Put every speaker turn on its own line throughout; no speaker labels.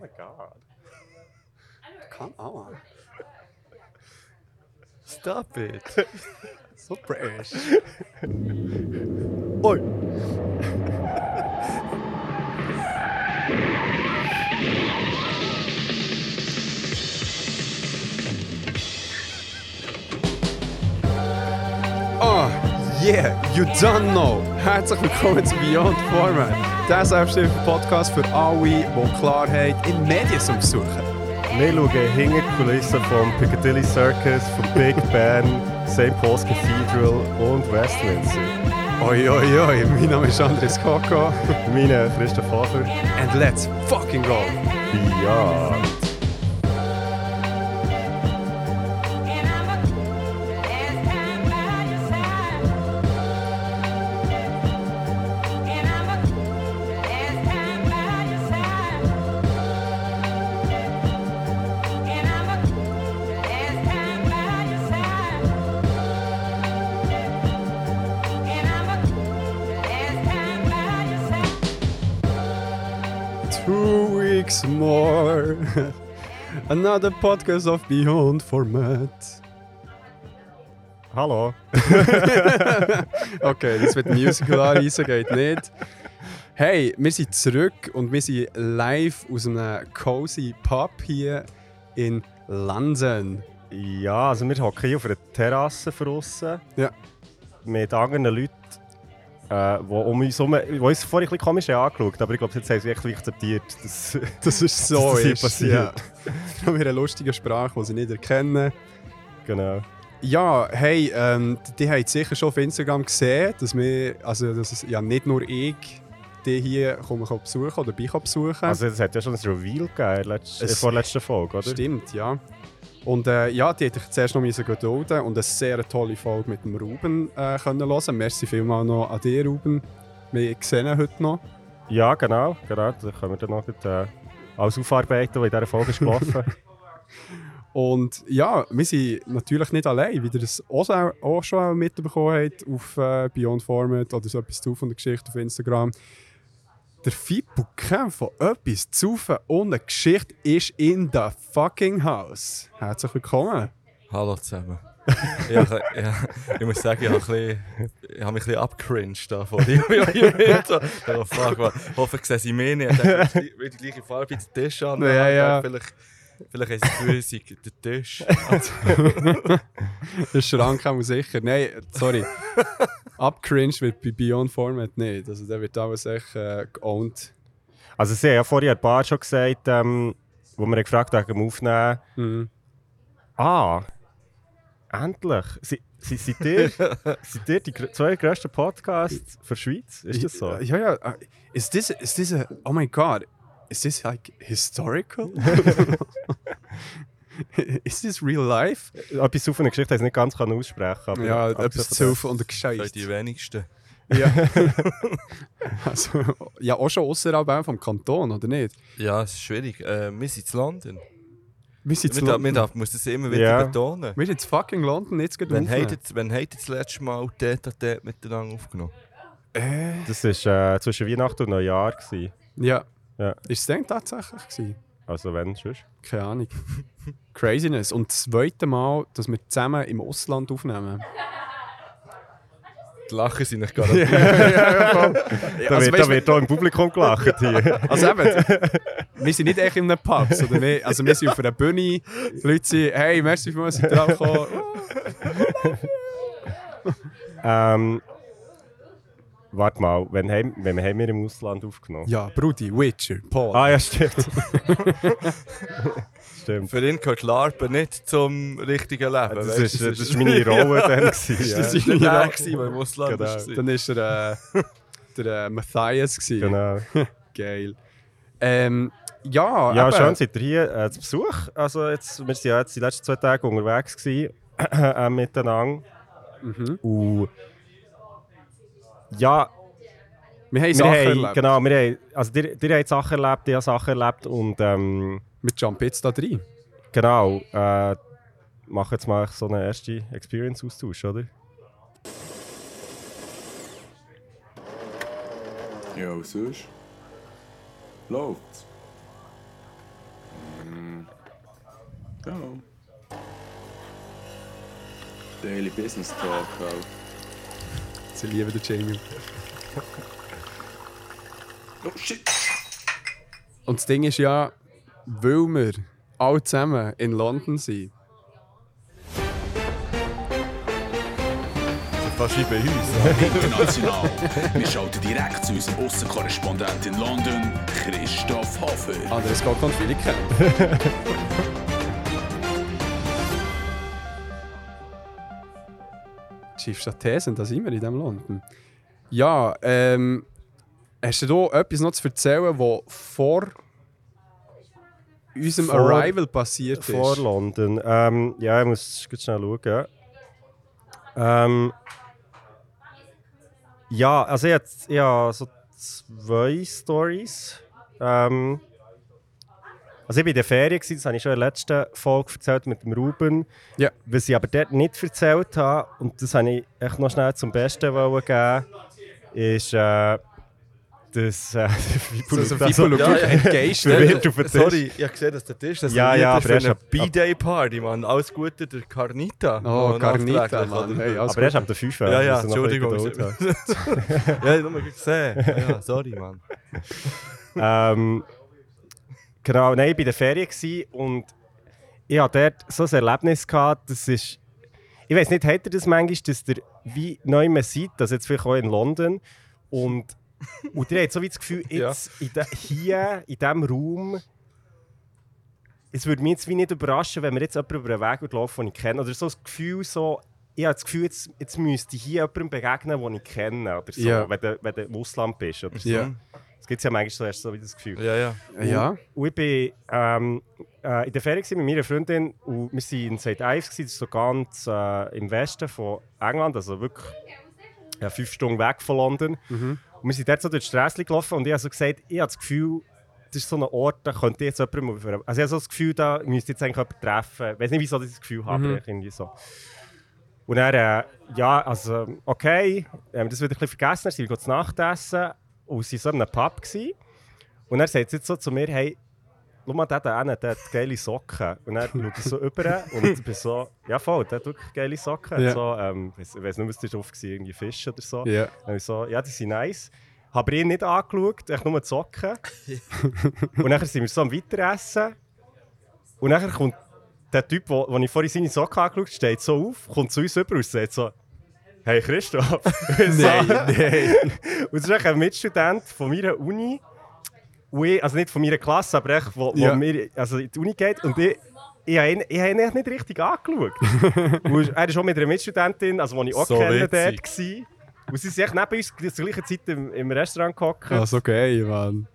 my god.
Come on.
Stop it.
So fresh.
Oi.
Oh, yeah, you don't know. Herzlich willkommen zu Beyond Format. Der Selbsthilfe-Podcast für alle, die Klarheit in Medien suchen.
Wir schauen hinter die Kulissen vom Piccadilly Circus, vom Big Ben, St. Paul's Cathedral und Westminster.
Oi, oi, oi, mein Name ist Andres Koko.
Meine Christoph Hafer.
And let's fucking go.
Beyond.
Another podcast of Beyond Format.
Hallo.
Okay, das wird Musical anreisen, geht nicht. Hey, wir sind zurück und wir sind live aus einem cozy Pub hier in London.
Ja, also wir hocken hier auf einer Terrasse draussen
Ja.
mit anderen Leuten, äh, die um uns herum, die uns vorhin ein bisschen komisch angeschaut aber ich glaube, jetzt haben sie wirklich akzeptiert, dass
Das ist so
Das ist passiert.
Ja. Wir haben eine lustige Sprache, die sie nicht erkennen.
genau.
Ja, hey, ähm, die haben sicher schon auf Instagram gesehen, dass wir, also dass es ja nicht nur ich die hier komme ich besuchen oder bei besuchen.
Also es hat ja schon ein Reveal gegeben letzten,
Es-
äh, vor der letzten Folge, oder?
Stimmt, ja. Und äh, ja, die hätte ich zuerst noch gedulden und eine sehr tolle Folge mit dem Ruben äh, können hören. Merci vielmals noch an dich, Ruben. Wir sehen ihn heute noch.
Ja, genau, genau. Da können wir dann noch äh, alles aufarbeiten, was in dieser Folge gelaufen.
Und ja, wir sind natürlich nicht allein, wie ihr das auch, auch schon mitbekommen habt auf äh, Beyond Format oder so etwas zu von der Geschichte auf Instagram. Der Fippo kennt von etwas zu und eine Geschichte ist in the fucking house. Herzlich willkommen.
Hallo zusammen. ja, ich, ja, ich muss sagen, ich habe, bisschen, ich habe mich ein bisschen abgecringed von dir. da fuck, man. Hoffentlich sehen sie mich nicht. Ich ich will die gleiche Farbe der Tisch an.
Ja, ja.
Vielleicht, Gefühl, es sei der Tisch.
Der Schrank haben wir sicher. Nein, sorry. Abcringed wird bei Beyond Format nicht. Also der wird alles echt äh, geowned.
Also sie haben ja vorhin ein paar schon gesagt, ähm, wo wir gefragt haben, wegen Aufnehmen.
Mhm.
Ah, endlich. Sie, sie, seid, ihr, seid ihr die zwei grössten Podcasts für die Schweiz? Ist das so?
Ja, ja. äh, Is this, is this a, oh my god, is this like historical? is this real life?
Etwas auf eine Geschichte, die ich nicht ganz kann aussprechen kann.
Ja, etwas
von
zu und
Vielleicht
gescheit.
die wenigsten.
Ja. also, ja, auch schon außerhalb vom Kanton, oder nicht?
Ja, es ist schwierig. Äh, wir sind in London.
Wir sind in London.
wir darf, muss das immer wieder
Ja.
betonen.
Wir sind in fucking London, jetzt gerade
Wann habt ihr- wann habt ihr das letzte Mal Tete Tete miteinander aufgenommen?
Äh,
Das war äh, zwischen Weihnachten und Neujahr. Gewesen.
ja.
Ja.
Ist es denn tatsächlich gewesen?
Also wenn sonst.
Keine Ahnung. Craziness. Und das zweite Mal, dass wir zusammen im Ausland aufnehmen.
Die Lachen sind nicht garantiert.
Da,
Also,
wird, da wird auch im Publikum gelacht hier.
Also eben, wir sind nicht echt in einem Pub, sondern wir, also wir sind auf einer Bühne, die Leute sagen, hey, merci für was Sie drauf gekommen.
ähm, warte mal, wenn, haben, wenn haben wir im Ausland aufgenommen?
Ja, Brudi, Witcher, Paul.
Ah ja, stimmt. stimmt.
Für ihn gehört LARPen nicht zum richtigen Leben.
Das
weisst
ist, das ist meine Rolle dann. Gewesen,
Das
ja.
Das war
Rolle.
der, der im Ausland
Genau.
war.
Dann ist er äh, der äh, Matthias. Gewesen.
Genau.
Geil. Ähm, ja,
Ja,
eben.
schön seid ihr hier äh, zu Besuch. Also jetzt, wir waren ja jetzt die letzten zwei Tage unterwegs gewesen, äh, miteinander.
Mhm.
Und ja,
wir haben
wir
Sachen
haben,
erlebt.
Genau, wir haben, also ihr, ihr Sachen erlebt, ich habe Sachen erlebt und ähm,
Wir jumpen jetzt da drin.
genau, äh, machen jetzt mal so einen ersten Experience-Austausch, oder?
Ja, was sonst? Läuft's? Mm. Ja. Daily Business Talk auch.
Sie lieben den Jamie.
Oh shit!
Und das Ding ist ja, weil wir alle zusammen in London sind,
Fast wie bei uns.
International. Wir schalten direkt zu unserem Aussenkorrespondent in London, Christoph Hofer.
Andres Gott und viele kennen. Chief Thesen, da sind wir in diesem London. Ja, ähm, hast du da etwas noch zu erzählen, was vor unserem
Vor-
Arrival passiert ist?
Vor London. Ähm, ja, ich muss ganz schnell schauen. Ähm, ja, also ich hab so zwei Stories. Ähm, also ich war in der Ferien, das habe ich schon in der letzten Folge erzählt mit dem Ruben.
Ja.
Was ich aber dort nicht erzählt habe, und das habe ich echt noch schnell zum Besten geben, ist, äh, dass äh,
So, so
also-
Fippo
Ja,
Tisch.
Sorry, ich habe gesehen, dass der Tisch das
Ja, ja, aber er ist
eine B-Day-Party, Mann. Alles Gute, der Carnita.
Oh,
Oh,
Carnita, Mann. Hey,
aber er ist ab der 5.
Ja, ja, Entschuldigung. ja, ich habe nur gesehen. Ja, ja, sorry, Mann.
ähm, genau, nein, ich war in der Ferien und ich hatte dort so ein Erlebnis gehabt, das ist. Ich weiß nicht, hat ihr das manchmal, dass ihr wie neu mehr seid, das jetzt vielleicht auch in London und, und ihr habt so wie das Gefühl,
Ja.
jetzt in de, hier, in diesem Raum, es würde mich jetzt wie nicht überraschen, wenn wir jetzt jemanden über den Weg würde laufen, den ich kenne. Oder so das Gefühl, so, ich habe das Gefühl, jetzt, jetzt müsste ich hier jemandem begegnen, den ich kenne. Oder so,
Ja.
wenn, du, wenn du im Ausland bist. Oder so.
Ja.
Das gibt es ja manchmal so, du so wie das Gefühl.
Ja, ja.
Ja,
Und ich war ähm, äh, in der Ferien gewesen mit meiner Freundin und wir waren in St. Ives, das ist so ganz äh, im Westen von England, also wirklich ja, fünf Stunden weg von London. Und wir sind dort so durch die Straße gelaufen und ich habe so gesagt, ich habe das Gefühl, das ist so ein Ort, da könnte jetzt jemanden... auf- Also ich habe so das Gefühl, da müsste jetzt eigentlich jemanden treffen. Ich weiß nicht, wieso ich das Gefühl habe, aber irgendwie so. Und dann, äh, ja, also, okay, wir haben das wieder ein bisschen vergessen, dann sind wir zu Nacht essen und sie waren so in einem Pub. Gewesen. Und er sagt jetzt so zu mir, hey, schau mal, der da hinten, der hat geile Socken. Und dann schaue ich so rüber und ich bin so, ja voll, der hat wirklich geile Socken.
Ja.
So, ähm, ich weiss nicht, was das drauf war, irgendwie Fisch oder so.
ja.
Dann ich so, ja, die sind nice. Habe ihn nicht angeschaut, echt nur die Socken. und dann sind wir so am Weiteressen. Und dann kommt der Typ, wo, wo ich vorhin seine Socken angeschaut habe, steht so auf, kommt zu uns rüber und sagt so, hey Christoph.
Nein, nein.
Und das ist ein Mitstudent von meiner Uni. Ich, also nicht von meiner Klasse, aber echt, wo, wo
Ja.
mir also in die Uni geht. Und ich, ich habe ihn, ich habe ihn nicht richtig angeschaut. er ist auch mit einer Mitstudentin, also die ich auch
So
kenne, dort. Und sie sind echt neben uns zur gleichen Zeit im, im Restaurant gehockt.
Ah, so geil, Mann.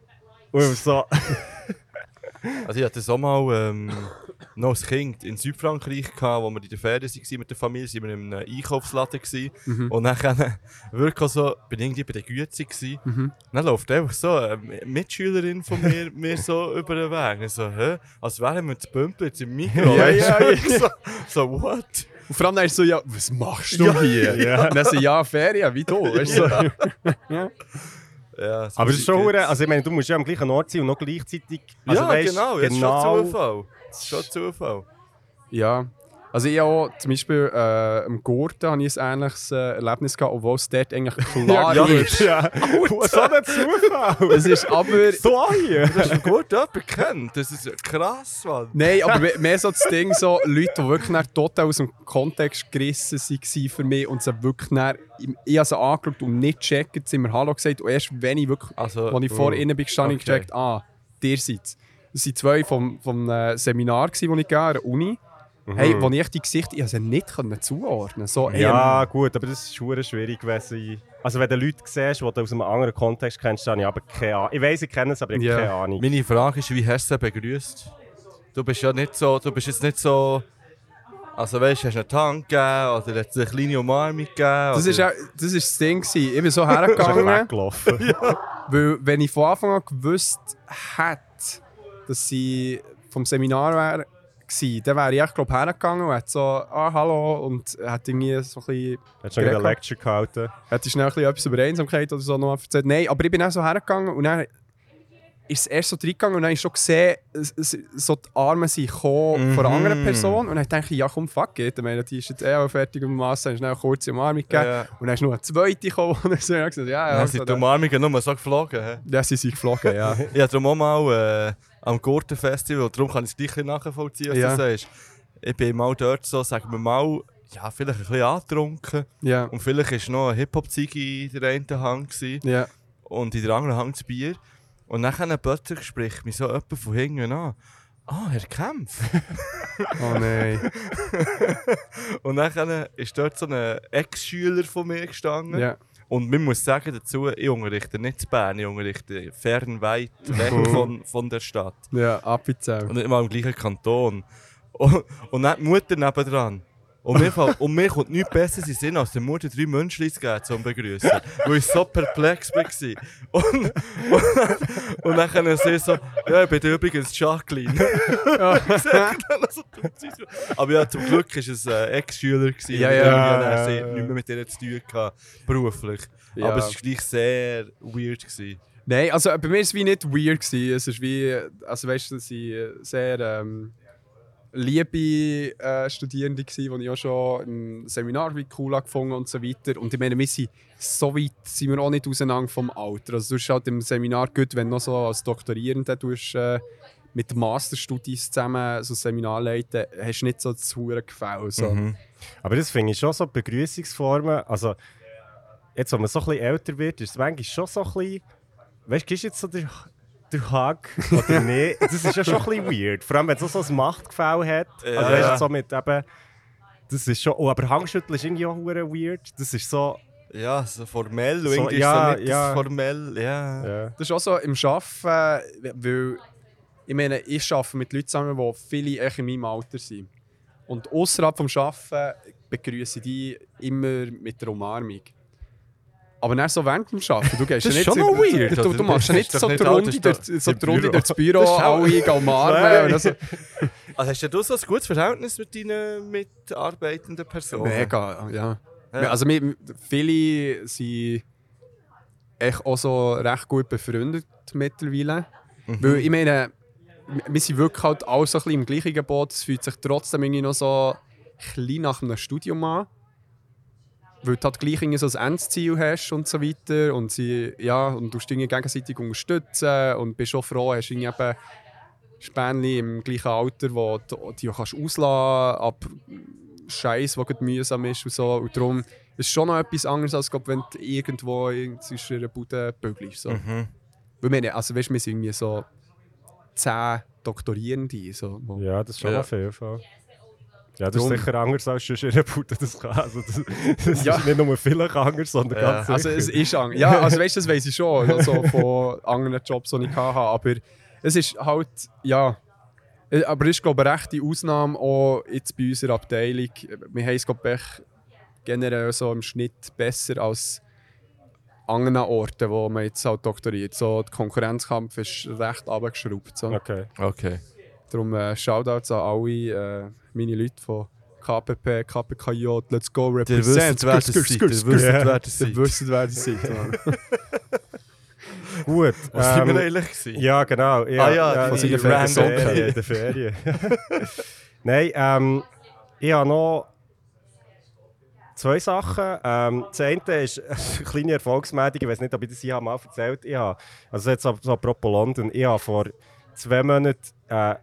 Und so,
Also ich hatte auch mal ähm, noch als Kind in Südfrankreich, gehabt, wo wir in der Ferien waren mit der Familie, sind wir in einem Einkaufsladen gewesen. und dann wirklich so, bin irgendwie bei der Güte gewesen. Dann läuft einfach so eine Mitschülerin von mir, mir so über den Weg. Ich so, hä? Als wären wir zu Pumpen jetzt im Mikro.
Ja, ja, ja.
so, so, what?
Und vor allem dann ist so, ja, was machst du hier?
Ja.
Und dann so, ja, Ferien, wie du. Weißt so.
Ja, so
aber es ist schon, hure- also ich meine, du musst ja am gleichen Ort sein und noch gleichzeitig, also
ja,
weisst,
genau, das
genau
ist schon Zufall. Das ist schon Zufall.
Ja. Also ich auch, zum Beispiel äh, im Gurten habe ich ein ähnliches äh, Erlebnis gehabt, obwohl es dort eigentlich klar
ja,
ist.
ja. so ein Zufall.
Es ist aber...
so hier.
Das ist gut jemand kennt. Das ist krass, Mann.
Nein, aber me- mehr so das Ding, so Leute, die wirklich total aus dem Kontext gerissen waren für mich und sie wirklich dann, ich habe sie angeschaut und nicht gecheckt, sie haben mir Hallo gesagt und erst wenn ich wirklich,
Also,
als ich vor
uh,
ihnen bin gestanden,
okay.
gecheckt, ah, ihr seid es. Das waren zwei vom, vom äh, Seminar, das ich gegeben habe, an der Uni. Hey, wo ich die Gesichter, ich konnte sie nicht können zuordnen. So, hey,
Ja, gut, aber das ist schon schwierig gewesen. Also wenn du Leute siehst, die du aus einem anderen Kontext kennst, dann habe ich aber keine Ahnung. Ich weiß, ich kenne es, aber ich habe
Ja.
keine Ahnung.
Meine Frage ist, wie hast du sie begrüßt? Du bist ja nicht so, du bist jetzt nicht so. Also weißt du, hast du einen Tank gegeben oder hat es eine kleine Umarmung gegeben?
das, auch, das ist das Ding. gewesen. Ich bin so
Ich bin
hergegangen.
weggelaufen.
Weil, wenn ich von Anfang an gewusst hätte, dass sie vom Seminar wäre, gewesen, dann wäre ich echt, glaub, hergegangen und hätte so, ah, hallo, und hätte irgendwie so ein bisschen,
Hast du eine Lecture gehalten?
hätte schnell ein bisschen etwas über Einsamkeit oder so noch erzählt. Nein, aber ich bin auch so hergegangen und dann ist es erst so reingegangen und dann habe ich schon gesehen, es- es- so die Arme sind gekommen von einer anderen
Mhm.
Person. Und dann dachte ich, ja komm, fuck it. Ich meine, die ist jetzt eh auch fertig mit dem Master. Dann ist eine kurze Umarmung gegeben.
Ja.
Und dann ist noch eine zweite gekommen. Und dann so, ja, ja, ja.
Dann sind die
dann-
Umarmungen nur so geflogen. hä?
ja, sie sind geflogen, ja.
Ich habe darum auch mal äh, am Gurtenfestival, darum kann ich es gleich nachvollziehen, was
Ja.
du sagst. Ich bin mal dort so, sagen wir mal, ja, vielleicht ein bisschen angetrunken.
ja.
Und vielleicht war noch ein Hip-Hop-Zeige in der einen Hand gewesen,
Ja.
und in der anderen Hand das Bier. Und nachher plötzlich spricht mich so jemand von hinten an. Ah, Herr Kempf.
Oh nein.
und nachher ist dort so ein Ex-Schüler von mir gestanden.
ja.
Und man muss sagen dazu, ich unterrichte nicht in Bern, ich unterrichte fern weit weg von, von der Stadt.
Ja, Appenzell.
Und nicht mal im gleichen Kanton. Und, und dann die Mutter nebendran. Und mir, fall- und mir kommt nichts Besseres in den Sinn, als der Mutter drei Münchlis zu geben zum Begrüßen. Weil ich so perplex war. Und, und, dann- und dann können sie so, ja, ich bin übrigens Jacqueline. Ich sie so. Aber ja, zum Glück war es ein Ex-Schüler.
Ja,
Und
ja,
ja,
er
ja,
sie
ja.
nicht mehr mit ihr zu tun gehabt, beruflich.
Ja.
Aber es war gleich sehr weird. Gewesen.
Nein, also bei mir war es wie nicht weird. Gewesen. Es ist wie, also weißt du, waren sehr ähm, liebe äh, Studierende, die ich auch schon im Seminar wie cool gefunden und so weiter. Und ich meine, wir sind so weit sind wir auch nicht auseinander vom Alter. Also du bist halt im Seminar gut, wenn du noch so als Doktorierender tust, äh, mit Masterstudies zusammen so Seminar leiten, hast du nicht so das hure Gefühl. So.
Mhm.
Aber das finde ich schon so Begrüßungsformen. Also, jetzt, wenn man so ein bisschen älter wird, ist es manchmal schon so ein bisschen. Weißt du, gibst jetzt so den, den Hug oder nicht? Das ist ja schon ein bisschen weird. Vor allem, wenn es auch so ein Machtgefühl hat.
Ja,
also, weißt
ja.
du, so mit eben. Das ist schon. Oh, aber Hangschütteln ist irgendwie auch weird. Das ist so.
Ja, so formell.
So,
irgendwie
ja,
ist so nicht
ja.
das formell. Ja.
Ja.
Das ist auch so im Arbeiten, weil ich meine, ich arbeite mit Leuten zusammen, die viele echt in meinem Alter sind. Und außerhalb vom Arbeiten begrüße ich die immer mit der Umarmung. Aber dann so während dem Arbeiten, du gehst
Das
ja
ist
nicht
schon noch
du,
weird,
du, du, du machst ja nicht so die
nicht
Runde, durch, so die Runde
Büro.
durchs Büro,
Das ist auch-
alle gehen umarmen. Und so.
Also hast du so ein gutes Verhältnis mit deinen mitarbeitenden Personen?
Mega, ja.
Ja.
Also wir, viele sind echt auch so recht gut befreundet mittlerweile.
Mhm.
Weil ich meine, wir sind wirklich halt alle so ein bisschen im gleichen Boot. Es fühlt sich trotzdem irgendwie noch so klein nach einem Studium an. Weil du halt gleich irgendwie so ein Endziel hast und so weiter. Und, sie, ja, und du dich gegenseitig unterstützen und bist auch froh, hast irgendwie eben Spänli im gleichen Alter, wo du die auch kannst auslassen ab Scheiß, der gerade mühsam ist und so. Und darum ist es schon noch etwas anderes, als glaub, wenn du irgendwo in- zwischen einer Bude bügelst. So.
Mhm.
Weil wir, nicht- also weißt, wir sind irgendwie so zehn Doktorierende. So,
ja, das ist schon
Ja.
noch viel. Fall. Ja, das
Drum.
ist sicher anders als sonst in Bude. Das, kann. Also, das, das
Ja.
ist nicht nur vielleicht anders, sondern
Ja.
ganz
Also
sicher.
es ist anders. Ja, also weißt du, das weiß ich schon, also von anderen Jobs, die ich hatte. Aber es ist halt, ja. Äh, Aber es ist, glaube ich, eine rechte Ausnahme auch jetzt bei unserer Abteilung. Wir haben es, glaube ich, generell so im Schnitt besser als anderen Orten, wo man jetzt halt doktoriert. So, der Konkurrenzkampf ist recht abgeschraubt. So.
Okay.
Okay.
Darum äh, Shoutouts an alle äh, meine Leute von KPP, KPKJ, Let's Go
Ihr
Represent.
wisst, wer das seid. Ihr wisst, wer das
Ihr
seid.
Gut.
Was sind wir
ähm,
eigentlich gewesen?
Ja, genau. Ja,
Ah ja,
ja
die
random-
Ferien. Der Ferien. Nein, ähm, ich habe noch zwei Sachen. Ähm, das eine ist eine kleine Erfolgsmeldung. Ich weiß nicht, ob ich das hier mal erzählt habe. Ich habe, also jetzt so, so apropos London, ich habe vor zwei Monaten äh,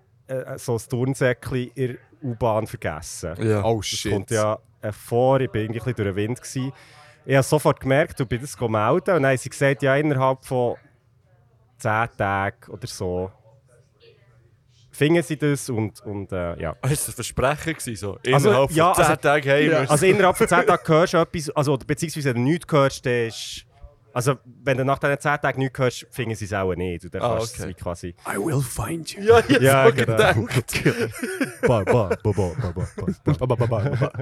so ein Turnsäckchen in der U-Bahn vergessen.
Ja.
Oh
Das
shit.
kommt ja vor, ich war irgendwie ein bisschen durch den Wind. Gewesen. Ich habe sofort gemerkt und bin das gemeldet. Und dann haben sie gesagt, ja, innerhalb von 10 Tagen oder so finden sie das und, und äh, ja.
Ah, ist das ein Versprechen gewesen? So?
Also,
Innerhalb von
ja,
10
also-
Tagen heim.
Ja.
müssen-
Also innerhalb von 10 Tagen hörst du etwas, also, beziehungsweise wenn du nichts hörst, dann ist... Also wenn du nach diesen 10 Tagen nichts hörst, finden sie es auch nicht. Und dann
Ah,
kannst du es
okay.
wie quasi...
I will find you.
ja, ich
Ja,
so
genau.
gedacht.
ba, ba, ba, ba, ba, ba, ba.
Ba, ba, ba, ba, ba.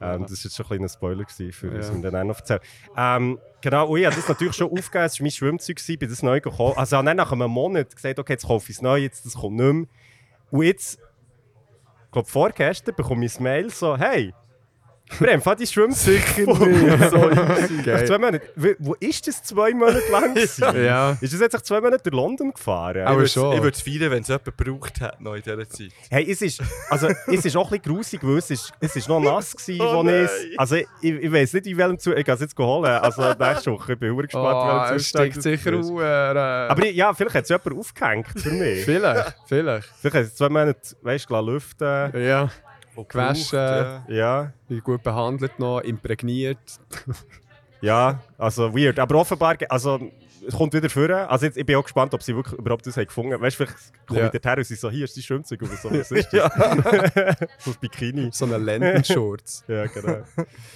Ähm, das war jetzt schon ein kleiner Spoiler, für ich dann auch noch. Ähm, genau, und ich habe das natürlich schon aufgegeben, es war mein Schwimmzeug, gewesen, bin das neu gekauft. Also ich habe dann nach einem Monat gesagt, okay, jetzt kaufe ich es neu, jetzt, das kommt nicht mehr. Und jetzt, ich glaube vorgestern, bekomme ich ein Mail so, hey, Brem, fahr die schwimmt sicher
nicht.
so easy.
Geil.
Zwei Monate. Wo- ist das zwei Monate lang?
Ja.
Ist das jetzt zwei Monate durch London gefahren?
Aber
Ich würde es feiern, wenn es jemand gebraucht hat noch in dieser Zeit.
Hey, es ist, also, es ist auch ein bisschen grusig, weil es ist, es ist noch nass gewesen,
Oh
ich Also ich, ich weiß nicht, in welchem Zustand... Ich gehe es jetzt holen. Also nächste Woche. Ich bin gespannt,
Oh,
in welchem
es
Zustand
stinkt
das
sicher
ist.
auch. Äh,
Aber ich- ja, vielleicht hat es jemand aufgehängt für mich.
vielleicht, vielleicht.
vielleicht hat es zwei Monate, weißt du, lüften.
Ja,
Und
Gewaschen.
gebraucht, ja.
Ja,
wie gut behandelt noch, imprägniert.
ja, also weird. Aber offenbar, also es kommt wieder vor. Also jetzt, ich bin auch gespannt, ob sie wirklich überhaupt das haben gefunden haben. Weißt du, vielleicht komme
Ja.
ich dorthin und sie so, hier ist die Schwimmzeug oder so. Was ist das? so ein Bikini.
So eine Lendenschurz.
Ja, genau.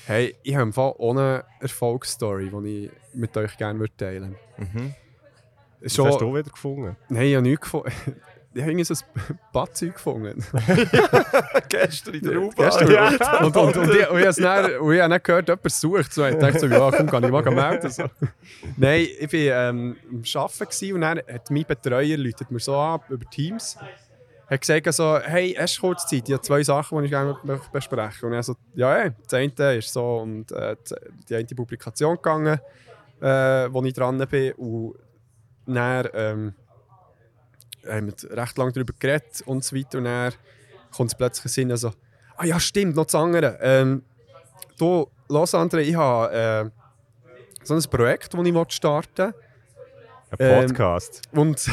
hey, ich habe im Fall auch eine Erfolgsstory, die ich mit euch gerne würde teilen
Mhm.
Was
Schon,
hast du wieder gefunden?
Nein, ich habe nichts gefunden. Ich habe irgendwie so ein Badzeug gefunden.
Gestern in der U-Bahn.
Gestern.
Ja.
Und, und, und, ich, und ich und ich habe dann gehört, jemand sucht. So, ich dachte so, ja, komm, kann ich mal melden. So. Nein, ich war ähm, am Arbeiten und dann hat mein Betreuer läutet mir so an über Teams. hat gesagt so, hey, hast du kurz Zeit? Ich habe zwei Sachen, die ich gerne möchte besprechen Und er so, ja, ja, das eine ist so um äh, die eine Publikation gegangen, äh, wo ich dran bin. Und dann ähm, haben wir recht lange darüber geredet und so weiter. Und dann kommt es plötzlich Sinn, also, ah ja, stimmt, noch das andere. Ähm, du, los, André, ich habe äh, so ein Projekt, das ich starten will.
Ein
Ähm,
Podcast.
Und,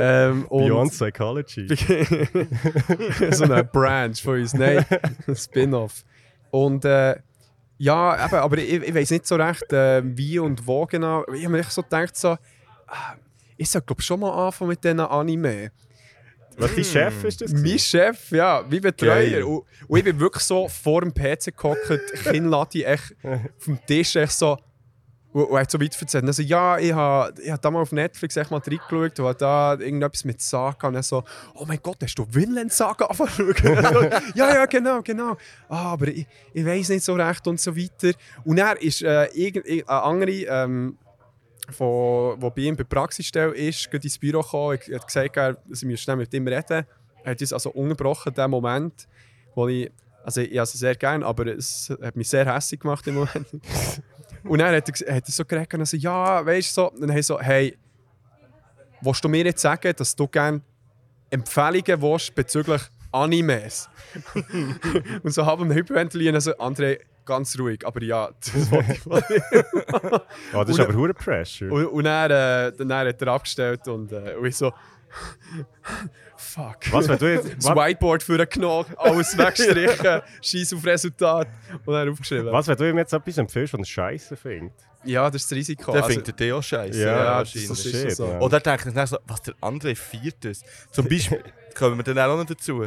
ähm, und
Beyond Psychology.
so eine Branch von uns, nein, ein Spin-off. Und äh, ja, eben, aber ich, ich weiß nicht so recht, äh, wie und wo genau. Ich habe mir echt so gedacht, so, ah, ich sollte glaube schon mal anfangen mit diesen Anime.
Was, dein Chef ist das?
Mein Chef, ja, wie. Betreuer. Und, und ich bin wirklich so vor dem PC gehockt, Kinnlade echt auf dem Tisch echt so. Und, und er hat so weit erzählt. Also, ja, ich habe ich hab da mal auf Netflix echt mal reingeschaut und habe da irgendetwas mit Saga. Und er so, oh mein Gott, hast du Vinland Saga angefangen zu schauen? ja, ja, genau, genau. Ah, aber ich, ich weiß nicht so recht und so weiter. Und er ist äh, irgend, eine andere, ähm, von, wo bei ihm bei der Praxisstelle ist, geht ins Büro gekommen. Hat gesagt, er, sie müssen schnell mit ihm reden. Er hat uns also unterbrochen, den Moment, wo ich, also ich habe es sehr gerne, aber es hat mich sehr hässlich gemacht im Moment. Und dann hat er, hat er so geredet und so, ja, weißt du, so, und dann so, hey, willst du mir jetzt sagen, dass du gerne Empfehlungen willst bezüglich Animes? und so haben wir hyperventilieren, also André, ganz ruhig, aber ja, das wollte ich mal
Oh, das ist
Und-
aber hure Pressure.
und, und dann, äh, dann hat er abgestellt und, äh, und ich so. Fuck.
Was, wenn du jetzt...
Das Whiteboard für den Knopf, alles weggestrichen, Scheiß auf Resultat und dann aufgeschrieben.
was, wenn du ihm jetzt etwas empfiehlst, was er scheiße findet?
Ja, das ist das Risiko.
Der
Also,
findet den auch scheiße.
Ja,
ja,
das
das,
ist
so.
ja.
Oder denkt er dann so, was der andere feiert ist. Zum Beispiel, kommen wir dann auch noch dazu.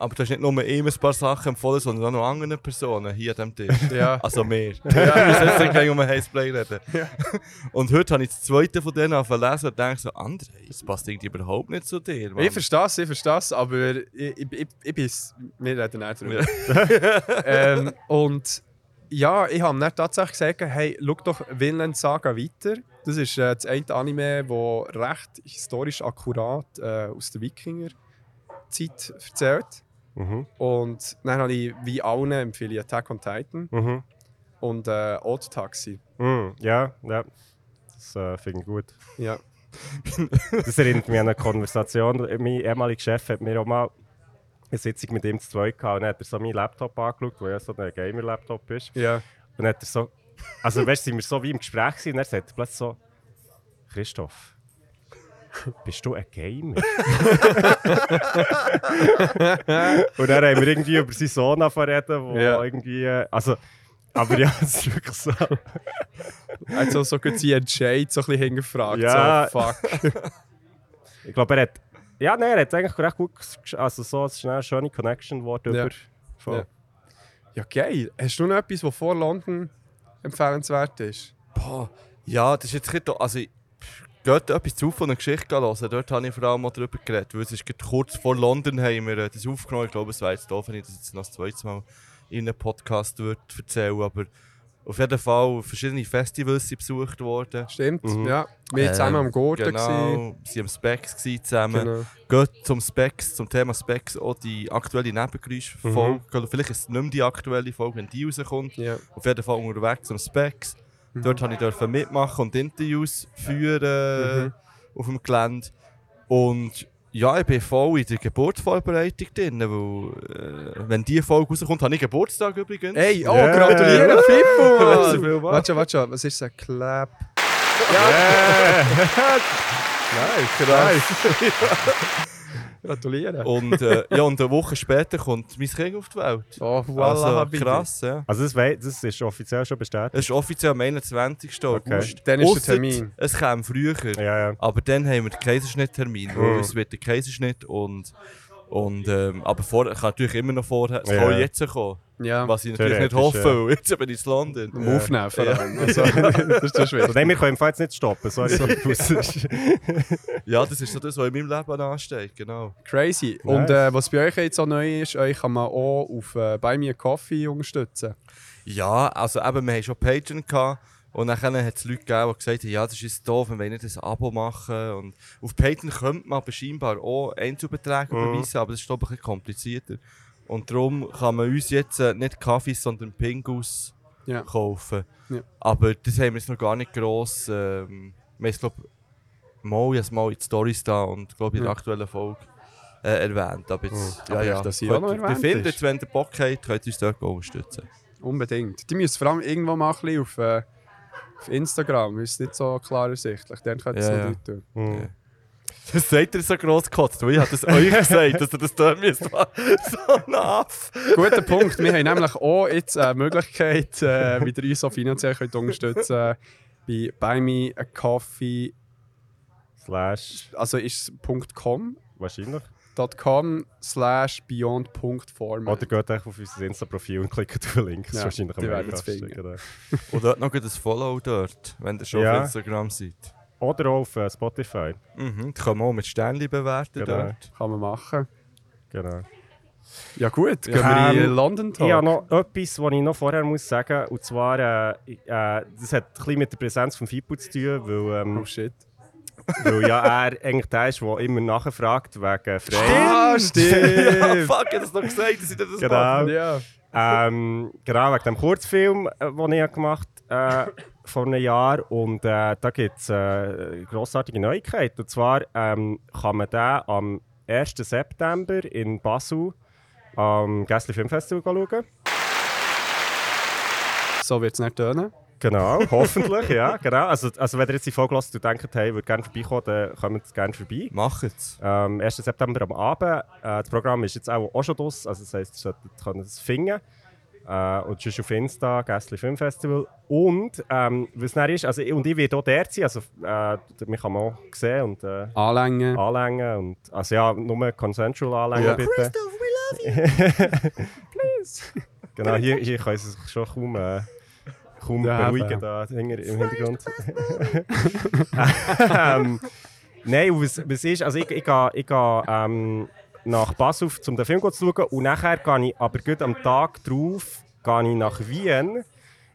Aber du hast nicht nur ihm ein paar Sachen empfohlen, sondern auch noch anderen Personen hier an diesem Tisch.
Ja.
Also mehr. Ja. Wir müssen jetzt nicht gleich um ein Heißplay reden. Und heute habe ich das zweite von denen angefangen zu lesen und denke so, André, das passt irgendwie überhaupt nicht zu dir. Mann.
Ich verstehe es, ich verstehe es, aber ich, ich, ich, ich bin es. Wir reden nicht drüber. ähm, und ja, ich habe dann tatsächlich gesagt, hey, schau doch Vinland Saga weiter. Das ist äh, das eine Anime, das recht historisch akkurat äh, aus der Wikinger-Zeit erzählt.
Mhm.
Und dann habe ich, wie allen, empfehle ich Attack on Titan
Mhm.
und äh, Old Taxi.
Mhm. Ja, ja. Das äh, finde ich gut.
Ja.
Das erinnert mich an eine Konversation. Mein ehemaliger Chef hat mir auch mal eine Sitzung mit ihm zu zweit gehabt und dann hat er so meinen Laptop angeschaut, der ja so ein Gamer-Laptop ist.
Ja.
Und dann hat er so... Also weißt du, sind wir so wie im Gespräch gewesen, und dann sagt er plötzlich so... Christoph, bist du ein Gamer? und dann haben wir irgendwie über seinen Sohn reden, wo
Ja.
irgendwie... äh, Also... Aber ja, es ist wirklich so.
Also so gut sie Entscheid so ein bisschen hingefragt.
Ja.
So, fuck.
Ich glaube, er hat. Ja, nein, er hat eigentlich recht gut. Also, so es ist eine schöne Connection geworden
Ja.
über.
Ja. Ja, geil. Hast du noch etwas, was vor London empfehlenswert ist?
Boah, ja, das ist jetzt nicht... Also, ich- Geht etwas zu von einer Geschichte hören. Dort habe ich vor allem mal darüber geredet. Weil es ist kurz vor London haben wir äh, das aufgenommen. Ich glaube, es wäre jetzt doof, wenn ich das jetzt noch das zweite Mal in einem Podcast würde erzählen Aber Auf jeden Fall verschiedene Festivals sind besucht worden.
Stimmt,
Mhm.
ja. Wir waren zusammen
Ähm,
am Gurten.
Genau,
gewesen.
sie waren am Specs zusammen.
Genau.
Geht zum Specs, zum Thema Specs auch die aktuelle Nebengeräusch-Folge. Oder Vielleicht ist es nicht mehr die aktuelle Folge, wenn die rauskommt.
Ja.
Auf jeden Fall unterwegs zum Specs.
Mhm.
Dort durfte ich dürfen mitmachen und Interviews führen
Mhm.
auf dem Gelände. Und ja, ich bin voll in der Geburtsvorbereitung drin, weil äh, wenn die Folge rauskommt, habe ich Geburtstag übrigens.
Hey, oh,
Yeah.
gratuliere, Fippo! Warte schon, warte schon. Was ist das? Clap.
Yeah.
Nice, nice. Gratuliere.
Und, äh, ja, und eine Woche später kommt mein Kind auf die Welt.
Oh, voilà,
also, krass, ja.
Also das, wei- das ist offiziell schon bestätigt.
Es ist offiziell am 21. August.
Dann ist der
Ausser,
Termin.
Es kam früher.
Ja, ja.
Aber dann haben wir den Kaiserschnitttermin.
Mhm.
weil Es wird der Kaiserschnitt und. Und ähm, aber vor, kann natürlich immer noch vorher. Es
Ja.
kann jetzt kommen.
Ja,
Was ich natürlich nicht hoffe, weil jetzt bin ich in London.
am Aufnehmen vor allem. Also, das ist
nein, wir können im Fall jetzt nicht stoppen. Sorry.
Ja, das ist so das, was in meinem Leben ansteht. Genau.
Crazy.
Nice.
Und äh, was bei euch jetzt auch neu ist, euch kann man auch auf äh, Buy Me Coffee unterstützen.
Ja, also eben, wir haben schon Patreon gehabt. Und dann hat es Leute gegeben, die gesagt haben, ja, das ist doof, wir wollen nicht ein Abo machen. Und auf Patreon könnte man aber scheinbar auch Einzelbeträge
Mhm.
überweisen, aber das ist ich ein bisschen komplizierter. Und darum kann man uns jetzt äh, nicht Kaffees, sondern Pingus
Ja.
kaufen.
Ja.
Aber das haben wir jetzt noch gar nicht gross. Ähm, wir haben es, glaube mal, jetzt mal in die Stories da und glaube in der
Ja.
aktuellen Folge äh, erwähnt. Aber jetzt,
Aber
ja, ja,
dass sie auch noch erwähnt
findet, wenn ihr Bock habt, könnt ihr uns dort unterstützen.
Unbedingt. Die müssen vor allem irgendwo mal ein bisschen auf, äh, auf Instagram, ist nicht so klar ersichtlich. Dann könnt ihr es
Ja,
noch nicht tun.
Mhm.
Das seid ihr so gross gekotzt, weil ich habe das euch gesagt, dass ihr das dort müsst. So Aff.
Guter Punkt. Wir haben nämlich auch jetzt eine Möglichkeit, äh, wie ihr uns auch finanziell könnt unterstützen bei Buy Me a Coffee.
Slash,
Also ist es .com,
wahrscheinlich.
.com slash beyond.format.
Oder geht einfach auf unser Insta-Profil und klickt auf den Link. Das ist
Ja,
wahrscheinlich
die
am
werden es
einfachsten,
finden.
genau.
Und dort noch ein Follow dort, wenn ihr schon
Ja.
auf Instagram seid.
Oder auch auf äh, Spotify.
Mhm. Die kann man auch mit Sternchen bewerten
Genau.
dort.
Kann man machen.
Genau.
Ja gut, gehen
Ja.
wir in
Ähm,
London Talk.
Ich habe noch etwas, was ich noch vorher muss sagen muss. Und zwar, äh, äh, das hat ein bisschen mit der Präsenz von Fipu zu tun, weil, ähm,
Oh shit.
Weil ja er eigentlich der ist, der immer nachfragt wegen Frei.
Ah,
ja,
stimmt.
fuck, ich hab das noch gesagt, dass ich das
Genau.
mache.
ja.
Ähm, genau, wegen dem Kurzfilm, äh, den ich gemacht habe äh, vor einem Jahr. Und äh, da gibt es äh, eine grossartige Neuigkeit. Und zwar ähm, kann man den am 1. September in Basel am Gässli Filmfestival schauen.
So wird es nicht tönen.
Genau, hoffentlich, ja. Genau. Also, also wenn ihr jetzt die Folge hört und denkt, hey, würde gerne vorbeikommen, dann kommt gerne vorbei.
Machet's.
Ähm, 1. September am Abend. Äh, das Programm ist jetzt auch, auch schon draus, also das heisst, ihr solltet können es finden. Äh, und sonst auf Insta, Gässli Filmfestival. Und ähm, was dann ist, also, und ich werde auch dort sein, also äh, mich kann man auch sehen und äh,
Anlängen.
anlängen. Und, also ja, nur consensual anlängen
Ja.
bitte. Genau, hier, hier kann ich es schon kaum, äh, kaum
Ja,
beruhigen da hinter, im Hintergrund. ähm, nein, was, was ist, also ich, ich gehe ich gehe, ähm, nach Basel, um den Film zu schauen und nachher gehe ich aber gut am Tag drauf gehe ich nach Wien,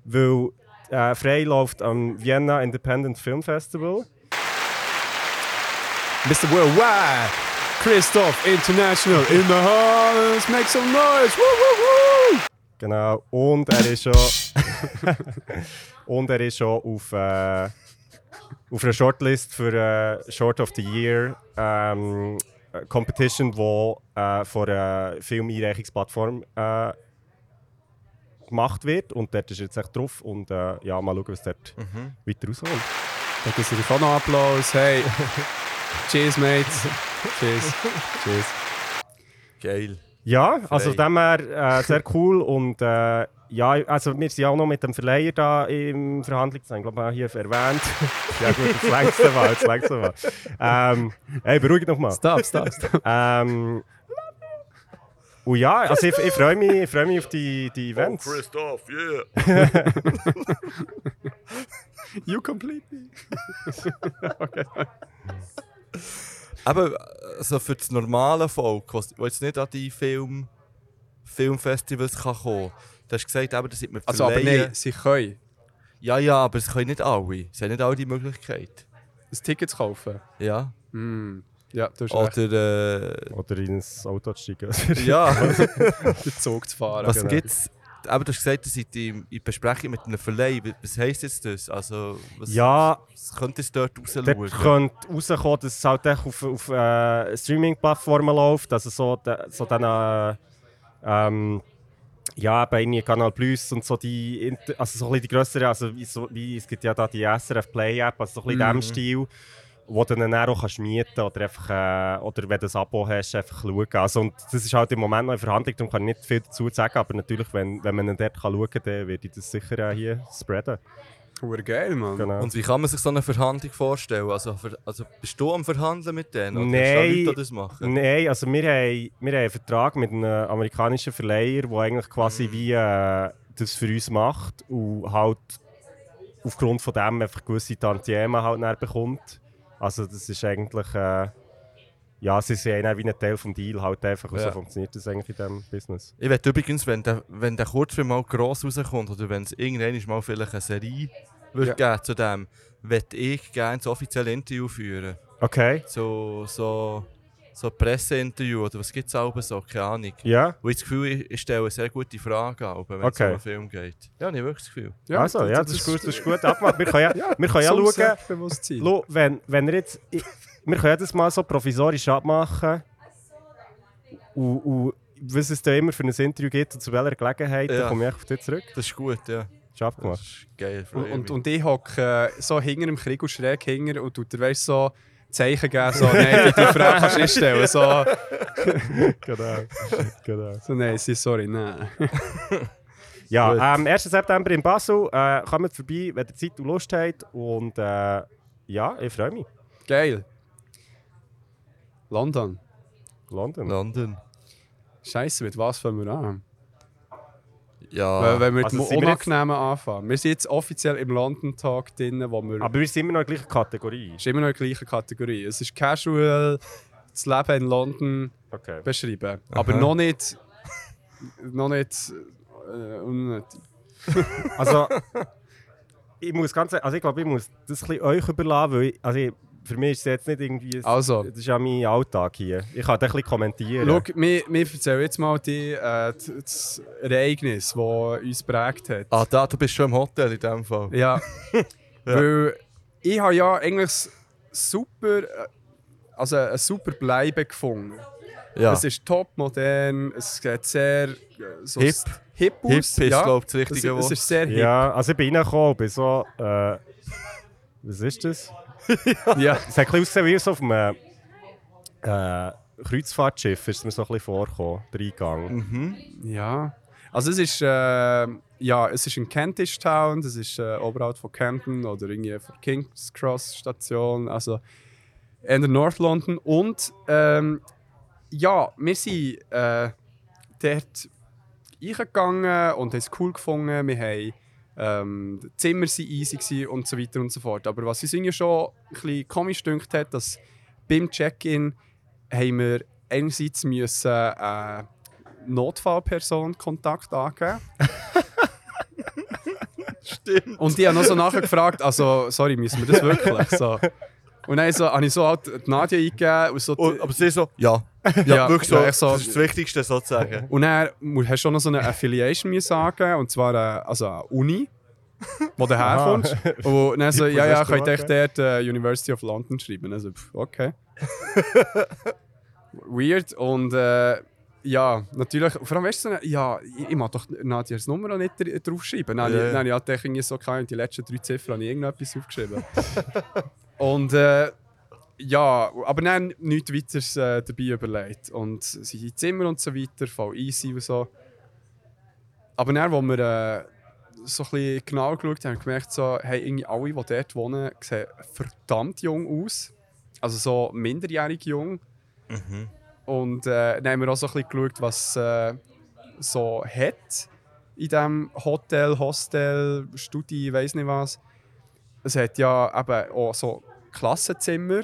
weil äh, frei läuft am Vienna Independent Film Festival.
Mr. Worldwide. Christoph International in the house. Make some noise. Woo, woo, woo.
Genau. Und er ist schon. und er ist schon auf, äh, auf einer Shortlist für äh, Short of the Year ähm, Competition, die äh, von einer Filmeinreichungsplattform äh, gemacht wird. Und dort ist er jetzt echt drauf. Und äh, ja, mal schauen, was dort weiter rauskommt.
Da gibt es natürlich auch noch Applaus. Hey. Cheers, Mates. Cheers. Cheers.
Geil.
Ja, also
Frei.
von dem her äh, sehr cool und äh, ja, also wir sind ja auch noch mit dem Verleiher da im Verhandlung, das ich glaube ich auch hier erwähnt. ja gut, jetzt längste mal, jetzt längste mal. Ähm, hey, beruhigt noch mal.
Stop, stop, stop.
Ähm, und ja, also ich, ich freue mich, ich freu mich auf die, die Events.
Christoph, yeah.
You complete me.
Aber also für das normale Volk, was was jetzt nicht an die Film, Filmfestivals kann kommen kann, Du hast gesagt, eben, das sind wir
Also, aber nein, sie können
Ja, ja, aber es können nicht alle. Sie haben nicht alle die Möglichkeit.
ein Ticket zu kaufen.
Ja.
Hm. Ja, du hast recht,
Oder, äh,
Oder ins Auto zu steigen.
ja.
den Zug zu fahren.
Was
genau.
gibt's? Aber du hast gesagt, ihr seid in, in Besprechung mit einem Verleih. Was heisst jetzt das? Also, was,
Ja,
was könnte es dort rausschauen?
Dort könnte rauskommen, dass es halt auf, auf äh, Streaming-Plattformen läuft. Also so, de, so dann, äh, ähm, ja, irgendwie Kanal Plus und so die, also so ein bisschen die grösseren, also wie, so, wie es gibt ja da die SRF Play App, also so ein bisschen in
Mhm.
dem Stil, wo du dann auch kannst mieten oder einfach, äh, oder wenn du ein Abo hast, einfach schauen. Also, und das ist halt im Moment noch in Verhandlung, darum kann ich nicht viel dazu sagen, aber natürlich, wenn, wenn man dort kann schauen kann, dann würde ich das sicher äh, hier spreaden.
Hure geil, Mann.
Genau.
Und wie kann man sich so eine Verhandlung vorstellen? Also, also bist du am Verhandeln mit denen? Oder
Nein.
Leute, die das machen?
Nein, also wir haben, wir haben einen Vertrag mit einem amerikanischen Verleiher, der eigentlich quasi wie äh, das für uns macht und halt aufgrund von dem einfach gewisse Tantiemen halt bekommt. Also das ist eigentlich, äh, ja, sie sehen dann wie ein Teil des Deal halt einfach, und so
Ja.
funktioniert das eigentlich in diesem Business.
Ich wette übrigens, wenn der, wenn der Kurzfilm mal gross rauskommt oder wenn es irgendwann mal vielleicht eine Serie wird geben zu dem, würde ich gerne das offizielle Interview führen.
Okay,
So, so, so ein Presseinterview oder was gibt es auch so, keine Ahnung.
ja,
Wo ich das Gefühl ich, ich stelle sehr gute Fragen, auch, wenn es
Okay.
um einen Film geht. Ja, ich habe wirklich das Gefühl.
also, ja, das, ist gut, das ist gut abgemacht. Wir können ja, wir können ja schauen. Lo, wenn, wenn ihr jetzt, ich, wir können ja das mal so provisorisch abmachen. Und, und was es da immer für ein Interview gibt und zu welcher Gelegenheit,
Ja.
dann komme ich auf dich zurück.
Das ist gut, ja.
Ist
Das
abgemacht.
ist geil,
Und, und, und ich hocke äh, so hinter dem Krieg und schräg hinter und dir weißt, so Zeichen geben, so, nein, die, die Frage kannst du nicht stellen. So,
Genau. genau.
so nein, sie- sorry, nein.
Ja, am 1. September in Basel. Äh, kommt vorbei, wenn ihr Zeit und Lust habt. Und äh, ja, ich freue mich.
Geil. London.
London.
London.
Scheiße, mit was fangen wir an?
Ja.
Weil, wenn wir
also
mit dem
jetzt-
anfangen. Wir sind jetzt offiziell im London Talk drin, wo wir...
Aber wir sind immer noch in der gleichen Kategorie.
ist immer noch in der gleichen Kategorie. Es ist casual, das Leben in London
Okay.
beschrieben. Aber
Aha.
noch nicht... noch nicht... Äh, unnötig.
Also, ich muss ganz also ich glaube, ich muss das ein bisschen euch überlassen, weil ich, also ich, für mich ist es jetzt nicht irgendwie...
Also.
Das ist ja mein Alltag hier. Ich kann das ein bisschen kommentieren.
Schau, wir, wir erzählen jetzt mal die, äh, das Ereignis, das uns prägt hat.
ah, da, du bist schon im Hotel in dem Fall.
Ja. Weil ich habe ja eigentlich super, äh, also ein super Bleiben gefunden.
Ja.
Es ist top modern, es sieht sehr äh, so
Hip.
hip aus.
Hip ist,
ja.
glaube ich, das
es,
richtige
es
Wort.
ist sehr hip.
Ja, also ich bin reingekommen und bin so... Äh, was ist das?
Ja.
Es hat ein bisschen wie so auf einem äh, Kreuzfahrtschiff, ist mir so ein bisschen vorgekommen, der Eingang.
ja. Also es ist, äh, ja, es ist in Kentish Town, das ist äh, oberhalb von Camden oder irgendwie von King's Cross Station, also in der North London. Und ähm, ja, wir sind äh, dort reingegangen und haben es cool gefunden. Wir haben, ähm, die Zimmer waren easy und so weiter und so fort. Aber was uns irgendwie schon ein bisschen komisch dünkt hat, dass beim Check-in haben wir einerseits müssen, äh, Notfallperson Kontakt angeben.
Stimmt.
Und die haben noch so nachher gefragt, also, sorry, müssen wir das wirklich? So. Und dann so, habe ich so halt die Nadia eingegeben. Und, so,
Und, aber sie so, ja. Ja,
Ja,
wirklich so.
ja, so.
Das ist das Wichtigste sozusagen.
und dann hast du auch noch so eine Affiliation müssen sagen, und zwar äh, also eine Uni, wo du herkommst. Und dann so, ja, ja, könnt ihr echt dort äh, University of London schreiben. Also, pff, okay. Weird. Und äh, ja, natürlich, vor allem weißt du, ja, ich, ich mag doch Nadias Nummer auch nicht dr- draufschreiben. Dann,
Ja,
yeah.
ja.
dann, ich hatte irgendwie so keine, die letzten drei Ziffern habe ich irgendetwas aufgeschrieben. Und äh, ja, aber dann nichts weiteres äh, dabei überlegt. Und sie in Zimmer und so weiter, voll easy und so. Aber dann, als wir äh, so ein bisschen genau geschaut haben, gemerkt, so, hey, irgendwie alle, die dort wohnen, sehen verdammt jung aus. Also so minderjährig jung. Und äh, dann haben wir auch so ein bisschen geschaut, was äh, so hat in diesem Hotel, Hostel, Studi, weiß nicht was. Es hat ja eben auch so Klassenzimmer.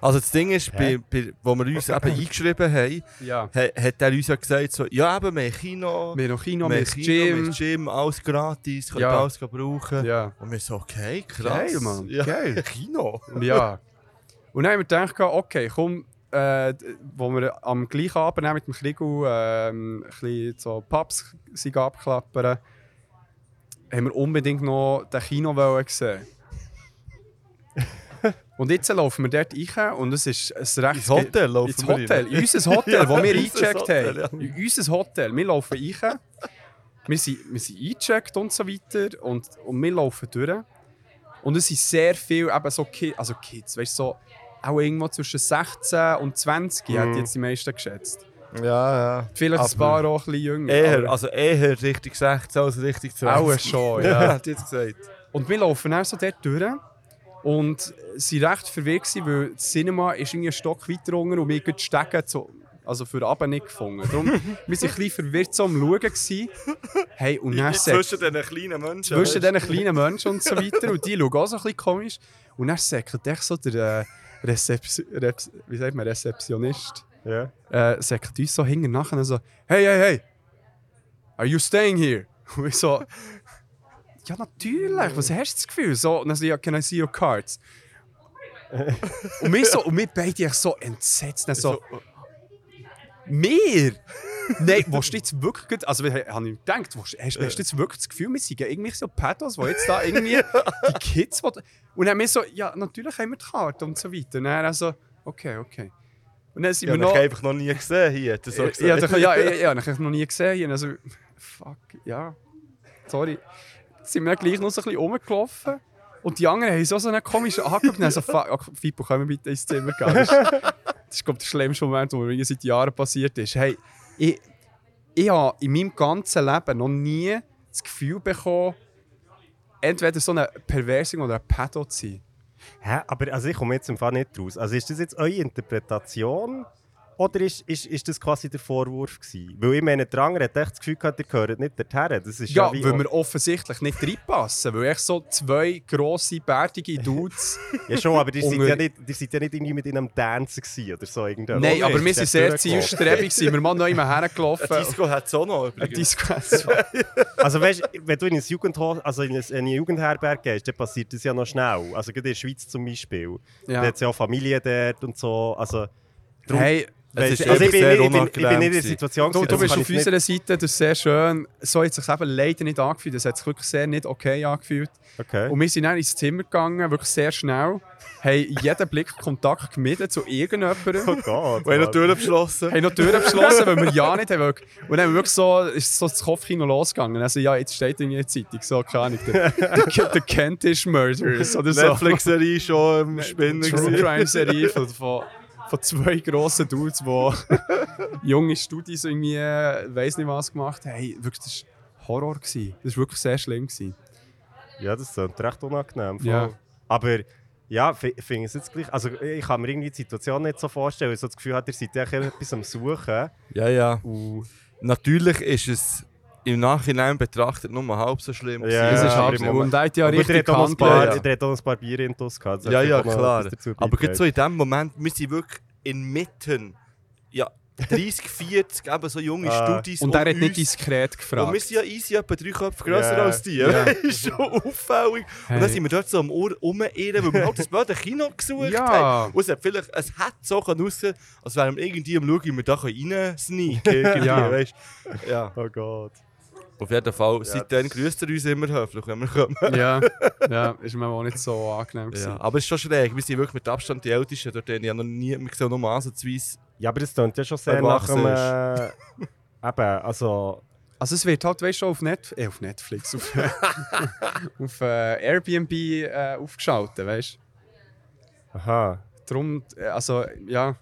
Also das Ding ist, bei, bei, wo wir uns eben eingeschrieben haben,
Ja.
ha- hat er uns ja gesagt, so, ja eben, wir haben Kino,
Wir haben noch Kino,
wir haben Kino, haben
Gym.
Gym, alles gratis, könnt
Ja.
alles brauchen.
Ja.
Und wir so, okay, krass.
Geil, Mann,
Ja.
geil.
Kino.
ja. Und dann haben wir gedacht, okay, komm, äh, wo wir am gleichen Abend mit dem Kriegel ähm, ein bisschen so Pubs sind abklappern, haben wir unbedingt noch den Kino sehen. Und jetzt laufen wir dort rein und es ist ein recht...
Ins Hotel laufen
ins
wir
Hotel,
rein.
in unser Hotel,
Ja,
wo wir eingecheckt haben. In unser Hotel. Wir laufen rein, wir sind, wir sind eingecheckt und so weiter und, und wir laufen durch. Und es sind sehr viele eben so Kids, also Kids, weißt du, so auch irgendwo zwischen 16 und 20 hätte ich jetzt die meisten geschätzt.
Ja, ja.
Vielleicht ein
Aber
paar auch ein bisschen jünger.
Eher, also eher Richtung 16 als Richtung 20.
Auch schon, ja.
ja. hat jetzt gesagt.
Und wir laufen dann so dort durch und sie recht verwirrt weil das Cinema ist irgendwie einen Stock weiter unten und wir haben die Stege zu, also für Abend nicht gefunden. Darum, wir waren ein bisschen verwirrt so am Schauen. Gewesen. Hey, und dann sagt,
Zwischen diesen kleinen Menschen.
zwischen diesen kleinen Menschen und so weiter und die schauen auch so ein bisschen komisch. Und dann sagt echt so der äh, Rezeption, Rez, wie sagt man, Rezeptionist,
Ja.
äh, sagt uns so hinten nachher so, hey, hey, hey, are you staying here? Und ich so, ja natürlich, was hast du das Gefühl? So, und dann so, ja, can I see your cards? und wir so, und wir beide so entsetzt, dann so, wir? Nein, willst du jetzt wirklich, also habe ich gedacht, hast, hast du jetzt wirklich das Gefühl, wir sind irgendwie so Pathos, die jetzt da irgendwie die Kids, will- und dann wir so, ja, natürlich haben wir die Karte und so weiter. Und dann also, okay, okay. Und dann sind
Ja,
wir
ich
noch...
habe einfach noch nie gesehen hier. er so
Ja,
gesagt.
ja, ja, ja, ja, ich habe noch nie gesehen. Und Also, fuck, ja, sorry. Sind wir gleich noch so ein bisschen rumgelaufen. Und die anderen haben so, einen komischen angeguckt. Und dann so, Fipo, können wir bitte ins Zimmer gehen? Das ist, glaube ich, der schlimmste Moment, der mir seit Jahren passiert ist. Hey, ich, ich habe in meinem ganzen Leben noch nie das Gefühl bekommen, entweder so eine Perversing oder ein Pedo zu sein.
Hä? Aber also ich komme jetzt im Fall nicht raus. Also ist das jetzt eure Interpretation oder ist, ist, ist das quasi der Vorwurf gewesen? Weil ich meine, der andere hat echt das Gefühl gehabt, ihr gehört nicht dorthin. Das ist ja,
Ja,
wie
weil wir offensichtlich nicht reinpassen. Weil echt so zwei grosse, bärtige Dudes...
Ja schon, aber seid
Unter-
ja nicht, ihr seid ja nicht irgendwie mit in einem Tanzen gewesen oder so.
Nein, aber wir sind sehr zielstrebig. Sind wir mal noch immer hergelaufen.
Ein Disco hat es auch noch
Ein
übrigens.
Disco. so.
Also weißt, wenn du in, ein Jugendho also in ein- eine Jugendherberge gehst, dann passiert das ja noch schnell. Also gerade in der Schweiz zum Beispiel. Da
Ja.
hat es ja auch Familie dort und so. Also,
Hey,
weisst,
ist
also ich, bin
sehr
ich, bin, ich bin nicht in der. Situation,
du, du bist auf
nicht-
unserer Seite, das ist sehr schön. So hat es sich eben leider nicht angefühlt. Das hat sich wirklich sehr nicht okay angefühlt.
Okay.
Und wir sind dann ins Zimmer gegangen, wirklich sehr schnell. Haben jeden Blick Kontakt gemieden zu irgendjemandem.
Oh Gott.
Wir haben noch
Mann.
die Tür abgeschlossen.
haben noch die Tür abgeschlossen, weil wir ja nicht haben. Und dann haben wir wirklich so, ist so das Kopfkino losgegangen. Also ja, jetzt steht in der Zeitung, so, keine Ahnung, der, der, der Kentish Murders oder so.
Netflix-Serie schon im Spinnen.
True
gewesen.
Crime Serie von, von, zwei grossen Dudes, die junge Studis irgendwie, äh, weiss nicht was gemacht haben. Hey, wirklich, das war Horror. Gewesen. Das war wirklich sehr schlimm. Gewesen.
Ja, das ist recht unangenehm.
Ja.
Aber ja, finde ich es jetzt gleich. Also ich kann mir irgendwie die Situation nicht so vorstellen, weil ich so das Gefühl habe, ihr seid ja etwas am Suchen.
Ja, ja.
Und
Natürlich ist es im Nachhinein betrachtet nur halb so schlimm.
Ja.
Das ist halb so.
Moment-
Und er hat ja
Aber
richtig
hat ein
gehandelt.
paar,
ja.
der hat auch ein paar Bier in gehabt. Das hat
Ja, ja,
auch noch
klar. Aber gerade so in dem Moment, wir sind wirklich inmitten, ja, 30, 40, eben so junge
Ah.
Studis.
Und er hat nicht
uns.
diskret
Und
gefragt.
wir sind ja easy etwa drei Köpfe grösser
Ja.
als die.
Ja.
Das ist schon auffällig.
Hey.
Und dann sind wir dort so am Ohr rumirren, weil wir halt das blöde Kino gesucht
Ja.
haben. Und es, hat vielleicht, es hätte so können aussehen als wären wir irgendwie am Schauen, wie wir da rein sneaken irgendwie,
Ja.
weißt? Ja.
Oh Gott.
Auf jeden Fall, seitdem grüßt er uns immer höflich, wenn wir kommen.
ja, ja, ist mir auch nicht so angenehm. gewesen.
Ja, aber es ist schon schräg. Wir sind wirklich mit Abstand die Ältesten. Dort habe ich ja noch nie, wir sehen nur ansatzweise.
Ja, aber das klingt ja schon sehr nach dem...
erwachsen
Äh, eben, also...
Also es wird halt, weißt du, auf, Netf äh, auf Netflix, auf, auf äh, Airbnb äh, aufgeschaltet, weißt du?
Aha.
Darum, äh, also, ja,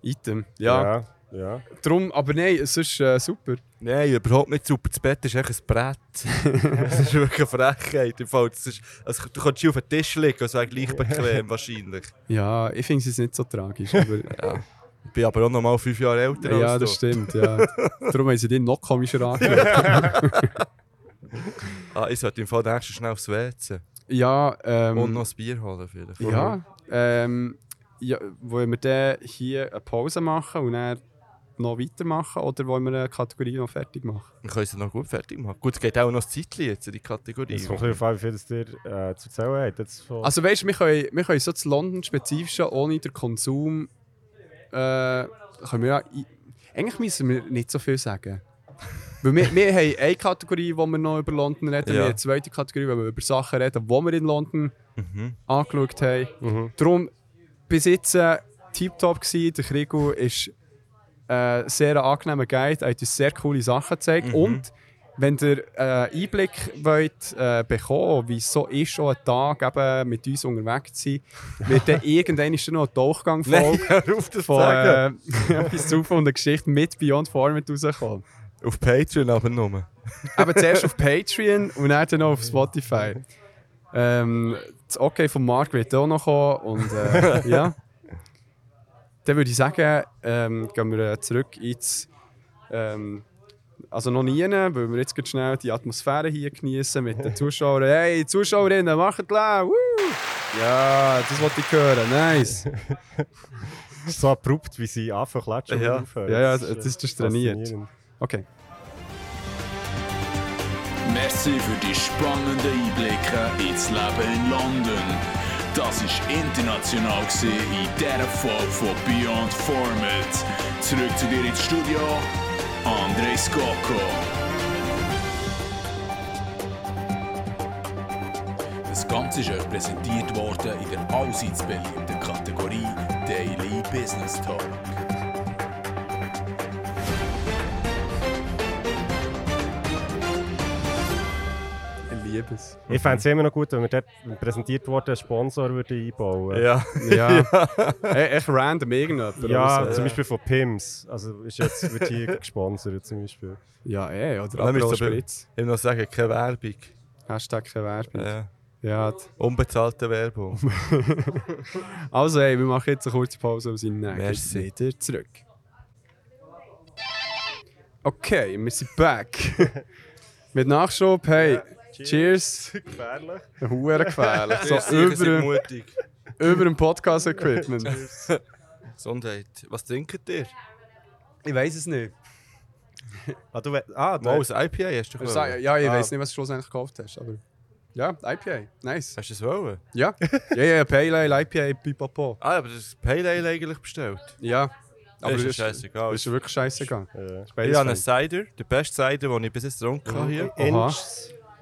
Item, ja.
Ja. Ja.
Drum, aber nein, es ist äh, super.
Nein, überhaupt nicht super. Das Bett ist echt ein Brett. das ist wirklich eine Frechheit. Im Fall, das ist, also, du kannst hier auf den Tisch liegen, das wäre gleich bequem wahrscheinlich.
Ja, ich finde es jetzt nicht so tragisch, aber
Ja. Ich bin aber auch noch mal fünf Jahre älter
ja,
als
das
du.
stimmt, ja. Darum haben sie den noch komischer angeschaut.
Ah, ich sollte im Fall nächstes schnell aufs WC.
Ja, ähm,
Und noch ein Bier holen vielleicht.
ja, ähm, ja, wollen wir dann hier eine Pause machen und dann noch weitermachen oder wollen wir eine Kategorie noch fertig machen?
Dann können sie noch gut fertig machen. Gut, es geht auch noch ein Zeitchen jetzt in die Kategorie.
Es kommt ein bisschen auf, wie viel das dir äh, zu erzählen hat. Jetzt von-
Also weißt du, wir können, wir können so zu London spezifische ohne den Konsum äh, können wir ja, eigentlich müssen wir nicht so viel sagen. Weil wir, wir haben eine Kategorie, wo wir noch über London reden, wir
Ja.
haben eine zweite Kategorie, wo wir über Sachen reden, die wir in London
Mhm.
angeschaut haben.
Mhm.
Darum, bis jetzt äh, tiptop gsi. Der Krigo ist äh, sehr angenehmer Guide, er hat uns sehr coole Sachen gezeigt.
Mhm.
Und wenn ihr äh, Einblick wollt, äh, bekommen wie es so ist, schon einen Tag eben mit uns unterwegs zu sein, wird dann irgendwann ist dann noch ein Tauchgang folgen von äh, etwas zu von der Geschichte mit Beyond Format rauskommen.
Auf Patreon aber nur.
Eben zuerst auf Patreon und dann, dann noch auf Spotify. Ähm, das Okay von Mark wird auch noch kommen und äh, ja. Dann würde ich sagen, ähm, gehen wir äh, zurück ins. Ähm, also noch nie, weil wir jetzt schnell die Atmosphäre hier genießen mit den Zuschauern. Hey, Zuschauerinnen, macht laut! Ja, das wollte ich hören. Nice.
so abrupt, wie sie anfangen zu klatschen
Ja.
und aufhören.
Ja, ja,
äh,
das ist das trainiert.
faszinierend.
Okay.
Merci für die spannenden Einblicke ins Leben in London. Das war international in dieser Folge von Beyond Format. Zurück zu dir ins Studio, André Skoko. Das Ganze ist euch präsentiert worden in der allseits beliebten Kategorie Daily Business Talk.
Liebe es.
Ich fände es immer noch gut, wenn wir dort präsentiert worden einen Sponsor würden einbauen
Ja.
Ja. E- Echt random irgendjemand. oder
Ja,
was?
zum Beispiel von Pims. Also ist jetzt, wird hier gesponsert zum Beispiel.
Ja, eh, oder Aperol Spritz.
Ich will noch sagen, keine Werbung.
Hashtag keine Werbung.
Ja.
Ja.
Unbezahlte Werbung.
Also, hey, wir machen jetzt eine kurze Pause und sind
Merci.
wieder zurück. Okay, wir sind back. Mit Nachschub, hey, cheers.
Gefährlich.
Hure gefährlich. so über,
mutig.
über dem Podcast-Equipment.
Gesundheit. Was trinkt ihr?
Ich weiß es nicht.
Ah, du, ah,
Mal
du,
ein IPA hast du wollen?
Ja, ich
Ah.
weiß nicht, was du schlussendlich gekauft hast, aber... Ja, IPA, nice.
Hast du es wollen?
Ja, ja, ja, Pale Ale, IPA, pipapo.
Ah, aber das ist Pale Ale eigentlich bestellt.
Ja, aber
ist
das
scheißegal.
Das ist wirklich scheißegal.
Ja.
Ich habe einen. Cider, der beste Cider, den ich bis jetzt getrunken habe hier.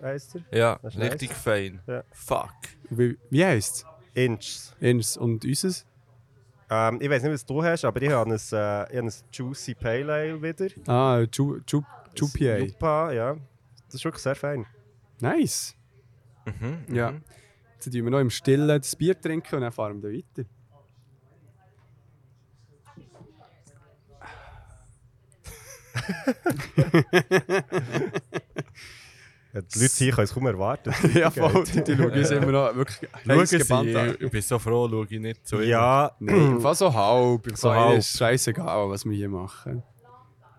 Heisst er.
Ja,
Das ist
richtig
nice.
fein.
Ja.
Fuck.
Wie, wie heisst es?
Inchs.
Ins und unseres?
Ähm, ich weiß nicht, was du hast, aber ich habe ein, äh, ich habe ein Juicy Pale Ale wieder.
Ah, Ju- Ju- Jupier.
Jupa, ja. Das ist wirklich sehr fein.
Nice.
Mhm.
Ja. Jetzt tun wir noch im Stillen das Bier trinken und dann fahren wir weiter.
Ja, die Leute hier können es kaum erwarten.
ja, voll. Die, die schauen uns immer noch wirklich gebannt an.
ich, ich bin so froh, schaue ich nicht zu.
Ja,
Nein, fast so halb.
So
So
halb.
ist scheißegal, was wir hier machen.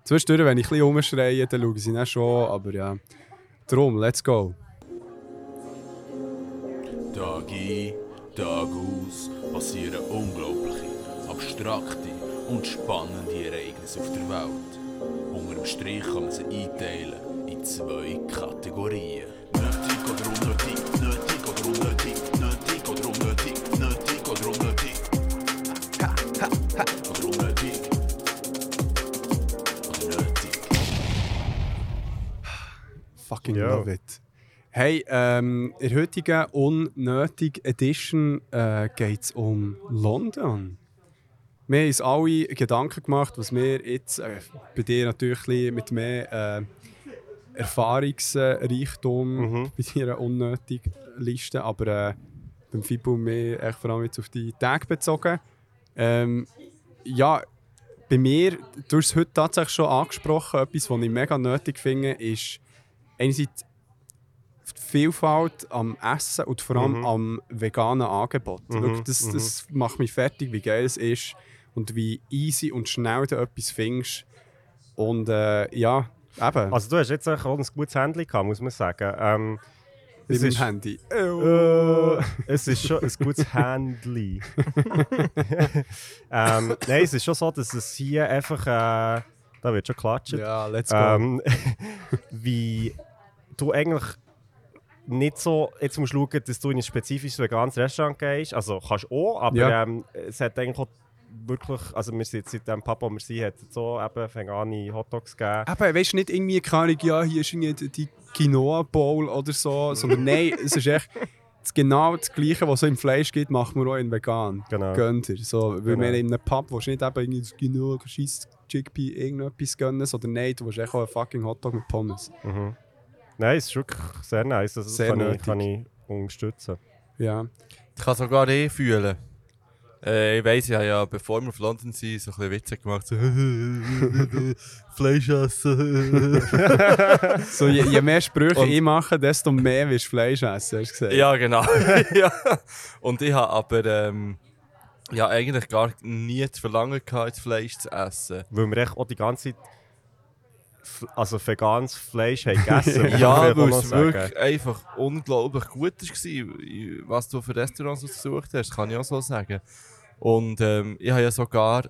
Zwischendurch, wenn ich ein bisschen rumschreie, dann schauen sie dann schon, aber ja. Drum, let's go.
Tag ein, Tag aus passieren unglaubliche, abstrakte und spannende Ereignisse auf der Welt. Unter dem Strich kann man sie einteilen in zwei Kategorien. Nötig oder unnötig, nötig oder unnötig, nötig oder unnötig, nötig oder unnötig. Ha, ha, ha. Oder unnötig. Oder nötig.
Fucking
Ja.
love it. Hey, ähm, in der heutigen unnötig Edition äh, geht es um London. Wir haben uns alle Gedanken gemacht, was wir jetzt, äh, bei dir natürlich mit mehr äh, Erfahrungsreichtum
Mhm.
bei deiner unnötigen Liste, aber äh, beim FIBU mehr echt vor allem jetzt auf die Tage bezogen. Ähm, ja, bei mir, du hast es heute tatsächlich schon angesprochen, etwas, was ich mega nötig finde, ist einerseits die Vielfalt am Essen und vor allem
Mhm.
am veganen Angebot.
Mhm,
Wirklich, das, das macht mich fertig, wie geil es ist und wie easy und schnell du etwas findest. Und äh, ja, eben.
Also du hast jetzt auch ein gutes Handling gehabt, muss man sagen. Ähm, Es ist-
Handy.
Äh, es ist schon ein gutes Handy. ähm, nein, es ist schon so, dass es hier einfach. Äh, da wird schon klatscht.
Ja, let's go.
Ähm, wie du eigentlich nicht so. Jetzt musst du schauen, dass du in ein spezifisches veganes Restaurant gehst. Also kannst du auch, aber
Ja.
ähm, es hat eigentlich auch wirklich. Also, wir sind jetzt seit dem Papa, wo wir sind, hat so eben vegane Hotdogs gegeben.
Eben, weißt du, nicht irgendwie, keine Ahnung, ja, hier ist irgendwie die Quinoa Bowl oder so, sondern nein, es ist echt genau das Gleiche, was es im Fleisch gibt, machen wir auch in vegan.
Genau.
Gönnt ihr. So, weil
Genau.
wir in einem Pub, wo du nicht eben irgendwie Quinoa, Scheiss, Chickpea, irgendetwas gönnen, sondern nein, du willst echt auch einen fucking Hotdog mit Pommes.
Mhm. Nein, es ist wirklich sehr nice. Also, das
Sehr
kann, ich, kann ich unterstützen.
Ja.
Ich kann sogar eh fühlen. Äh, ich weiss, ich habe ja, bevor wir auf London sind, so ein bisschen Witze gemacht. So, Fleisch essen.
So, je, je mehr Sprüche
Und-
ich mache, desto mehr willst du Fleisch essen, hast du gesagt.
ja, genau. ja. Und ich habe aber ähm, ja, eigentlich gar nie das Verlangen gehabt, Fleisch zu essen.
Weil wir echt auch die ganze Zeit also veganes Fleisch haben gegessen.
Ja, weil es wirklich einfach unglaublich gut war, was du für Restaurants ausgesucht hast, kann ich auch so sagen. Und ähm, ich habe ja sogar,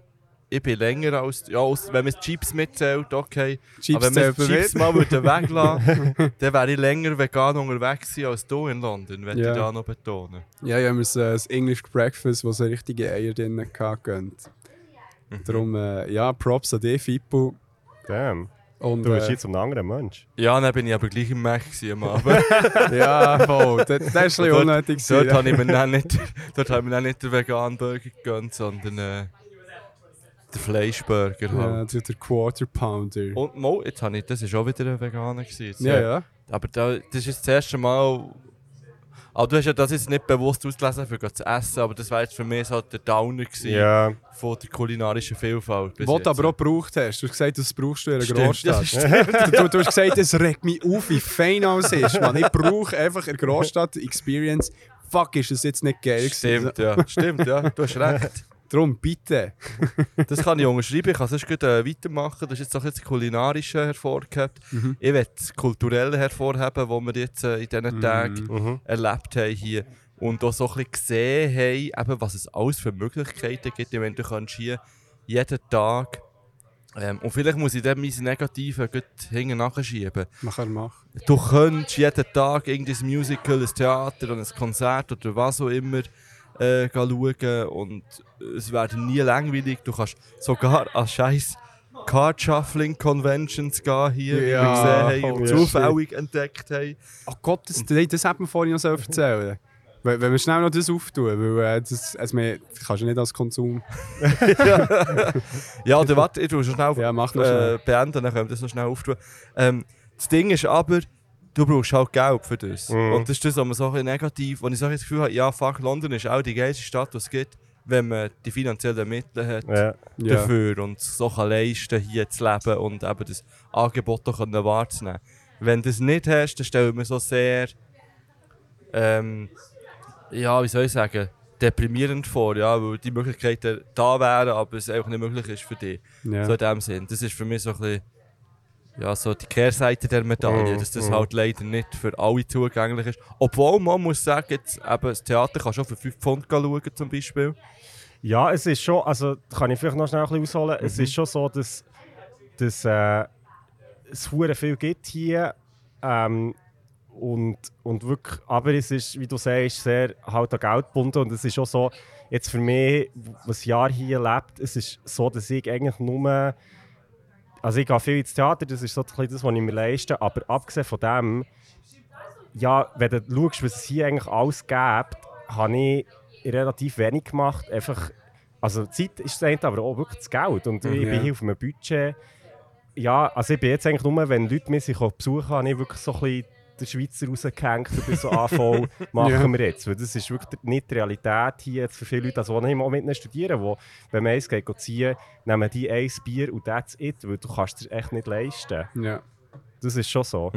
ich bin länger als, ja, aus, wenn man Chips mitzählt, okay.
Chips
aber wenn wir die
selber
Chips
mit.
mal weglassen dann wäre ich länger vegan unterwegs gewesen als du in London, würde
Ja.
ich da noch betonen.
Ja, ich habe mir das, äh, das English Breakfast, wo so richtige Eier drin hatte, gönnt.
Mhm.
Darum, äh, ja, Props an dich, Fippo.
Damn.
Und,
Du bist
äh,
jetzt ein anderer Mensch.
Ja, dann bin ich aber gleich im gewesen am Abend.
Ja, voll. Das, das ist ein bisschen
Dort-
unnötig.
Dort
gewesen.
habe ich mir dann nicht, dort habe ich mir dann nicht den veganen Burger gegönnt, sondern äh, den Fleischburger
Ja,
halt.
der der Quarter Pounder.
Und Mo, jetzt habe ich, das war auch wieder ein Veganer. Gewesen. Jetzt,
ja, ja.
Aber da, das ist das erste Mal... Aber du hast ja das jetzt nicht bewusst ausgelesen, für zu essen, aber das war jetzt für mich so der Downer
Ja.
von der kulinarischen Vielfalt.
Was du aber auch gebraucht hast. Du hast gesagt, das brauchst du in einer
Stimmt,
Großstadt. du, du hast gesagt, es regt mich auf, wie fein alles ist. Man, ich brauche einfach in der Großstadt Experience. Fuck, ist das jetzt nicht geil gewesen.
Stimmt, ja. Stimmt, ja. Du hast recht.
Darum, bitte.
Das kann ich unterschreiben. Ich kann sonst gut äh, weitermachen. Das ist jetzt auch jetzt das Kulinarische hervorgehoben.
Mhm.
Ich will das Kulturelle hervorheben, was wir jetzt äh, in diesen Tagen
Mhm.
erlebt haben hier. Und auch so ein bisschen gesehen haben, eben, was es alles für Möglichkeiten gibt. Ich meine, du kannst hier jeden Tag... Ähm, und vielleicht muss ich dann meine Negativen hinten nachschieben.
Nachher mach.
Du könntest jeden Tag irgendein Musical, ein Theater oder ein Konzert oder was auch immer äh, schauen und es werden nie langweilig. Du kannst sogar an scheiß Card Shuffling Conventions gehen hier, wie
Ja,
wir gesehen haben
oh, ja,
zufällig entdeckt haben.
Oh Gott, das, das, das hat man vorhin noch so erzählen wenn, wenn wir schnell noch das auftun, weil äh, das, also, wir, das kannst du nicht als Konsum.
Ja, oder warte, ich tue schon schnell
Ja, mach noch
äh,
schnell.
beenden, dann können wir das noch schnell auftun. Ähm, das Ding ist aber, du brauchst halt Geld für das.
Mhm.
Und das ist das, was man so ein negativ, wo ich so das Gefühl habe, ja, fuck, London ist auch die geilste Stadt, die es gibt, wenn man die finanziellen Mittel hat.
Ja.
Ja.
dafür und es so kann leisten, hier zu leben und eben das Angebot auch können wahrzunehmen. Wenn du das nicht hast, dann stelle ich mir so sehr, ähm, ja, wie soll ich sagen, deprimierend vor, ja, weil die Möglichkeiten da wären, aber es einfach nicht möglich ist für dich.
Ja.
So in dem Sinn. Das ist für mich so ein bisschen, ja, so die Kehrseite der Medaille,
Mhm,
dass das
mhm.
halt leider nicht für alle zugänglich ist. Obwohl man muss sagen, jetzt, eben, das Theater kann schon für 5 Pfund schauen zum Beispiel.
Ja, es ist schon, also kann ich vielleicht noch schnell ein bisschen ausholen. Es ist schon so, dass, dass äh, es hure viel gibt hier. Ähm, und, und wirklich, aber es ist, wie du sagst, sehr halt an Geld gebunden. Und es ist auch so, jetzt für mich, was Jahr hier lebt, es ist so, dass ich eigentlich nur. Also ich gehe viel ins Theater, das ist so ein das, was ich mir leiste. Aber abgesehen von dem, ja, wenn du schaust, was es hier eigentlich alles gibt, habe ich relativ wenig gemacht. Einfach, also Zeit ist das eine, aber auch wirklich das Geld. Und ich
Ja.
bin hier auf einem Budget. Ja, also ich bin jetzt eigentlich nur, wenn Leute mich auch besuchen, habe ich wirklich so ein bisschen den Schweizer rausgehängt und bin so AV machen
Ja.
wir jetzt. Weil das ist wirklich nicht die Realität hier jetzt für viele Leute, also die mal mit studieren, wo, wenn man eins geht, ziehen, nehmen die ein Bier und that's it, weil du kannst es echt nicht leisten.
ja.
Das ist schon so.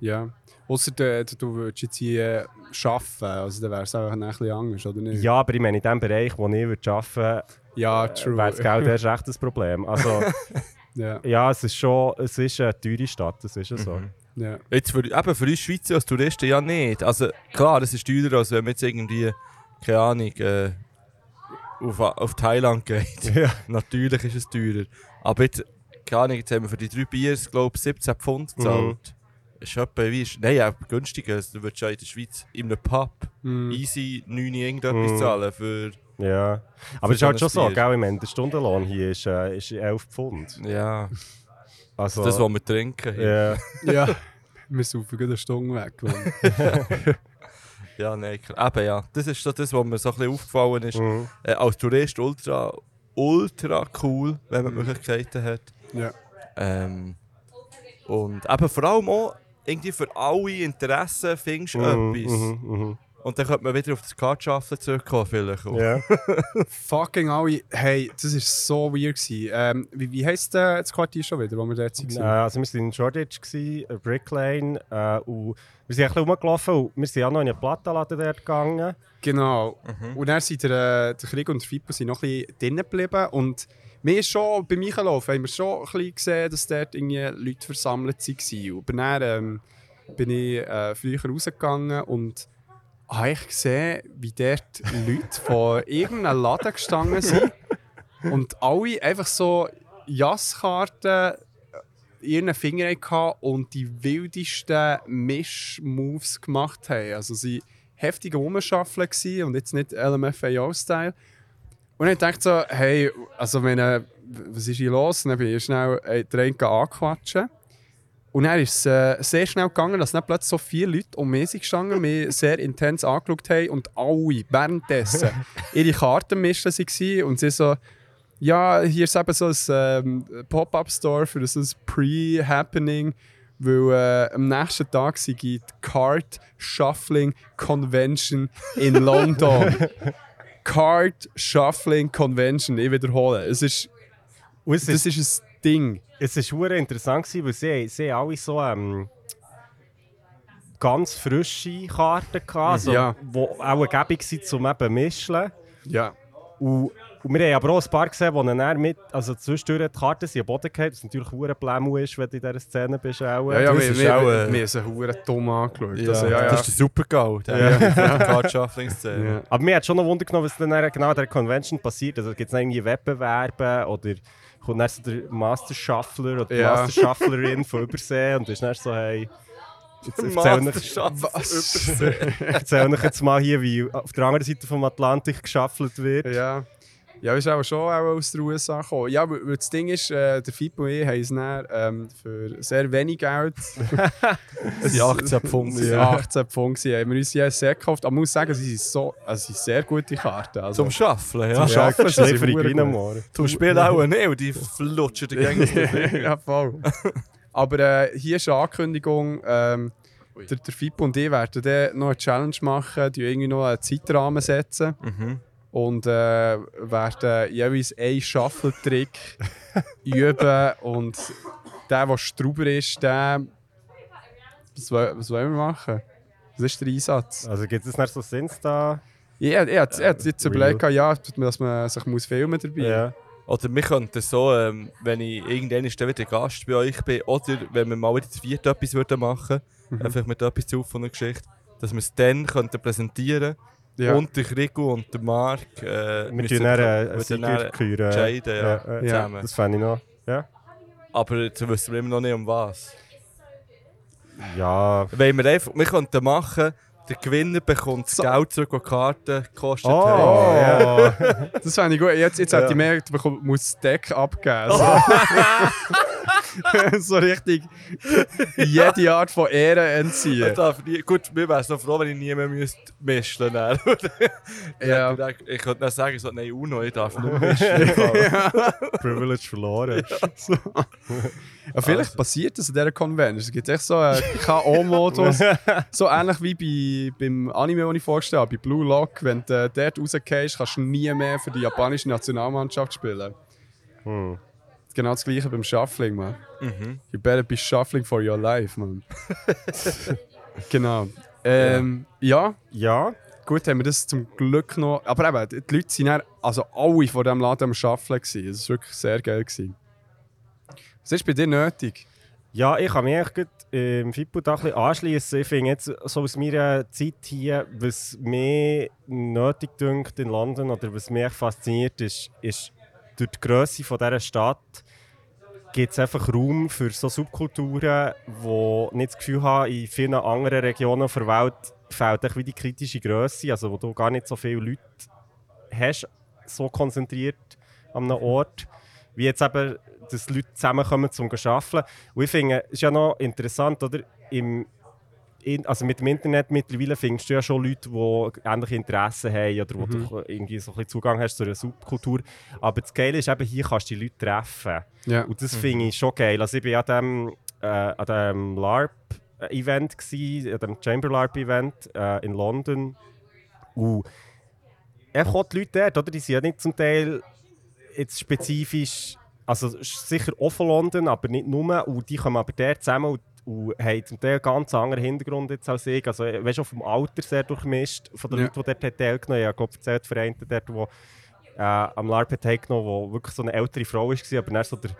Ja. Ausser du, du, du würdest jetzt hier arbeiten, also dann wäre es auch ein bisschen anders, oder nicht?
Ja, aber ich meine, in dem Bereich, wo ich würde arbeiten würde,
ja true.
wäre das Geld erst recht ein Problem. Also,
ja.
ja, es ist schon es ist eine teure Stadt, das ist ja so.
Ja.
Jetzt für, eben für uns Schweizer als Touristen ja nicht. Also klar, es ist teurer, als wenn man jetzt irgendwie, keine Ahnung, äh, auf, auf Thailand geht.
Ja.
Natürlich ist es teurer. Aber jetzt, keine Ahnung, jetzt haben wir für die drei Biers, glaube ich, 17 Pfund gezahlt. Ist etwa wie, ist- nein, ja, günstiger. Also, Du würdest ja in der Schweiz in einem Pub
Mhm.
easy 9 irgendetwas
Mhm.
zahlen für,
Ja. Aber es ist halt schon so, gell? Ich meine, der Stundenlohn hier ist, äh, ist 11 Pfund.
ja,
Also,
das, was wir trinken. hier.
ja.
ja. Wir saufen gerade eine Stunde weg.
Ja, nein, klar. eben ja. Das ist so das, was mir so ein bisschen aufgefallen ist.
Mhm.
Äh, als Tourist ultra, ultra cool, wenn man die Möglichkeiten hat.
ja.
Ähm, und eben vor allem auch irgendwie für alle Interessen findest du
Mhm,
etwas.
mhm, mhm.
Und dann könnte man wieder auf das Kartschaffeln zurückkommen vielleicht. auch.
Ja.
Fucking alle. Hey, das war so weird. Gewesen. Ähm, wie, wie heisst äh, das Quartier schon wieder, wo wir dort
Äh,
waren?
also wir waren in Shoreditch, gewesen, äh, Brick Lane. Äh, und wir sind ein bisschen rumgelaufen und wir sind auch noch in einen Plattenladen dort gegangen.
Genau. Und dann sind der, äh, der Krieg und der Fippo sind noch ein bisschen drinnen geblieben. Und mir ist schon, beim Einlaufen haben wir schon ein bisschen gesehen, dass dort irgendwie Leute versammelt waren. Aber dann ähm, bin ich äh, früher rausgegangen und habe ich gesehen, wie dort Leute von irgendeinem Laden gestanden sind. Und alle einfach so Jasskarten in ihren Fingern hatten und die wildesten Mischmoves gemacht haben. Also sie heftig rumschaffeln und jetzt nicht LMFAO-Style. Und ich dachte so, hey, also wenn, äh, was ist hier los? Und dann bin ich schnell äh, den einen anquatschen. Und dann ist es äh, sehr schnell gegangen, dass dann plötzlich so viele Leute um mich gestanden, mich sehr intens angeschaut haben und alle währenddessen ihre Karten mischen waren und sie so, ja, hier ist eben so ein ähm, Pop-Up-Store für so ein Pre-Happening, weil äh, am nächsten Tag sei die Card Shuffling Convention in London. Card Shuffling Convention, ich wiederhole. Es ist,
es
das
ist,
ist ein Ding.
es ist hure interessant, weil sie, sie alle so ähm, ganz frische Karten gehabt, also,
Ja.
die auch gäbig sind zum eben mischen.
Ja.
Und, und wir haben aber auch ein paar gesehen, die dann mit, also zwischendurch die Karten sind am Boden gefallen, was natürlich hure Blämu ist, wenn du in dieser Szene bist. Auch.
Ja, ja,
Das
wir,
ist
wir,
auch,
wir,
äh,
wir sind hure dumm angeschaut.
Ja,
Also, ja, ja.
Das ist der Super-GAU, der ja. Kartschafflingsszene.
Ja.
Aber mir hat schon noch Wunder genommen, was dann genau an der Convention passiert. Also gibt es irgendwie Wettbewerbe oder kommt dann so der Master Shuffler oder die
Ja.
Master Shufflerin von Übersee und ist dann so, hey, jetzt erzähl euch, erzähl euch jetzt mal hier, wie auf der anderen Seite vom Atlantik geschaffelt wird.
Ja. Ja, ist auch schon auch aus den USA gekommen. Ja, weil das Ding ist, äh, der Fippo und ich haben es dann, ähm, für sehr wenig Geld,
Das sind 18 Pfund.
ja. 18 Pfund, gewesen, haben wir uns ja sehr gekauft. Aber man muss sagen, sie sind, so, also sie sind sehr gute Karten. Also,
Zum Schaffeln, ja.
Zum
Ja,
Schaffen sind sie.
Greenamore.
Zum Spiel auch nicht, und die flutschen die Gänge.
ja, voll. Aber äh, hier ist eine Ankündigung, ähm, der, der Fippo und ich werden dann noch eine Challenge machen, die irgendwie noch einen Zeitrahmen setzen.
Mhm.
Und äh, werden jeweils einen Shuffle-Trick üben und der, der Strauber ist, der... Was, was wollen wir machen? Was ist der Einsatz?
Also gibt es nicht so Insta?
Ich, ich, ich, ich hab jetzt überlegt, ja, dass man sich muss filmen dabei
Ja.
Oder wir könnten so, ähm, wenn ich irgendwann wieder Gast bei euch bin, oder wenn wir mal wieder zu viert etwas würden machen
Mhm.
einfach mit etwas zu von einer Geschichte, dass wir es dann könnten präsentieren
Ja.
und der Rico und der Marc äh,
Wir
müssen
dann
dann
Sieger küren.
entscheiden, ja,
Ja, ja.
zusammen.
Das fände ich noch. Ja.
Aber jetzt wissen wir immer noch nicht um was.
Ja.
Wenn wir einfach, wir könnten machen, der Gewinner bekommt das Geld zurück, das die Karte gekostet
Oh,
hat.
ja.
Das fände ich gut. Jetzt, jetzt
Ja.
hätte ich gemerkt, man muss das Deck abgeben. So, so richtig jede Art von Ehre entziehen.
Ich darf nie, gut, wir wären so froh, wenn ich nie mehr müsste mischen müsste.
Ja.
Ich, ich könnte dann sagen, so, nein, Uno, ich darf nur mischen.
Privilege verloren.
Ja, vielleicht passiert das in dieser Convention. Es gibt echt so einen K.O.-Modus. so ähnlich wie bei, beim Anime, den ich vorstelle habe, bei Blue Lock. Wenn du dort rausgehst, kannst du nie mehr für die japanische Nationalmannschaft spielen.
Hm.
Genau das gleiche beim Shuffling, man.
Mhm.
You better be shuffling for your life, man. genau. Ähm, ja.
Ja.
gut haben wir das zum Glück noch. Aber eben, die Leute waren dann, also alle von diesem Laden am Shufflen. gewesen. Es war wirklich sehr geil. Gewesen. Was ist bei dir nötig?
Ja, ich kann mich eigentlich gut, ähm, Fippo da ein bisschen anschließen. Ich finde jetzt so aus meiner Zeit hier, was mir nötig dünkt in London oder was mich fasziniert, ist, ist durch die Größe von dieser Stadt gibt es einfach Raum für so Subkulturen, die nicht das Gefühl haben, in vielen anderen Regionen der Welt fehlt wie die kritische Größe, also wo du gar nicht so viele Leute hast, so konzentriert an einem Ort, wie jetzt eben, dass Leute zusammenkommen zum Arbeiten. Und ich finde, es ist ja noch interessant, oder? Im, also mit dem Internet mittlerweile findest du ja schon Leute, die ähnliche Interessen haben oder wo du irgendwie so ein bisschen Zugang hast zu einer Subkultur. Aber das Geile ist eben, hier kannst du die Leute treffen.
Ja.
Und das finde ich schon geil. Also ich war an dem, äh, an dem LARP-Event, an dem Chamber LARP-Event äh, in London. Und einfach auch die Leute dort, oder? die sind ja nicht zum Teil jetzt spezifisch, also es ist sicher auch von London, aber nicht nur. Und die kommen aber dort zusammen und, haben zum Teil einen ganz anderen Hintergrund jetzt als ich. Also weißt du, auch vom Alter sehr durchmischt, von den
Ja.
Leuten, die dort teilgenommen haben. Ich habe glaube erzählt, von einem dort, der äh, am LARP hat teilgenommen, wo wirklich so eine ältere Frau war, aber dann so der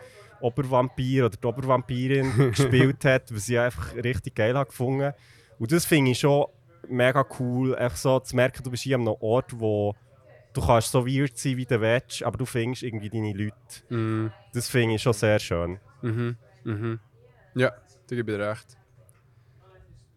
Obervampir oder die Obervampirin gespielt hat, was ich einfach richtig geil habe gefunden. Und das finde ich schon mega cool, einfach so zu merken, du bist hier an einem Ort, wo du kannst so weird sein, wie du willst, aber du findest irgendwie deine Leute.
Mhm.
Das finde ich schon sehr schön.
Mhm. Mhm. Ja, recht.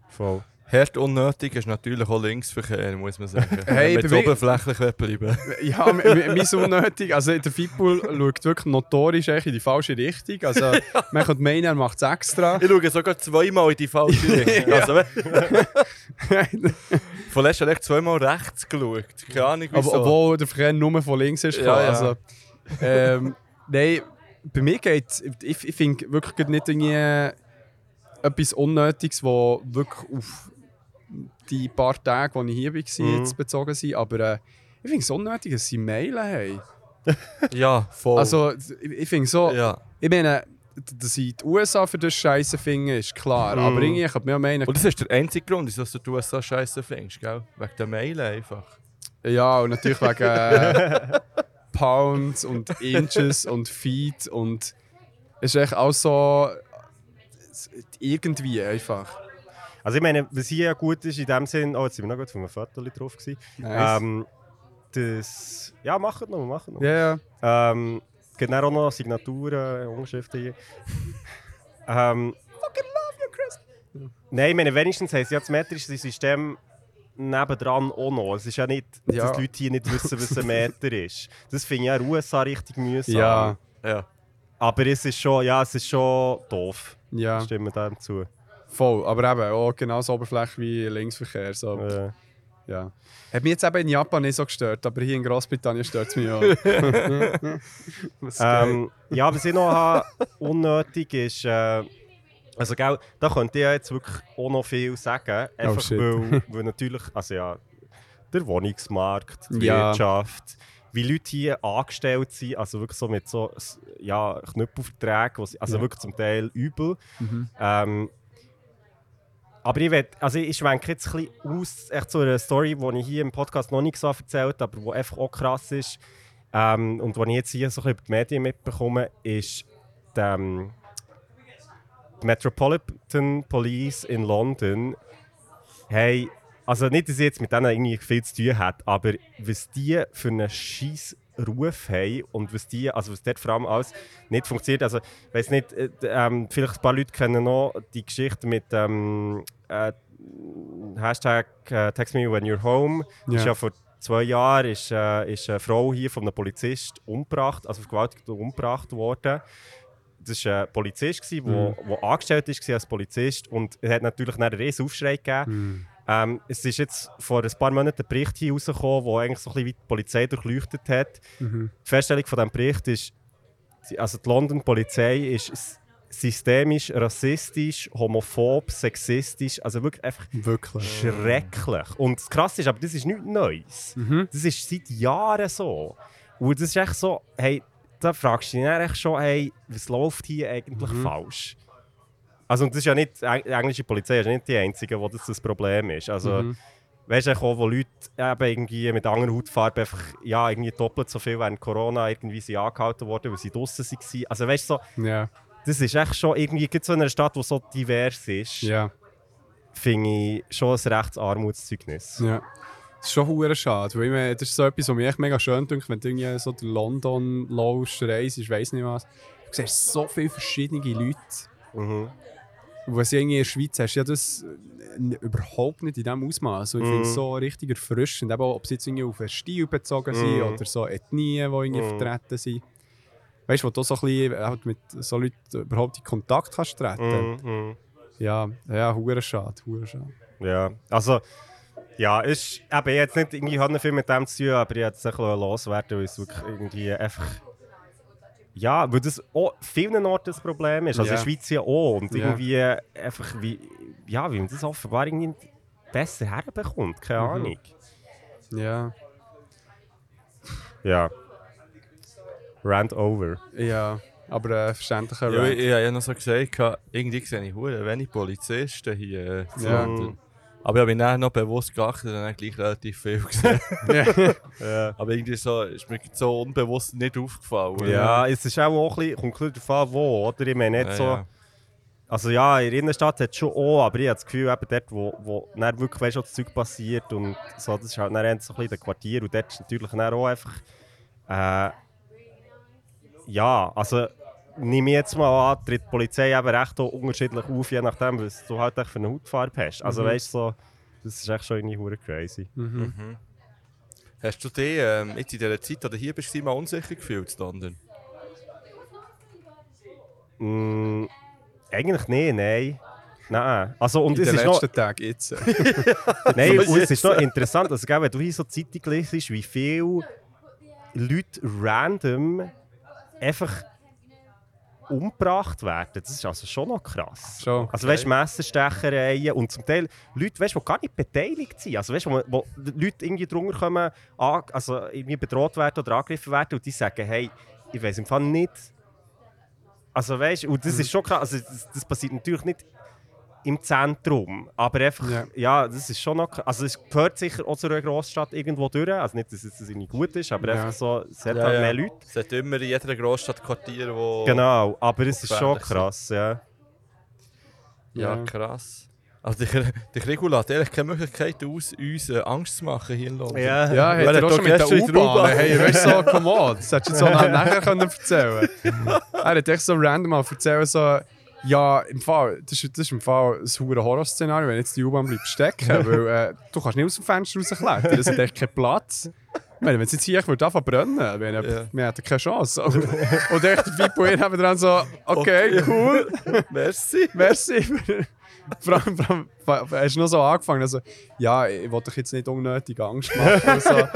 Voll.
Herd unnötig ist natürlich auch Linksverkehr, muss man sagen.
Hey,
Wenn wir oberflächlich bleiben.
Ja, mein unnötig. Also der Fipul schaut wirklich notorisch echt in die falsche Richtung. Also man könnte meinen, er macht es extra.
Ich schaue sogar zweimal in die falsche Richtung. also, von letztem habe ich zweimal rechts geschaut. Keine Ahnung wieso.
Aber, obwohl der Verkehr nur von links ist.
Ja, ja.
Also, ähm, nein, bei mir geht ich, ich finde wirklich nicht irgendwie etwas Unnötiges, wo wirklich auf die paar Tage, die ich hier war,
Mhm.
bezogen sind. Aber äh, ich finde es unnötig, dass sie Mailen haben.
ja, voll.
Also ich, ich finde so,
ja.
ich meine, dass ich die USA für das Scheiße finde, ist klar.
Mhm.
Aber irgendwie, ich könnte mir auch meinen,
Und das ist der einzige Grund, wieso du die USA scheiße findest, gell? Wegen der Mail einfach.
Ja, und natürlich wegen äh, Pounds und Inches und Feet und es ist echt auch so irgendwie einfach.
Also ich meine, was hier ja gut ist in dem Sinn, oh jetzt sind wir noch gut von einem Foto drauf gewesen.
Nice.
Ähm, das, ja, macht noch, macht noch.
Ja, ja.
Ähm, es gibt auch noch Signaturen, Unterschriften hier. ähm, Nein, ich meine, wenigstens sie ja das metrische System nebendran auch noch. Es ist ja nicht,
Ja.
dass die Leute hier nicht wissen, was ein Meter ist. Das finde ich ja in den USA richtig mühsam.
Ja,
Ja.
Aber es ist schon, ja, es ist schon doof.
ja,
Stimmen dem zu.
voll. Aber eben auch genauso Oberfläche wie Linksverkehr. So.
Äh,
Ja. Hat mich jetzt eben in Japan nicht so gestört, aber hier in Großbritannien stört es mich auch.
Ähm, ja, was ich noch habe, unnötig ist, äh, also gell, da könnte ich ja jetzt wirklich auch noch viel sagen. Einfach
Oh,
weil, weil natürlich, also ja, der Wohnungsmarkt, die
Ja.
Wirtschaft, wie Leute hier angestellt sind, also wirklich so mit so ja, Knüppelverträgen, also
Ja.
wirklich zum Teil übel.
Mhm.
Ähm, aber ich, will, also ich schwenke jetzt ein bisschen aus, echt so eine Story, die ich hier im Podcast noch nicht so erzählt habe, aber die einfach auch krass ist. Ähm, und die ich jetzt hier so ein bisschen über die Medien mitbekomme, ist die, ähm, die Metropolitan Police in London. Hey, also nicht, dass ich jetzt mit denen irgendwie viel zu tun hat, aber was die für einen scheiß Ruf haben und was die, also was dort vor allem alles nicht funktioniert. Also, ich weiß nicht, äh, ähm, vielleicht ein paar Leute kennen noch die Geschichte mit ähm, äh, Hashtag äh, Text me when you're home.
Ja.
ist ja vor zwei Jahren ist, äh, ist eine Frau hier von einem Polizist umgebracht, also vergewaltigt und umgebracht worden. Das war ein Polizist, der
Mhm.
wo angestellt war als Polizist und es hat natürlich einen riesen Aufschrei gegeben.
Mhm.
Ähm, es ist jetzt vor ein paar Monaten ein Bericht hier rausgekommen, der eigentlich so ein bisschen wie die Polizei durchleuchtet hat.
Mhm.
Die Feststellung von diesem Bericht ist, also die London Polizei ist systemisch, rassistisch, homophob, sexistisch, also wirklich einfach
Wirklich.
schrecklich. Und das Krasse ist, aber das ist nichts Neues.
Mhm.
Das ist seit Jahren so. Und das ist echt so, hey, da fragst du dich echt schon, hey, was läuft hier eigentlich
Mhm.
falsch? Also und das ist ja nicht, die englische Polizei ist ja nicht die einzige, wo das das Problem ist. Also
Mhm.
weißt du, auch, wo Leute eben irgendwie mit anderer Hautfarbe einfach, ja, irgendwie doppelt so viel während Corona irgendwie sind angehalten worden, weil sie draußen waren. Also weißt du, so,
Ja.
das ist echt schon irgendwie, gibt so in einer Stadt, die so divers ist,
Ja,
finde ich schon ein rechtes Armutszeugnis.
ja. Das ist schon hure schade, weil ich meine, das ist so etwas, was mich echt mega schön dünkt, wenn du irgendwie so durch London laufst, reist, ich weiß nicht was. Du siehst so viele verschiedene Leute.
Mhm.
Was irgendwie in der Schweiz hast, ja das äh, überhaupt nicht in diesem Ausmaß. Und ich finde es so richtig erfrischend, eben, ob sie jetzt irgendwie auf einen Stil bezogen sind
Mhm.
oder so Ethnien, die irgendwie
Mhm.
vertreten sind. Weißt du, wo du so ein bisschen halt mit so Leuten überhaupt in Kontakt kannst treten.
Mhm. Mhm.
Ja, ja, hure schade, hure schade.
Ja, also, ja, ist eben jetzt nicht irgendwie hat nicht viel mit dem zu tun, aber ich es ein bisschen loswerden, weil es wirklich irgendwie einfach. Ja, weil das auch vielen Orten das Problem ist. Also
Ja.
in der Schweiz ja auch. Und
Ja.
irgendwie einfach wie. Ja, wie man das offenbar irgendwie besser herbekommt. Keine
Mhm.
Ahnung.
Ja,
Ja. Rant over.
ja, aber äh, verständlicher
Ja,
Rant.
ich, ich habe ja noch so gesagt, gehabt, irgendwie sehe ich wenig Polizisten hier. Äh, zu
Ja.
Aber ich habe mich dann noch bewusst geachtet und dann gleich relativ viel gesehen.
Ja.
Aber irgendwie so, ist mir so unbewusst nicht aufgefallen.
Ja, es ist auch, auch ein bisschen, kommt ein bisschen an, wo, oder? Ich meine nicht
Ja,
so...
ja.
Also ja, in der Innenstadt hat es schon auch, aber ich habe das Gefühl, eben dort, wo, wo dann wirklich weißt, das Zeug passiert und so, das ist halt dann so ein bisschen Quartier und dort ist natürlich dann auch einfach... Äh, ja, also nehme ich jetzt mal an, tritt die Polizei eben recht unterschiedlich auf, je nachdem, was du halt echt für eine Hautfarbe hast. Also weißt du, so, das ist echt schon irgendwie hure crazy.
Mhm.
Hast du dich ähm, jetzt in dieser Zeit, oder hier bist du mal unsicher gefühlt, London?
Mm, eigentlich nicht, nein. Nein. Also, und
In
es
den
ist noch...
Tagen jetzt.
Nein,
So
und es ist noch interessant, also, wenn du hier so Zeitung liest, wie viele Leute random einfach umgebracht werden. Das ist also schon noch krass.
Schon,
Also weißt du, Messerstechereien und zum Teil Leute, weißt, die gar nicht beteiligt sind. Also weißt wo, wo die Leute irgendwie drunter kommen, also irgendwie bedroht werden oder angegriffen werden und die sagen, hey, ich weiß im Fall nicht. Also weißt und das ist schon krass. Also das, das passiert natürlich nicht im Zentrum, aber einfach,
Ja.
ja, das ist schon noch krass. Also es gehört sicher auch zu einer Großstadt irgendwo durch. Also nicht, dass es das irgendwie gut ist, aber
Ja.
einfach so, es hat halt mehr Leute.
Es hat immer in jeder Großstadt Quartier, wo...
Genau, aber es ist schon
sind.
krass, ja.
Ja,
Ja.
krass. Also der, der Regula hat ehrlich keine Möglichkeit, uns, uns äh, Angst zu machen hier in London.
Ja,
Weil
hat er
er
auch
doch
schon mit der U-Bahn. Hey, weißt du, so, come on, das hättest du jetzt so nach- nachher können erzählen Er hat echt so random mal erzählt, so, ja, im Fall, das ist, das ist im Fall ein hure Horrorszenario, wenn jetzt die U-Bahn bleibt stecken, weil äh, du kannst nicht aus dem Fenster rausklettern, das hat echt keinen Platz. Ich meine, wenn es jetzt hier echt würde zu brennen, wir,
Ja.
wir hätten keine Chance. Und, und echt, und ich haben dran so, okay, cool,
Merci.
merci. Vor allem, vor allem, hast du noch so angefangen, also, ja, ich wollte dich jetzt nicht unnötig Angst machen. Also,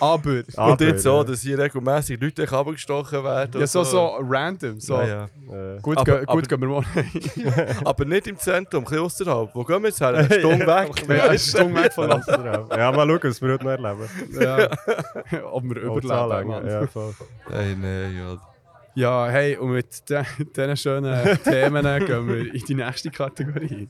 aber, aber,
Und nicht so,
ja.
dass hier regelmäßig Leute abgestochen werden.
ja, so, so random. So.
Ja, ja.
Äh,
Gut,
Aber-
ge-
aber-
gut gehen wir mal.
Aber nicht im Zentrum, ein bisschen außerhalb. Wo gehen wir jetzt her? Eine Stunde weg.
ja, dumm weg von
ja, mal schauen, was wir heute noch erleben.
Ja. Ob wir überleben.
Ja, voll.
Nein, nein, ja.
Ja, hey, und mit diesen schönen Themen gehen wir in die nächste Kategorie.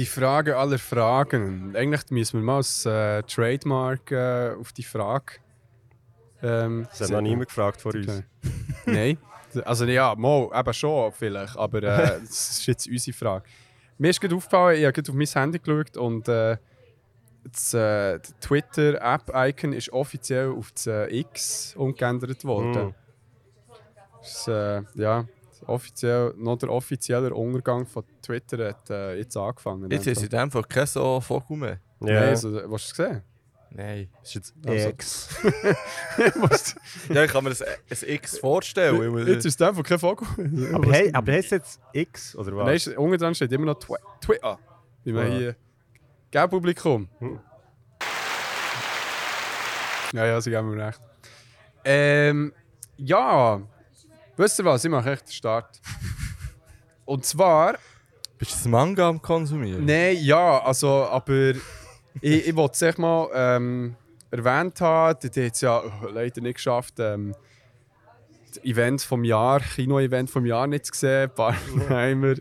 Die Frage aller Fragen. Eigentlich müssen wir mal als äh, Trademark äh, auf die Frage. Ähm,
Das hat noch niemand gefragt vor uns.
Okay. Nein. Also ja, mal, eben schon vielleicht, aber äh, das ist jetzt unsere Frage. Mir ist gerade aufgefallen, ich habe gerade auf mein Handy geschaut und äh, das äh, das Twitter-App-Icon ist offiziell auf das äh, X umgeändert worden.
Mm.
Das äh, ja, offiziell, noch der offizielle Untergang von Twitter hat äh, jetzt angefangen.
Jetzt ist in dem Fall kein so Vogel mehr.
Nein,
Ja,
also, hast du es gesehen?
Nein.
das ist jetzt
Also-
X.
Ja, ich kann mir das ein X vorstellen.
jetzt ist es einfach kein Vogel.
Aber, hey, aber heißt jetzt X oder was?
Nein, ist- unten dran steht immer noch Twi Twitter. Wie man
Ja.
hier. Gell, Publikum?
Hm.
Ja, ja, sie geben mir recht. Ähm, ja, wisst ihr was? Ich mache echt den Start. Und zwar,
Bist du das Manga am Konsumieren?
nein, ja, also, aber ich, ich wollte es echt mal ähm, erwähnt haben. Die hat es ja leider nicht geschafft, ähm, das Event vom Jahr, Kino-Event vom Jahr nicht zu sehen, Barbenheimer.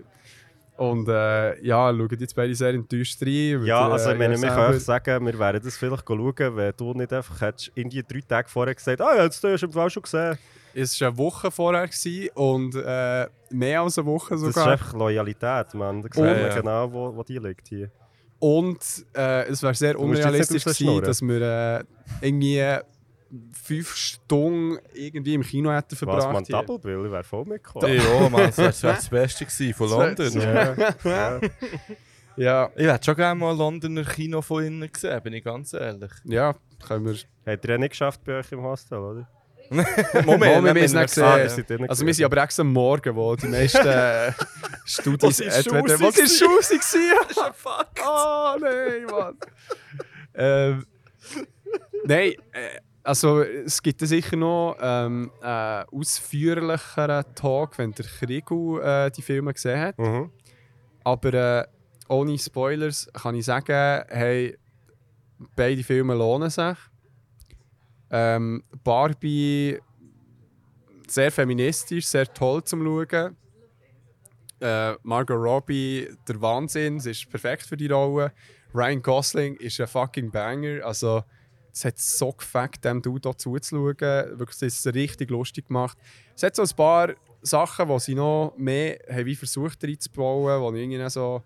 Und äh, ja, schauen jetzt beide sehr enttäuscht rein.
Ja,
weil,
also ich meine, wir können euch sagen, wir werden das vielleicht schauen, wenn du nicht einfach hättest irgendwie drei Tage vorher gesagt ah ja, jetzt hast du im Fall schon gesehen.
Es war eine Woche vorher gewesen und äh, mehr als eine Woche
Das ist
sogar.
einfach Loyalität, man. Da sieht
Oh,
man genau, wo, wo die liegt hier.
Und äh, es wäre sehr unrealistisch gewesen, dass wir äh, irgendwie fünf Stunden irgendwie im Kino hätten
Was,
verbracht.
man,
hier.
Double Bill, ich wäre voll mitgekommen.
Ja, Mann, das wäre das, Beste gewesen von London.
Ja.
Ja,
Ich hätte schon gerne mal ein Londoner Kino von innen gesehen, bin ich ganz ehrlich.
ja, können wir.
Habt ihr ja nicht geschafft bei euch im Hostel, oder?
Moment, wir
wenn
haben es nicht
wir-
gesehen. Also wir
gewesen.
sind aber extra am Morgen, wo die meisten äh, Studis... entweder- Was ist. Schuhe waren?
Fuck.
Oh nein, Mann. ähm, nein, äh, also es gibt sicher noch ähm, einen ausführlicheren Talk, wenn der Krigu äh, die Filme gesehen hat.
Mhm.
Aber äh, ohne Spoilers kann ich sagen, hey, beide Filme lohnen sich. Ähm, Barbie sehr feministisch, sehr toll zum Schauen. Äh, Margot Robbie, der Wahnsinn, sie ist perfekt für die Rolle. Ryan Gosling ist ein fucking Banger. Also, es hat so gefällt, dem Dude hier zuzuschauen. Wirklich, es ist richtig lustig gemacht. Es hat so ein paar Sachen, die sie noch mehr haben wie versucht reinzubauen, wo ich irgendwie so.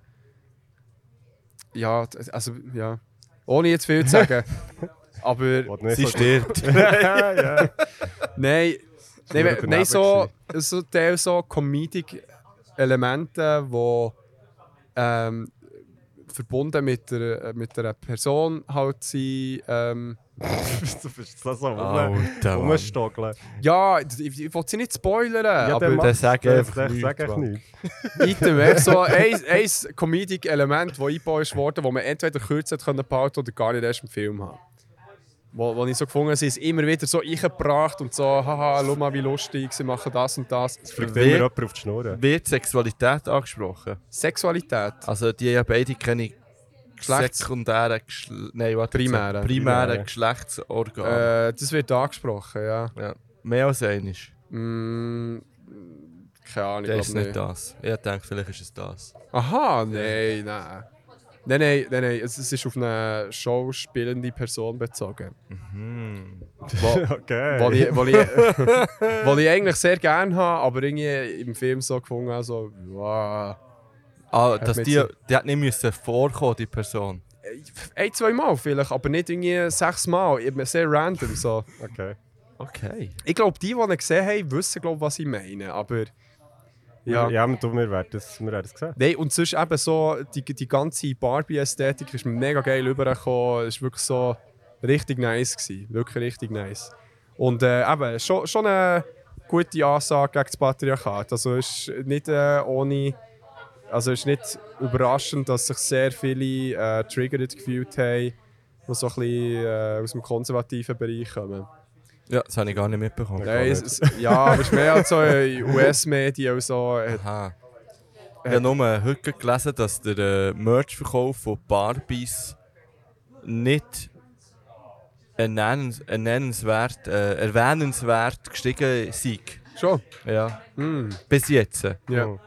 Ja, also, ja. Ohne jetzt viel zu sagen. Aber.
Nicht
Sie
so-
stirbt.
ja.
Nein, nein, nein so, so Teil so Comedic-Elemente, wo ähm, verbunden mit der, mit einer Person halt sind. Ähm,
du bist so so rumstockeln.
ja, ich, ich will sie nicht spoilern,
Ja,
aber
dann
sagt einfach
sag
nichts,
einfach
Mann.
nichts.
Item, einfach so ein, ein Comedic-Element, das eingebaut worden, das man entweder kürzer behalten oder gar nicht erst im Film haben. Wo, wo ich so gefunden habe, sie ist immer wieder so eingebracht und so, haha, schau mal wie lustig, sie machen das und das.
Fliegt
Wer-
immer jemand auf die Schnur.
Wird Sexualität angesprochen?
Sexualität.
Also die haben ja beide keine
Geschlechts-
sekundären, Geschle Nein, warte,
Primären.
primären
Primären.
Geschlechtsorgane.
Äh, das wird angesprochen, ja.
Ja. Mehr als einiges.
Mm, keine Ahnung,
Das
ich
ist nicht. das. Ich denke, vielleicht ist es das.
Aha, nein, nein. Nein, nein, nein, nein. Es, es ist auf eine schauspielende Person bezogen.
Hm.
Wo,
Okay.
wo, ich, wo, ich, wo ich eigentlich sehr gerne habe, aber irgendwie im Film so gefunden habe, so, wow.
Ah, dass die, die hat nicht müssen vorkommen, die Person.
Ein, zwei Mal vielleicht, aber nicht irgendwie sechs Mal. Sehr random so.
okay.
Okay.
Ich glaube, die, die ihn gesehen haben, wissen, glaub, was ich meine. Aber ja.
Ja, wir, werden das, wir werden das sehen.
Nein, und sonst eben so, die, die ganze Barbie-Ästhetik ist mega geil rübergekommen. Es war wirklich so richtig nice. Gewesen. Wirklich richtig nice. Und äh, eben, schon, schon eine gute Ansage gegen das Patriarchat. Also es ist nicht äh, ohne... Also es ist nicht überraschend, dass sich sehr viele äh, triggert gefühlt haben, die so ein bisschen äh, aus dem konservativen Bereich kommen.
Ja, das habe ich gar nicht mitbekommen.
Nein, es, es, ja, aber es ist mehr als so in US-Medien und so.
Aha. Ich habe nur heute gelesen, dass der äh, Merch-Verkauf von Barbies nicht ernennens, ernennenswert, äh, erwähnenswert gestiegen sei.
schon?
Ja.
Mm,
Bis jetzt.
ja.
Oh.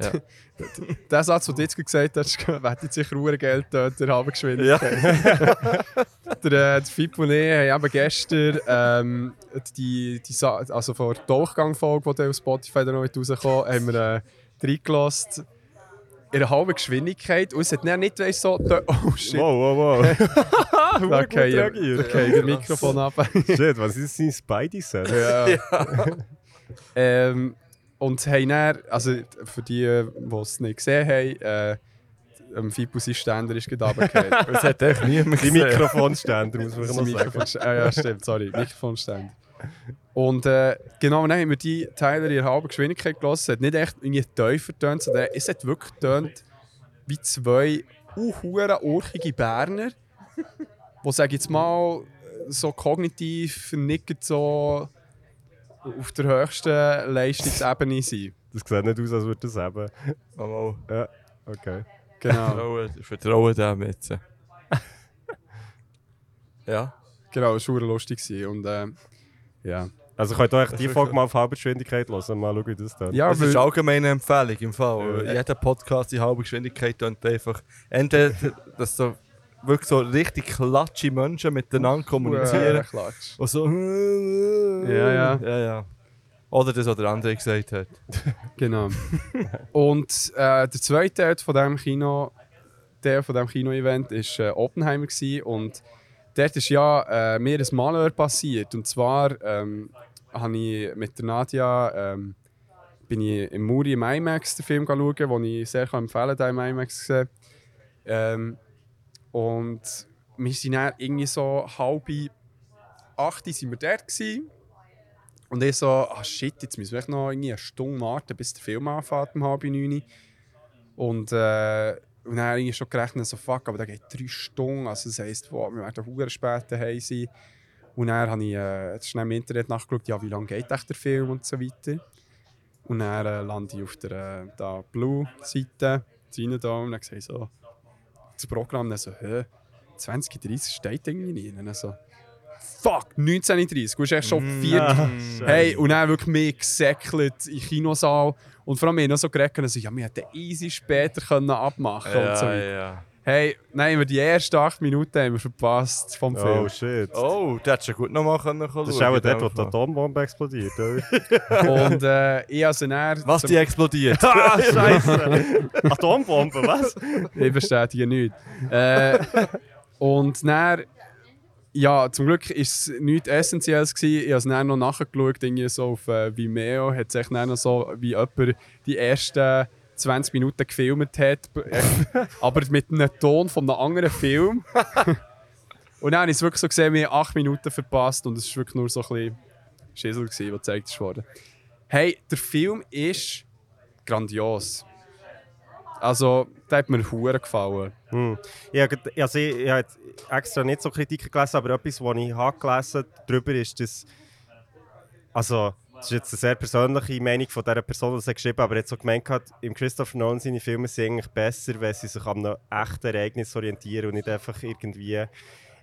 Ja.
Der Satz, den du jetzt gesagt hast, wettet sicher Uhr Geld dort der halben Geschwindigkeit. der, äh, der und ich haben eben gestern ähm, die, die Sa also vor der Tauchgang-Folge, die auf Spotify noch mit rausgekommen haben wir äh, reingelassen. In einer halben Geschwindigkeit. Und es hat dann nicht weißt, so. Oh shit.
Wow, wow, wow.
Da okay, ja,
reagiert.
okay, das Mikrofon ab.
Shit, was ist sein Spidey-Sense?
Ja. ähm, und haben dann, also für die, die es nicht gesehen haben, äh, am Fippo sein Ständer ist gerade runtergefallen.
Das hat echt niemand
Die
gesehen.
Mikrofonständer, muss man
Das
noch sagen.
Mikrofon- ah, ja, stimmt, sorry, Mikrofonständer. Und äh, genau, dann haben wir die Teile in ihrer halben Geschwindigkeit gelassen. Es hat nicht echt irgendwie tiefer getönt, sondern es hat wirklich getönt wie zwei unhure urchige Berner, die, sag ich jetzt mal, so kognitiv nicht so auf der höchsten Leistungsebene sein.
Das sieht nicht aus, als würde das haben.
Mal
Ja, okay.
Genau,
vertrauen, vertrauen dem jetzt. ja.
genau das war lustig. Und äh, ja.
Also könnt ihr euch die Folge mal auf Halbgeschwindigkeit hören, mal schauen, wie das dann.
Ja,
Das ist allgemeine Empfehlung im Fall. Jeder Podcast in halber Geschwindigkeit und einfach entweder, dass so wirklich so richtig klatsche Menschen miteinander kommunizieren
Klatsch.
und so
Ja, ja.
ja, ja. Oder das, was der andere gesagt hat.
Genau. Und äh, der zweite Teil von diesem Kino, der von diesem Kino-Event ist äh, Oppenheimer gewesen. und dort ist ja äh, mir ein Malheur passiert. Und zwar ähm, habe ich mit der Nadia ähm, bin ich im Muri im IMAX den Film schauen, den ich sehr empfehlen kann, den im IMAX gesehen. Ähm, und wir sind dann irgendwie so halb acht sind wir dort gewesen. Und ich so, ah shit, jetzt müssen wir noch irgendwie eine Stunde warten, bis der Film anfängt um halb neun. Und, äh, und dann habe ich schon gerechnet, so fuck, aber der geht drei Stunden. Also das heisst, wow, wir werden hure spät daheim sein. Und dann habe ich äh, schnell im Internet nachgeschaut, ja, wie lange geht echt der Film und so weiter. Und dann äh, lande ich auf der äh, da Blue-Seite, rein da und dann sehe ich so das Programm, dann so, hä, 2030 steht irgendwie nicht. Und dann so, fuck, 1930, du bist echt schon vier
Ah,
Hey, und dann wirklich mehr gesäckelt im Kinosaal. Und vor allem, wir haben noch so geredet, also, ja, wir hätten easy später können abmachen und so.
ja.
Hey, nein, wir die ersten acht Minuten haben wir verpasst vom Film.
Oh shit.
Oh, der hättest du gut nochmal können schauen.
Das ist auch dort, wo die. Atombombe explodiert, oder?
Und äh, ich also.
Was die explodiert?
ah, scheiße! Atombombe, was?
Ich bestätige nichts. Äh, und dann... Ja, zum Glück war es nichts Essentielles. Gewesen. Ich habe es dann noch nachgeschaut, irgendwie so auf äh, Vimeo. Hat sich dann noch so, wie jemand die ersten 20 Minuten gefilmt hat, aber mit einem Ton von einem anderen Film. und dann habe ich es wirklich so gesehen, wir haben 8 Minuten verpasst und es war wirklich nur so ein bisschen Schissel, gewesen, was gezeigt wurde. Hey, der Film ist grandios. Also, der hat mir hure gefallen.
Hm. Ich habe grad- also ich, ich habe extra nicht so Kritiken gelesen, aber etwas, was ich habe gelesen darüber ist, dass. Also, das ist jetzt eine sehr persönliche Meinung von dieser Person, die es geschrieben hat, aber er hat so gemeint, hat, im Christopher Nolan seine Filme sind eigentlich besser, wenn sie sich an einem echten Ereignis orientieren und nicht einfach irgendwie.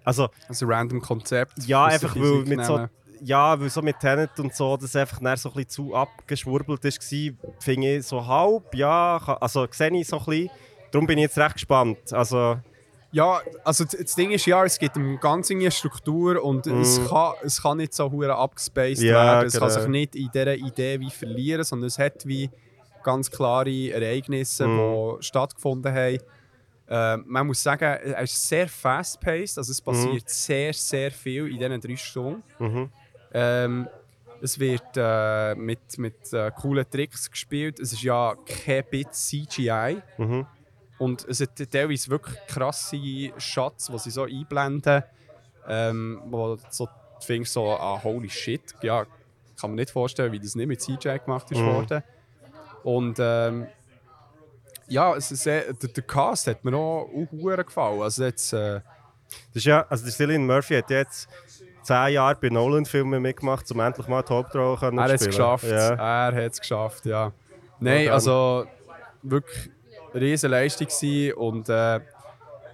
Also,
Also, random Konzept.
ja, einfach weil mit so, ja, weil so mit Tenet und so, das einfach dann so ein bisschen zu abgeschwurbelt war, finde ich so halb, ja, also sehe ich so ein bisschen. Darum bin ich jetzt recht gespannt. Also,
Ja, also das Ding ist ja, es gibt eine ganz enge Struktur und es, kann, es kann nicht so hure abgespaced
Mm. Ja,
werden. Es kann
genau.
sich nicht in dieser Idee wie verlieren, sondern es hat wie ganz klare Ereignisse,
Mm.
die stattgefunden haben. Äh, man muss sagen, er ist sehr fast-paced, also es passiert sehr, sehr viel in diesen drei Stunden.
mhm.
Ähm, es wird äh, mit, mit äh, coolen Tricks gespielt. Es ist ja kein Bit CGI.
Mhm.
Und es hat teilweise wirklich krasse Shots, die sie so einblenden, ähm, wo so, du findest so, ah, holy shit, ja, kann man nicht vorstellen, wie das nicht mit CGI gemacht ist
Mhm.
worden. Und ähm, ja, es ist sehr, der, der Cast hat mir auch, hure gefallen. Also jetzt, äh,
Das ist ja, also der Cillian Murphy hat jetzt zehn Jahre bei Nolan-Filmen mitgemacht, um endlich mal die Hauptrolle können
er
zu
hat es
spielen.
geschafft.
Ja.
Er hat es geschafft, ja. Nein,
dann.
also wirklich riesige Leistung gewesen und äh,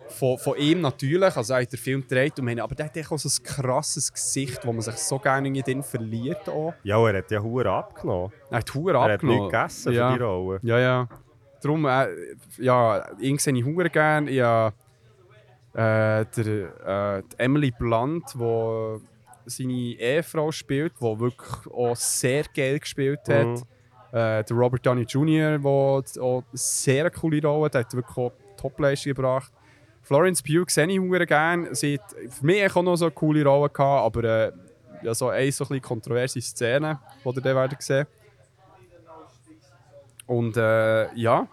von, von ihm natürlich, also er hat den Film gedreht und wir haben- aber der hat auch so ein krasses Gesicht, wo man sich so gerne in den verliert auch.
ja, er hat ja Huren abgenommen.
Er hat Huren
Er hat
abgenommen.
nichts gegessen
ja.
für die Rolle.
Ja, ja. Darum, äh, ja, ihn sehe ich Huren gerne. Ich habe äh, der, äh, die Emily Blunt, die seine Ehefrau spielt, die wirklich auch sehr geil gespielt hat.
Mhm.
Äh, der Robert Downey Jr., der auch eine sehr coole Rolle hat, hat wirklich auch Top-Leistung gebracht. Florence Pugh sehe ich hure gerne. Sie hat für mich auch noch so eine coole Rolle gehabt, aber äh, ja, so eine so ein kontroverse Szene, die ihr dann sehen. Und äh, ja,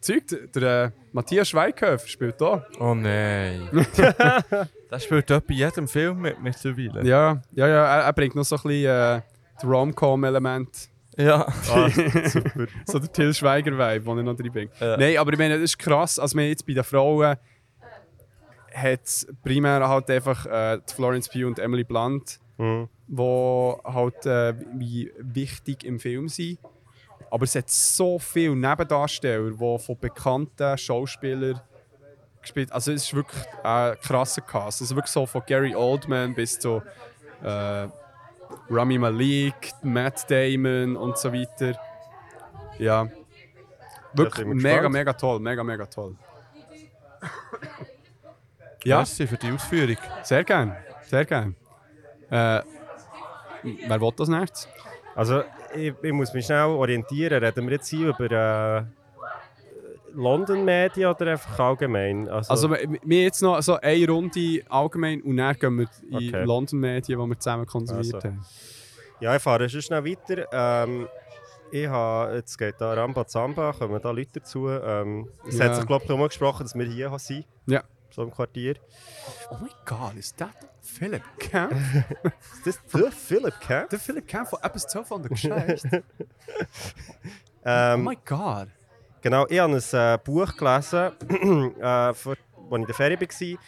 Zeug, der Matthias Schweighöfer spielt da.
Oh nein. das spielt dort bei jedem Film mit mittlerweile.
Ja, ja, ja er, er bringt noch so ein bisschen äh, das Rom-Com-Element.
Ja.
Ah, super.
so der Till Schweiger-Vibe, den er noch drin bringt.
Ja.
Nein, aber ich meine, das ist krass. Also, wir jetzt bei den Frauen hat primär halt einfach äh, Florence Pugh und Emily Blunt
Mhm.
die halt äh, wie wichtig im Film sind. Aber es hat so viele Nebendarsteller, die von bekannten Schauspielern gespielt Also es ist wirklich ein krasser Cast. Also wirklich so von Gary Oldman bis zu äh, Rami Malek, Matt Damon und so weiter. Ja. Wirklich mega,
gespannt.
mega toll. Mega, mega toll. ja,
Merci für die Ausführung.
sehr gern. Sehr gern. Äh, wer will das nächstes?
Also, ich, ich muss mich schnell orientieren. Reden wir jetzt hier über äh, London-Medien oder einfach allgemein? Also,
Also, wir jetzt noch so eine Runde allgemein und dann gehen wir in
Okay.
London-Medien, die wir zusammen konsumiert
Also.
haben.
ja, ich fahre schon schnell weiter. Ähm, ich habe, jetzt geht da Ramba Zamba, kommen da Leute dazu. Ähm, es
Ja.
hat sich, glaube ich, darum gesprochen, dass wir hier sind,
Ja.
so im Quartier.
Oh mein Gott, ist das Philipp Camp?
Ist das der Philipp Camp?
der Philipp Camp von etwas 12 von der Geschichte? oh
Ähm,
mein Gott.
Genau, ich habe ein äh, Buch gelesen, äh, vor, als ich in der Ferien war.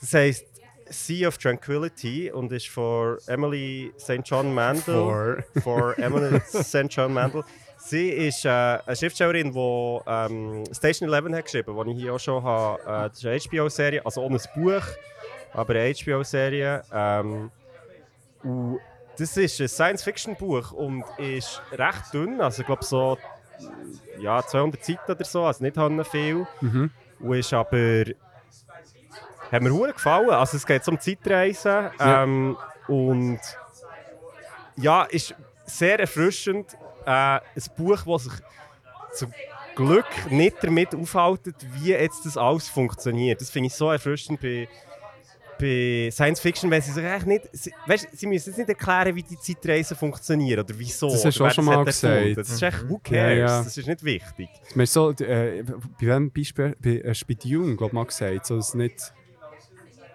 Das heisst Sea of Tranquility und ist von Emily St. John Mandel.
For.
Von Emily St. John Mandel. Sie ist äh, eine Schriftstellerin, die ähm, Station 11 hat geschrieben hat, die ich hier auch schon habe. Äh, das ist eine HBO-Serie, also ohne ein Buch, aber eine HBO-Serie. Ähm, das ist ein Science-Fiction-Buch und ist recht dünn, also ich glaube so ja, 200 Seiten oder so, also nicht viel.
Mhm.
Und ist aber. Hat mir hure gefallen. Also es geht um Zeitreisen.
Ja.
Ähm, und ja, ist sehr erfrischend. Äh, ein Buch, das sich zum Glück nicht damit aufhaltet, wie jetzt das alles funktioniert. Das finde ich so erfrischend bei, bei Science Fiction, wenn sie sich eigentlich nicht. Sie, weißt, sie müssen jetzt nicht erklären, wie die Zeitreisen funktionieren oder wieso.
Das hast du schon mal
erfunden.
gesagt.
Das ist echt, who
Ja,
cares?
ja.
Das ist nicht wichtig.
Man so, äh, bei welchem Beispiel, bei, äh, bei Dune, glaube ich, mal gesagt, so, dass nicht,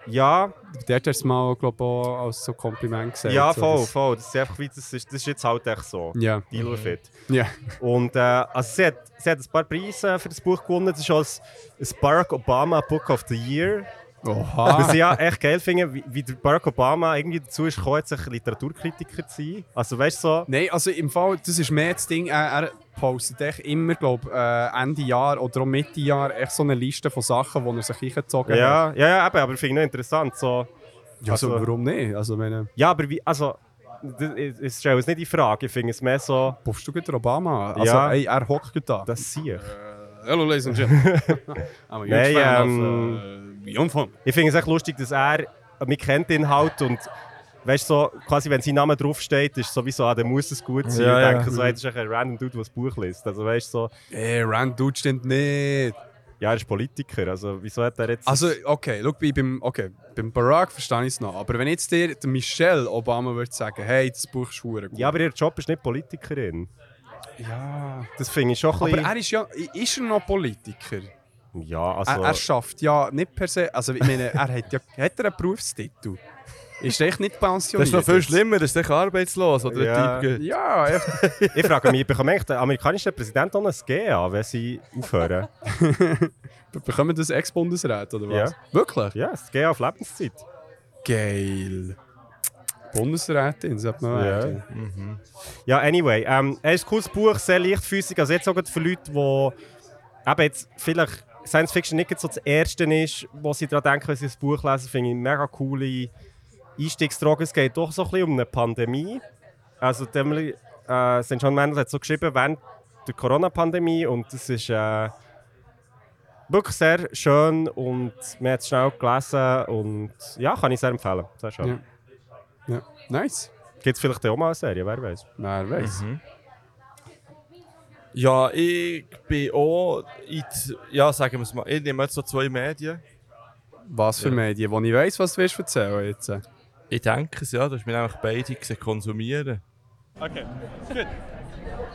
Ja,
der hat es mal, glaube ich, auch als so Kompliment gesagt.
ja,
so,
voll,
dass-
voll. Das ist, einfach, wie, das ist, das ist jetzt halt echt so.
Ja,
Deal with it.
ja.
Und äh, also sie, hat, sie hat ein paar Preise für das Buch gewonnen. Das ist als Barack Obama Book of the Year. Was
Oha.
ich ja echt geil finde, wie, wie Barack Obama irgendwie dazu ist gekommen, ein Literaturkritiker zu sein. Also weißt du so,
Nein, also im Fall, das ist mehr das Ding, er, er postet echt immer, glaube äh, Ende Jahr oder auch Mitte Jahr echt so eine Liste von Sachen, die er sich eingezogen hat.
ja, ja, ja, eben, aber finde ich noch interessant. So,
Ja, also,
Also-
warum nicht? Also, meine,
ja, aber wie, also, das, stelle es nicht in Frage. Ich finde es mehr so,
puffst du gerade Obama? Also,
Ja.
ey, er hockt da.
das sehe ich.
Hello, ladies and gentlemen. I'm a huge
Nein,
fan
ähm,
of uh, Fun.
Ich finde es echt lustig, dass er, man kennt ihn halt und weißt so, quasi wenn sein Name draufsteht, ist sowieso, ah, dann muss es gut sein.
Ja,
ich
ja.
denke so, hey, das ist echt ein random Dude, der das Buch liest. Also weißt du, so,
Ey, Rand Dude stimmt nicht.
ja, er ist Politiker, also wieso hat er jetzt...
Also, okay, schau, bei- beim, okay, beim Barack verstehe ich es noch. Aber wenn jetzt dir Michelle Obama würde sagen, hey, das Buch ist gut.
ja, aber ihr Job ist nicht Politikerin.
ja.
Das finde ich schon ein
Aber
bisschen...
er ist ja, ist er noch Politiker?
Ja, also...
Er, er schafft ja nicht per se, also ich meine, er hat ja hat er einen Berufstitel. Ist er echt nicht pensioniert?
Das ist noch viel schlimmer, das ist echt arbeitslos. Oder
Ja.
Typ geht.
Ja, echt.
ich frage mich, bekommt eigentlich der amerikanische Präsident auch ein GA, wenn sie aufhören?
Bekommen das Ex-Bundesrat oder was?
Ja.
Wirklich?
ja, das GA auf Lebenszeit.
Geil. Bundesrätin, sollte man
Ja.
werden.
Ja, anyway, ähm, es ist ein cooles Buch, sehr leichtfüßig. Also jetzt sogar für Leute, die eben jetzt vielleicht Science Fiction nicht so das Erste ist, wo sie daran denken, wenn sie das Buch lesen, finde ich mega coole Einstiegsdroge. Es geht doch so ein bisschen um eine Pandemie. Also die Emily äh, St. John Mandel hat so geschrieben, während der Corona-Pandemie und das ist äh, wirklich sehr schön und man hat es schnell gelesen und ja, kann ich sehr empfehlen. Sehr schön.
Ja. Ja. Nice.
Gibt es vielleicht auch mal eine Serie, wer weiß.
Wer weiß.
Ja, ich bin auch in die, ja, sagen wir es mal, ich nehme jetzt so zwei Medien.
Was für
Ja.
Medien? Wo ich weiss, was du willst erzählen jetzt.
Ich denke es, ja, du hast mir nämlich beide gesehen konsumieren.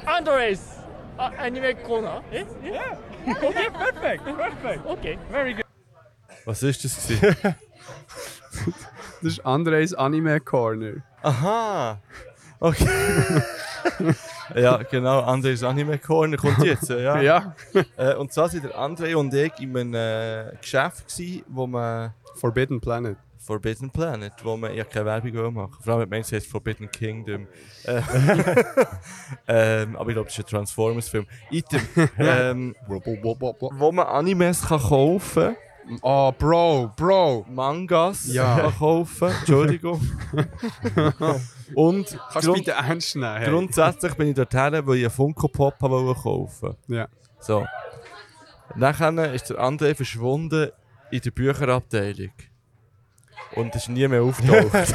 Andres uh, anime corner. Eh? Yeah. okay, perfect, perfect. Okay, very good.
Was ist das gewesen?
Das ist Andres Anime Corner.
Aha! Okay. ja, genau, Andres Anime Corner kommt jetzt, ja.
Ja.
Äh, und zwar waren der André und ich in einem äh, Geschäft, gewesen, wo man...
Forbidden Planet.
Forbidden Planet, wo man ja keine Werbung will machen Vor allem, wenn es heißt Forbidden Kingdom. Äh, ähm, aber ich glaube, das ist ein Transformers-Film. Item, ähm, wo man Animes kann kaufen
Oh, Bro, Bro.
Mangas
Ja.
kaufen. Entschuldigung. Und
Kannst du bitte ernst nehmen? Hey?
grundsätzlich bin ich dorthin, weil ich einen Funko Pop wollte kaufen.
Ja.
So. Nachher ist der André verschwunden in der Bücherabteilung. Und ist nie mehr auftaucht.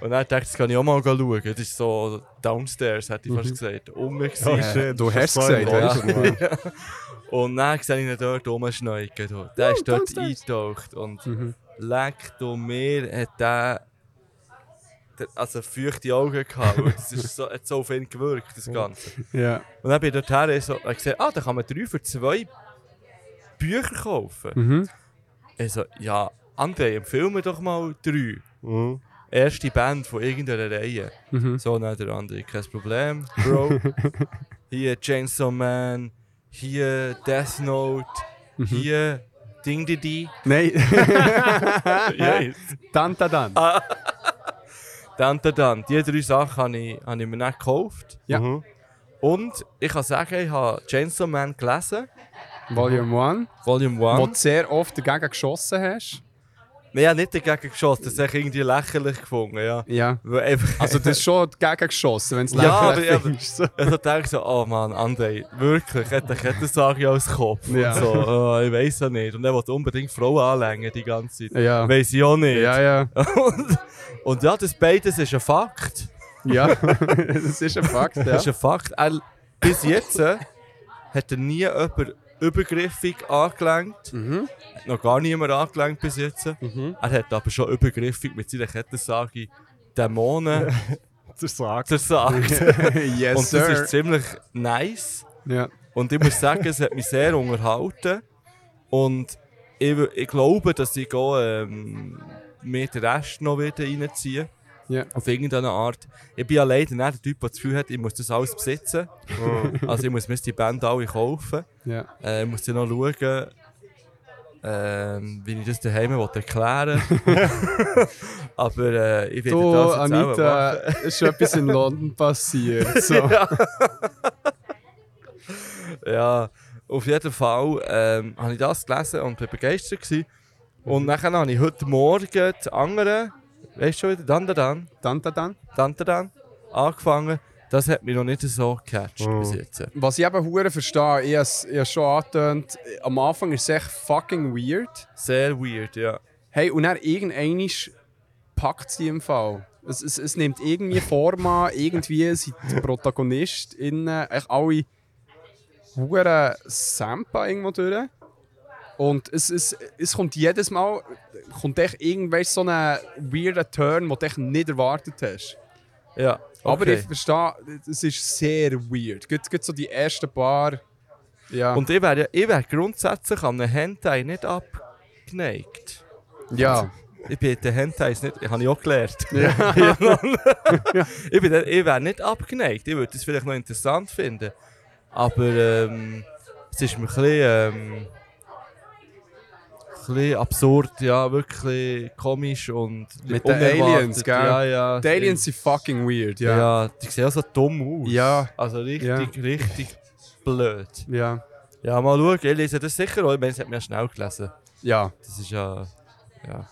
und dann dachte ich, das kann ich auch mal schauen. Das ist so downstairs, hätte ich fast gesagt. Unten
Oh,
gewesen.
shit,
du hast
so
gesagt, weißt
Mann.
Und dann sehe ich ihn dort rumschneuken. du. Der ist dort eingetaucht. Und
Mhm.
leck du mir, hat der. der- Also feuchte Augen gehabt. Das ist so, hat so auf ihn gewirkt, das Ganze.
Ja.
Und dann bin ich dorthin so, und ich gesagt, ah, da kann man drei für zwei Bücher kaufen.
Mhm.
Ich so, ja, André, empfehl mir doch mal drei.
Mhm.
Erste Band von irgendeiner Reihe.
Mhm.
So, dann der André, kein Problem, Bro. hier Chainsaw Man, hier Death Note,
Mhm.
hier Ding Didi.
Nein.
yes.
dann, dann, dann.
Dann, dann, dann. Die drei Sachen habe ich, habe ich mir nicht gekauft.
Ja.
Mhm.
Und ich kann sagen, ich habe Chainsaw Man gelesen,
Volume 1.
Volume
Wo
1.
du sehr oft dagegen geschossen hast.
Ich habe nicht dagegen geschossen, das habe ich irgendwie lächerlich gefunden, ja.
Ja.
Weil einfach,
Also das ist schon dagegen geschossen, wenn es
Ja, aber-
lächerlich
ja,
findest. So.
Also denke ich so, oh Mann, André, wirklich, hat der Kettensage als Kopf
Ja.
und so, oh, ich weiß ja nicht. Und er wollte unbedingt Frauen anlängen die ganze Zeit.
Ja.
Weiß ich auch nicht.
Ja, ja.
Und, und ja, das beides ist ein Fakt.
Ja. das ist ein Fakt, ja.
Das ist ein Fakt. Er, bis jetzt hat er nie jemand übergriffig angelenkt.
Mhm.
Hat noch gar niemand angelenkt bis jetzt.
Mhm.
Er hat aber schon übergriffig mit seiner Kettensage Dämonen
Das sagt.
zersagt.
yes,
Und das
sir.
ist ziemlich nice.
ja.
Und ich muss sagen, es hat mich sehr unterhalten. Und ich, ich glaube, dass ich auch, ähm, mir den Rest noch wieder reinziehen
Ja.
Auf irgendeine Art. Ich bin ja leider nicht der Typ, der das Gefühl hat, ich muss das alles besitzen. also ich muss mir die Band alle kaufen.
Ja.
Äh, ich muss dann noch schauen, ähm, wie ich das daheim will erklären Aber äh, ich werde das jetzt
Anita, ist schon etwas in London passiert. So.
Ja, auf jeden Fall ähm, habe ich das gelesen und war begeistert. Gewesen. Und dann habe ich heute Morgen die anderen, weißt du schon wieder, dann, dann, dann,
Dann, dann, dann.
dann, dann, dann, angefangen. Das hat mich noch nicht so gecatcht
Oh.
bis jetzt.
Was ich eben hure verstehe, ich habe es schon angetönt, am Anfang ist es echt fucking weird.
Sehr weird, ja.
Hey, und dann irgendwann packt es die im Fall. Es, es, es nimmt irgendwie Form an, irgendwie sind die ProtagonistInnen echt alle hure Sampa irgendwo durch. Und es, es, es kommt jedes Mal kommt echt irgendwelch so einen weirden Turn, den du nicht erwartet hast.
ja.
Aber
okay.
ich verstehe, es ist sehr weird. Geht, geht so die ersten paar. Ja.
Und ich wäre ich wär grundsätzlich an einem Hentai nicht abgeneigt.
ja.
Ich bin den Hentais nicht, habe ich auch gelernt.
ja.
ich bin, ich wäre nicht abgeneigt. Ich würde das vielleicht noch interessant finden. Aber ähm, es ist mir ein bisschen, ähm, bisschen absurd, ja, wirklich komisch und
Mit den. Aliens, gell?
Ja, ja.
Die Aliens sind fucking weird,
ja.
ja.
die sehen auch so dumm aus.
Ja.
Also richtig,
Ja.
richtig blöd.
Ja.
Ja, mal schauen, ich lese das sicher auch. Ich meine, es hat mir ja schnell gelesen.
Ja.
Das ist ja. Ja.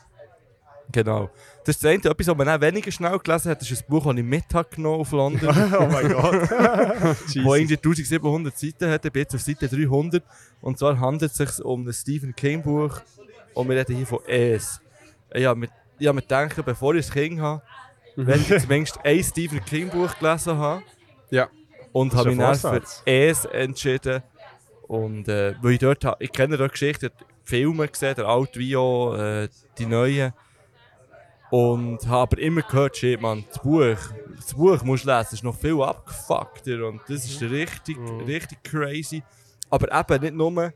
Genau. Das ist das eine, etwas, was man auch weniger schnell gelesen hat, das ist ein Buch, das ich mit habe genommen auf London.
Oh mein Gott.
wo irgendwie 1700 Seiten hat. Ich bin jetzt auf Seite 300. Und zwar handelt es sich um ein Stephen King Buch. Und wir reden hier von Es. Ich habe mir, ich habe mir gedacht, bevor ich ein Kind habe, wenn ich zumindest ein Stephen King Buch gelesen habe.
Ja.
Und habe mich dann für. Es entschieden. Und äh, weil ich dort habe, ich kenne dort Geschichten, Filme gesehen, der alte auch äh, die neuen. Und habe aber immer gehört, shit, man, das Buch, das Buch musst du lesen, ist noch viel abgefuckter und das ist richtig, richtig crazy. Aber eben nicht nur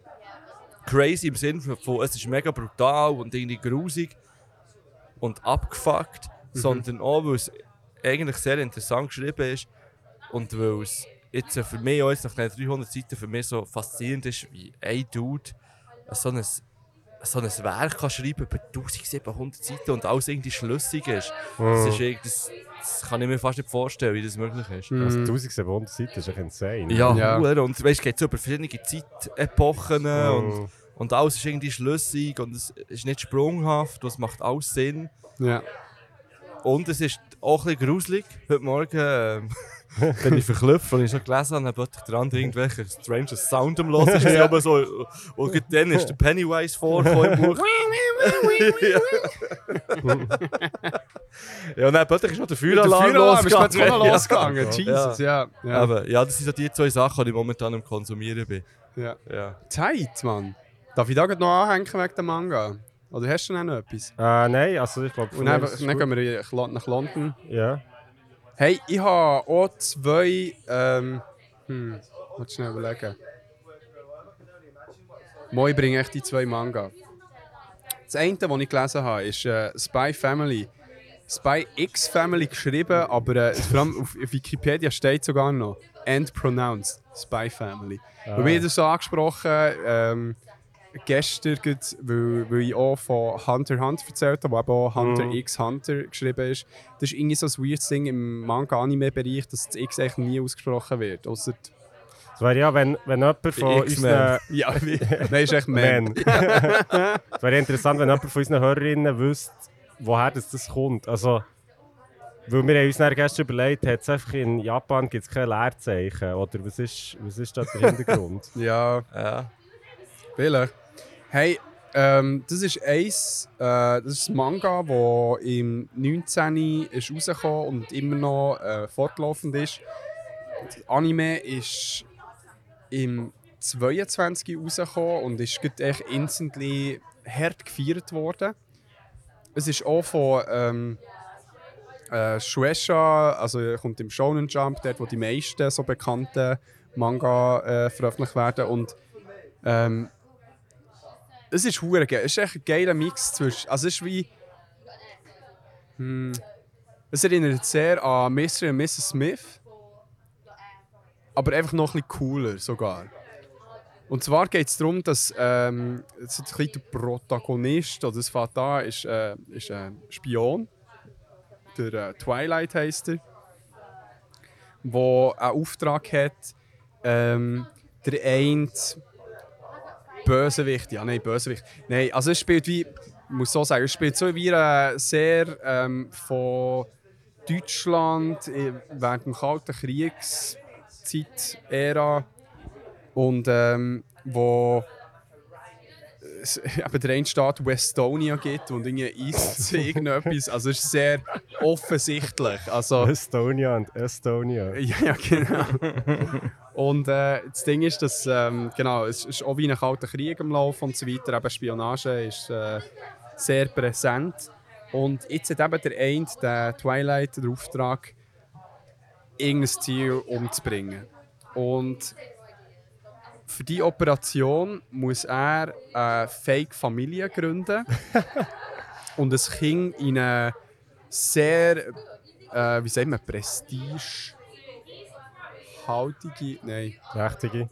crazy im Sinne von, es ist mega brutal und irgendwie grusig und abgefuckt, sondern auch, weil es eigentlich sehr interessant geschrieben ist und weil es jetzt für mich auch jetzt nach den 300 Seiten für mich so faszinierend ist, wie ein Dude so ein, so ein Werk kann schreiben über 1700 Seiten und alles irgendwie schlüssig ist. Das, ist irgendwie- das, das kann ich mir fast nicht vorstellen, wie das möglich ist.
Also 1700 Seiten ist echt insane.
Ja,
Ja.
ja. und weißt, es geht so über verschiedene Zeitepochen und,
Mhm.
und alles ist irgendwie schlüssig und es ist nicht sprunghaft, und es macht alles Sinn.
Ja.
Und es ist auch ein bisschen gruselig. Heute Morgen ähm, bin ich verklüpft und ich schon gelesen habe, dann plötzlich der andere irgendwelche strange Sound am Los ist. aber so, und dann ist der Pennywise vorgekommen im Buch. ja, und dann plötzlich ist noch der
Der
Feueralarm
ist
losgegangen.
auch noch
Ja.
losgegangen. Jesus, ja. Ja.
Aber ja, das sind so die zwei Sachen, die ich momentan am Konsumieren bin.
ja.
Ja.
Zeit, Mann. Darf ich da gerade noch anhängen wegen dem Manga? Oder hast du noch etwas?
Äh, nein, also ich glaube...
Und dann, dann gehen wir nach London.
Ja.
Hey, ich habe auch zwei. Ähm, hm, muss schnell überlegen. Moi bringe echt die zwei Manga. Das eine, das ich gelesen habe, ist äh, Spy Family. Spy X Family geschrieben, aber äh, vor allem auf Wikipedia steht sogar noch and pronounced Spy Family.
Ah.
Bei mir das so angesprochen, ähm, gestern, weil, weil ich auch von Hunter x Hunter erzählt habe, wo eben auch Hunter
Mhm.
x Hunter geschrieben ist. Das ist irgendwie so ein weirdes Ding im Manga-Anime-Bereich, dass das X eigentlich nie ausgesprochen wird. Ausser
Das wäre ja, wenn, wenn jemand von unseren...
ja, wie, nein, ist echt Man.
Es wäre interessant, wenn jemand von unseren Hörerinnen wüsste, woher das, das kommt. Also, weil wir haben uns gestern überlegt, hat es einfach in Japan gibt's keine Leerzeichen? Oder was ist, was ist da der Hintergrund?
Ja,
Ja.
vielleicht. Hey, ähm, das ist eins, äh, das ist ein Manga, das im 19. ist rausgekommen und immer noch äh, fortlaufend ist. Das Anime ist im 22. rausgekommen und ist echt instantly hart gefeiert worden. Es ist auch von ähm, äh, Shueisha, also kommt im Shonen Jump, dort wo die meisten so bekannten Manga äh, veröffentlicht werden und ähm, es ist geil. Es ist echt ein geiler Mix zwischen, also es ist wie hm, es erinnert sehr an Mr. und Mrs. Smith, aber einfach noch ein bisschen cooler sogar. Und zwar geht es darum, dass ähm, ist ein bisschen der Protagonist, oder das an, ist, äh, ist ein Spion. Der äh, Twilight heisst er. Der einen Auftrag hat, ähm, der eine Bösewicht, ja, nein, Bösewicht. Nein, also es spielt wie, ich muss so sagen, es spielt so wie äh, sehr ähm, von Deutschland äh, während dem Kalten Kriegszeit-Ära und ähm, wo es eben der eine Staat Westonia gibt und irgendwie isst irgendetwas. Also es ist sehr offensichtlich. Also,
Estonia und Estonia.
ja, ja, genau. und äh, das Ding ist, dass ähm, genau, es ist auch wie ein kalter Krieg im Laufe und so weiter. Eben Spionage ist äh, sehr präsent. Und jetzt hat eben der eine, der Twilight, den Auftrag, irgendein Ziel umzubringen. Und für die Operation muss er eine Fake-Familie gründen und ein Kind in eine sehr, äh, wie sagt man, Prestige haltige, nein,
Richtige.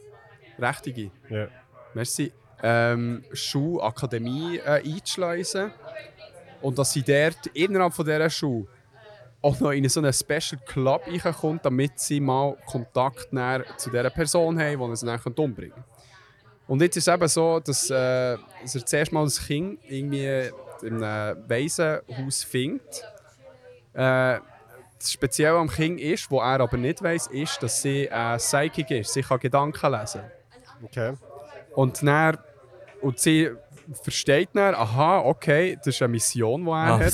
rechtige,
Ja.
merci, ähm, Schulakademie äh, einzuschleusen. Und dass sie dort innerhalb von dieser Schule auch noch in so einen Special Club reinkommt, damit sie mal Kontakt zu dieser Person haben, die sie dann umbringen können. Und jetzt ist es eben so, dass, äh, dass er zuerst mal das Kind irgendwie in einem Waisenhaus findet. Äh, das Spezielle am Kind ist, was er aber nicht weiß, ist, dass sie äh, Psychic ist. Sie kann Gedanken lesen.
Okay.
Und, dann, und sie versteht dann, aha, okay, das ist eine Mission, die er
Ah,
hat.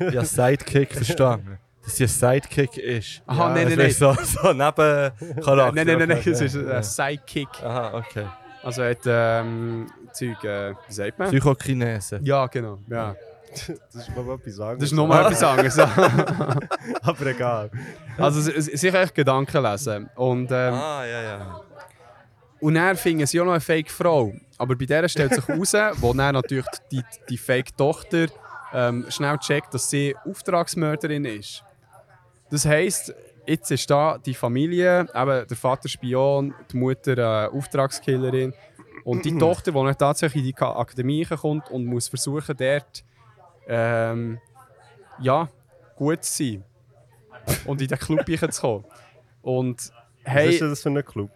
habe Sidekick verstanden. Dass sie ein Sidekick ist.
Aha, nein,
das
nein,
wäre So, so Nebencharakter.
Nein, nein, nein, nein,
Okay.
es ist ein
Ja.
Sidekick.
Aha, okay.
Also er hat ähm, Zeug, äh, wie sagt man?
Psychokinese.
Ja, genau. Ja.
Das ist ich etwas anderes.
Das ist nochmal etwas anderes.
Aber egal.
also sich echt Gedanken lesen. Und, ähm,
Ah, ja, ja.
und dann finden sie auch noch eine Fake-Frau. Aber bei der stellt sich heraus, wo dann natürlich die, die Fake-Tochter ähm, schnell checkt, dass sie Auftragsmörderin ist. Das heisst, jetzt ist da die Familie, eben der Vater Spion, die Mutter äh, Auftragskillerin. Und die Tochter, die dann tatsächlich in die Ka- Akademie kommt und muss versuchen, dort ähm, ja, gut zu sein. Und in den Club reinzukommen. Und
Was
hey,
ist das für ein Club?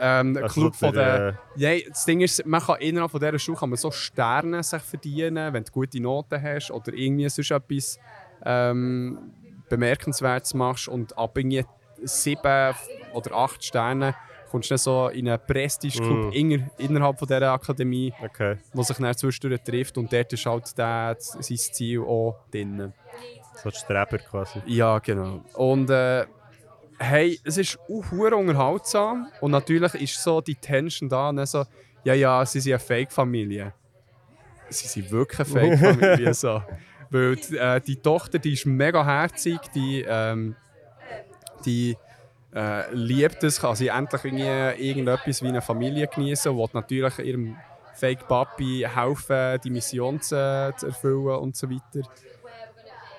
ähm,
Also
Club von der. Nein, das Ding ist, man kann innerhalb von dieser Schule kann man so Sterne sich verdienen, wenn du gute Noten hast oder irgendwie sonst etwas ähm, Bemerkenswertes machst. Und ab irgendwie sieben oder acht Sterne kommst du dann so in einen Prestige-Club
Mm.
inner, innerhalb von dieser Akademie,
Okay.
wo sich dann zwischendurch trifft. Und dort ist halt der, sein Ziel auch drin.
So die Streber quasi.
Ja, genau. Und äh, hey, es ist auch unterhaltsam. Und natürlich ist so die Tension da. Dann so, ja, ja, sie sind eine Fake-Familie. Sie sind wirklich eine Fake-Familie. so. Weil die, äh, die Tochter, die ist mega herzig, die, ähm, die äh, liebt es, kann sie endlich irgendwie irgendetwas wie eine Familie genießen will natürlich ihrem Fake-Papi helfen, die Mission zu, zu erfüllen und so weiter.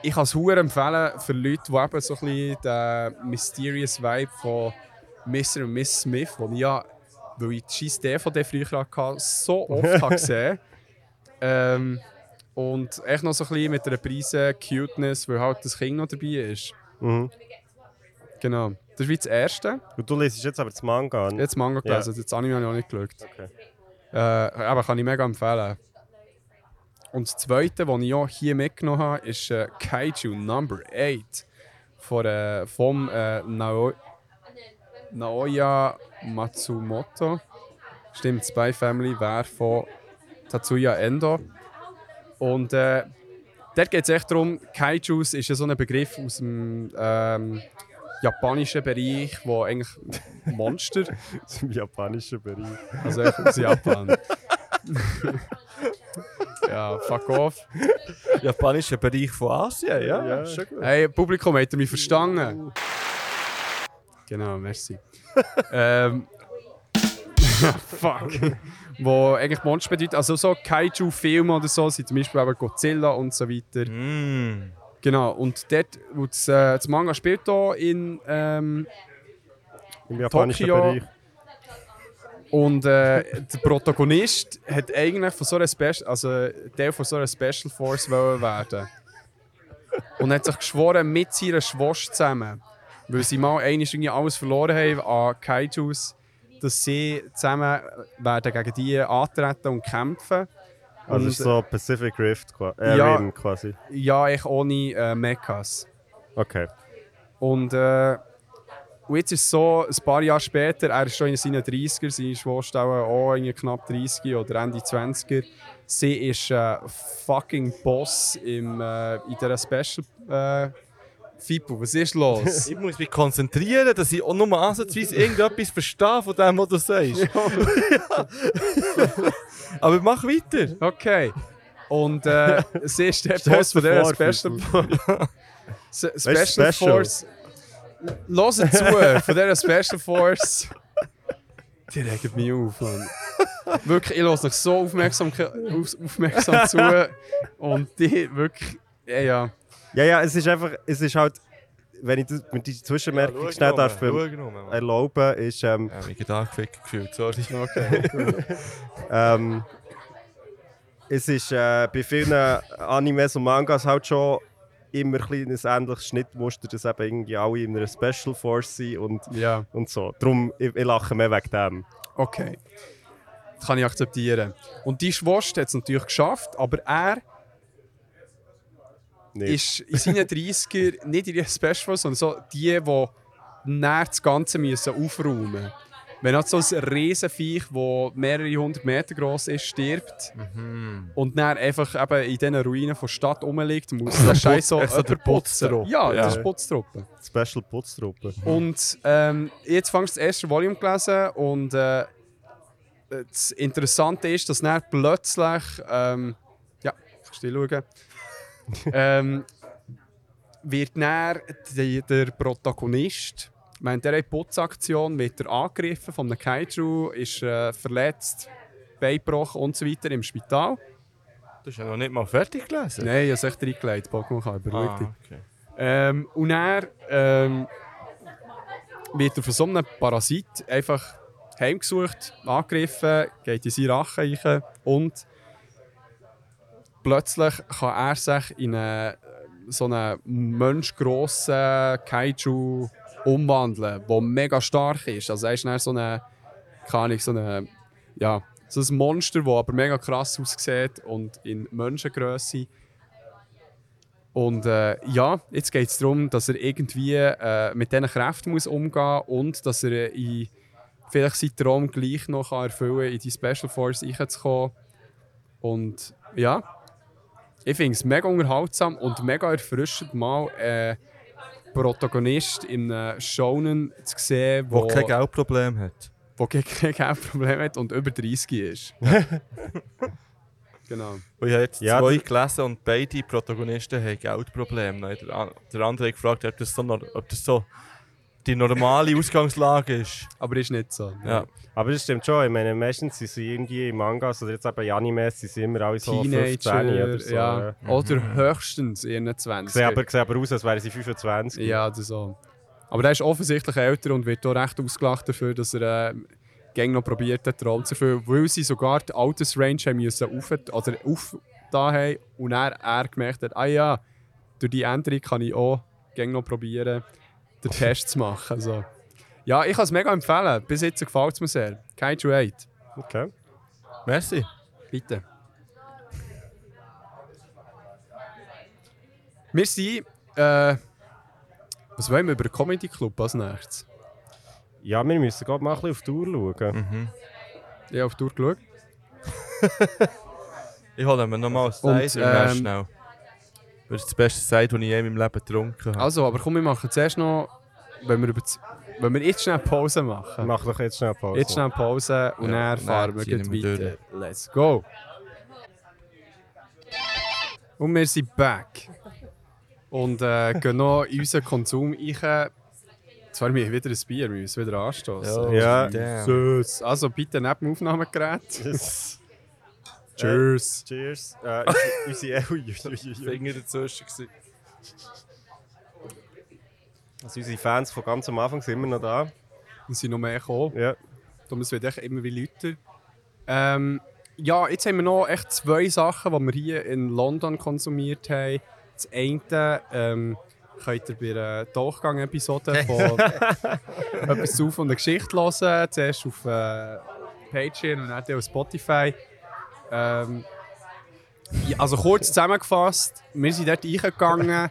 Ich kann es hure empfehlen für Leute, die eben so ein bisschen den mysterious Vibe von Mr. und Miss Smith, den ich ja, weil ich die scheiß DVD früher hatte, so oft habe gesehen ähm, Und echt noch so ein bisschen mit einer Prise Cuteness, weil halt das Kind noch dabei ist.
Mhm.
Genau. Das ist das Erste.
Und du liest jetzt aber das Manga an.
Jetzt Manga gelesen, das Anime habe ich noch nicht geschaut.
Okay.
Äh, aber kann ich mega empfehlen. Und das Zweite, was ich auch hier mitgenommen habe, ist äh, Kaiju Number 8 von, äh, vom äh, Nao Naoya Matsumoto. Stimmt, Spy Family wäre von Tatsuya Endo. Und äh, dort geht es echt darum, Kaijus ist ja so ein Begriff aus dem ähm, japanischen Bereich, wo eigentlich Monster,
Im japanischen Bereich.
also echt aus Japan. ja, fuck off.
Japanischer Bereich von Asien, ja.
Ja.
Schon gut.
Hey, Publikum, habt ihr mich verstanden? Genau, merci. ähm, fuck. Wo eigentlich Monster bedeutet, also so Kaiju-Filme oder so, sind zum Beispiel eben Godzilla und so weiter.
Mm.
Genau, und dort, wo das, äh, das Manga spielt hier in ähm,
Im japanischen
Tokio.
Bereich.
Und äh, der Protagonist hat eigentlich von so einer Special, also Teil von so einer Special Force wollen werden. Und hat sich geschworen mit seiner Schwester zusammen, weil sie mal irgendwie alles verloren haben an Kaijus, dass sie zusammen werden gegen die antreten und kämpfen.
Also
Und,
ist so Pacific Rift äh,
Ja.
Rim quasi.
Ja, ich ohne äh, Mechas.
Okay.
Und, äh, und jetzt ist es so, ein paar Jahre später, er ist schon in seinen 30er, seine Schwester auch irgendwie knapp 30 oder Ende 20er. Sie ist äh, fucking Boss im, äh, in dieser Special. Fipu, was ist los?
Ich muss mich konzentrieren, dass ich auch nur ansatzweise irgendetwas verstehe von dem, was du sagst. Ja. Aber mach weiter.
Okay. Und äh, sie ist der Boss von
vor,
Special,
Weißt
Special? Force. Hört zu, von dieser Special Force. Die regt mich auf, Mann. Wirklich, ich höre euch so aufmerksam, auf, aufmerksam zu. Und die wirklich, ja, ja.
Ja, ja, es ist einfach, es ist halt, wenn ich das, mit dieser Zwischenmerkung schnell darf ähm, erlauben, ist, ähm,
Ja, mich angefickt gefühlt, sorry.
ähm, es ist äh, bei vielen Animes und Mangas halt schon immer ein kleines ähnliches Schnittmuster, dass eben irgendwie alle in einer Special Force sind und,
Ja,
und so. Darum, ich, ich lache mehr wegen dem.
okay. Das kann ich akzeptieren. Und die Schwester hat es natürlich geschafft, aber er
Nicht.
ist in seinen 30er nicht in die Special Force, sondern so die, die näher das Ganze müssen aufräumen müssen. Wenn halt so ein Riesenviech, das mehrere hundert Meter groß ist, stirbt und dann einfach eben in diesen Ruinen von der Stadt rumliegt, muss der Scheiß so
echt so der
putzen. Ja,
Ja.
das ist Putztruppe.
Special Putztruppe.
Und ähm, jetzt fangst du das erste Volume gelesen und äh, das Interessante ist, dass dann plötzlich, ähm, ja, kannst du schauen, ähm, wird die, der Protagonist, der hat Putzaktion, wird er angegriffen von einem Kaiju, ist äh, verletzt, Bein gebrochen und so weiter im Spital.
Du hast ja noch nicht mal fertig gelesen.
Nein, ich habe es echt reingelegt, Pokémon kann.
Ah, okay.
Ähm, und er ähm, wird er von so einem Parasit einfach heimgesucht, angegriffen, geht in seine Rache rein und plötzlich kann er sich in einen, so einen menschgrossen Kaiju umwandeln, der mega stark ist. Also er ist dann so eine, keine Ahnung, so eine, ja, so ein Monster, das aber mega krass aussieht und in Menschengröße. Und äh, ja, jetzt geht es darum, dass er irgendwie äh, mit diesen Kräften muss umgehen muss und dass er in, vielleicht seinen Traum gleich noch kann erfüllen kann, in die Special Force reinzukommen. Und ja, ich finde es mega unterhaltsam und mega erfrischend, mal einen Protagonist in einem Shonen zu sehen,
Wo
wo,
kein Geldproblem hat.
wo kein kein Problem hat und über 30 ist. genau.
Und ich habe jetzt
Ja,
zwei gelesen und beide Protagonisten haben Geldprobleme. Der, an- der andere hat gefragt, ob das, so, ob das so die normale Ausgangslage ist.
Aber ist nicht so.
Ja.
Aber das stimmt schon. Ich meine, meistens sind sie irgendwie in Mangas oder jetzt eben in Animes, sind sie immer alle so 15
Teenager,
oder so.
ja.
ja.
Oder höchstens 21.
Sehen aber, sehen aber aus, als wären sie 25.
Ja, das so. Aber er ist offensichtlich älter und wird auch recht ausgelacht dafür, dass er äh, gäng noch probiert, den Traum zu erfüllen. Weil sie sogar die Altersrange haben müssen auf, oder auf da haben und er, er gemerkt hat, ah ja, durch die Änderung kann ich auch gäng noch probieren, den Test zu machen. Also, ja, ich kann es mega empfehlen. Bis jetzt gefällt es mir sehr. Kaiju 8.
Okay.
Merci.
Bitte. Wir sind. Äh, was wollen wir über den Comedy Club als nächstes?
Ja, wir müssen gerade mal ein bisschen auf die Uhr schauen.
Ich habe auf die Tour geschaut.
Ich hole mir nochmal ein dann
ähm,
schnell. Das ist das beste Cider, das ich je in meinem Leben getrunken habe.
Also, aber komm, wir machen zuerst noch. Wenn wir, über wenn wir jetzt schnell Pause machen.
Mach doch jetzt schnell Pause.
Jetzt schnell Pause und
Ja,
dann fahren wir gleich
wir
weiter. Let's go! Und wir sind back. Und äh, gehen noch in unseren Konsum rein. Zwar wir haben wieder ein Bier, wir müssen wieder anstoßen.
Ja.
damn.
Süß. Also bitte neben dem Aufnahmegerät. Cheers.
Cheers. Äh, unsere, ui, ui, ui.
Finger dazwischen.
Also unsere Fans von ganz am Anfang sind immer noch da.
Es sind noch mehr gekommen.
Ja.
Darum wird echt immer wie lauter. Ähm, ja, jetzt haben wir noch echt zwei Sachen, die wir hier in London konsumiert haben. Das eine ähm, könnt ihr bei der Durchgang-Episode von etwas zu von der Geschichte hören. Zuerst auf äh, Patreon und dann auf Spotify. Ähm, ja, also kurz zusammengefasst, wir sind dort reingegangen.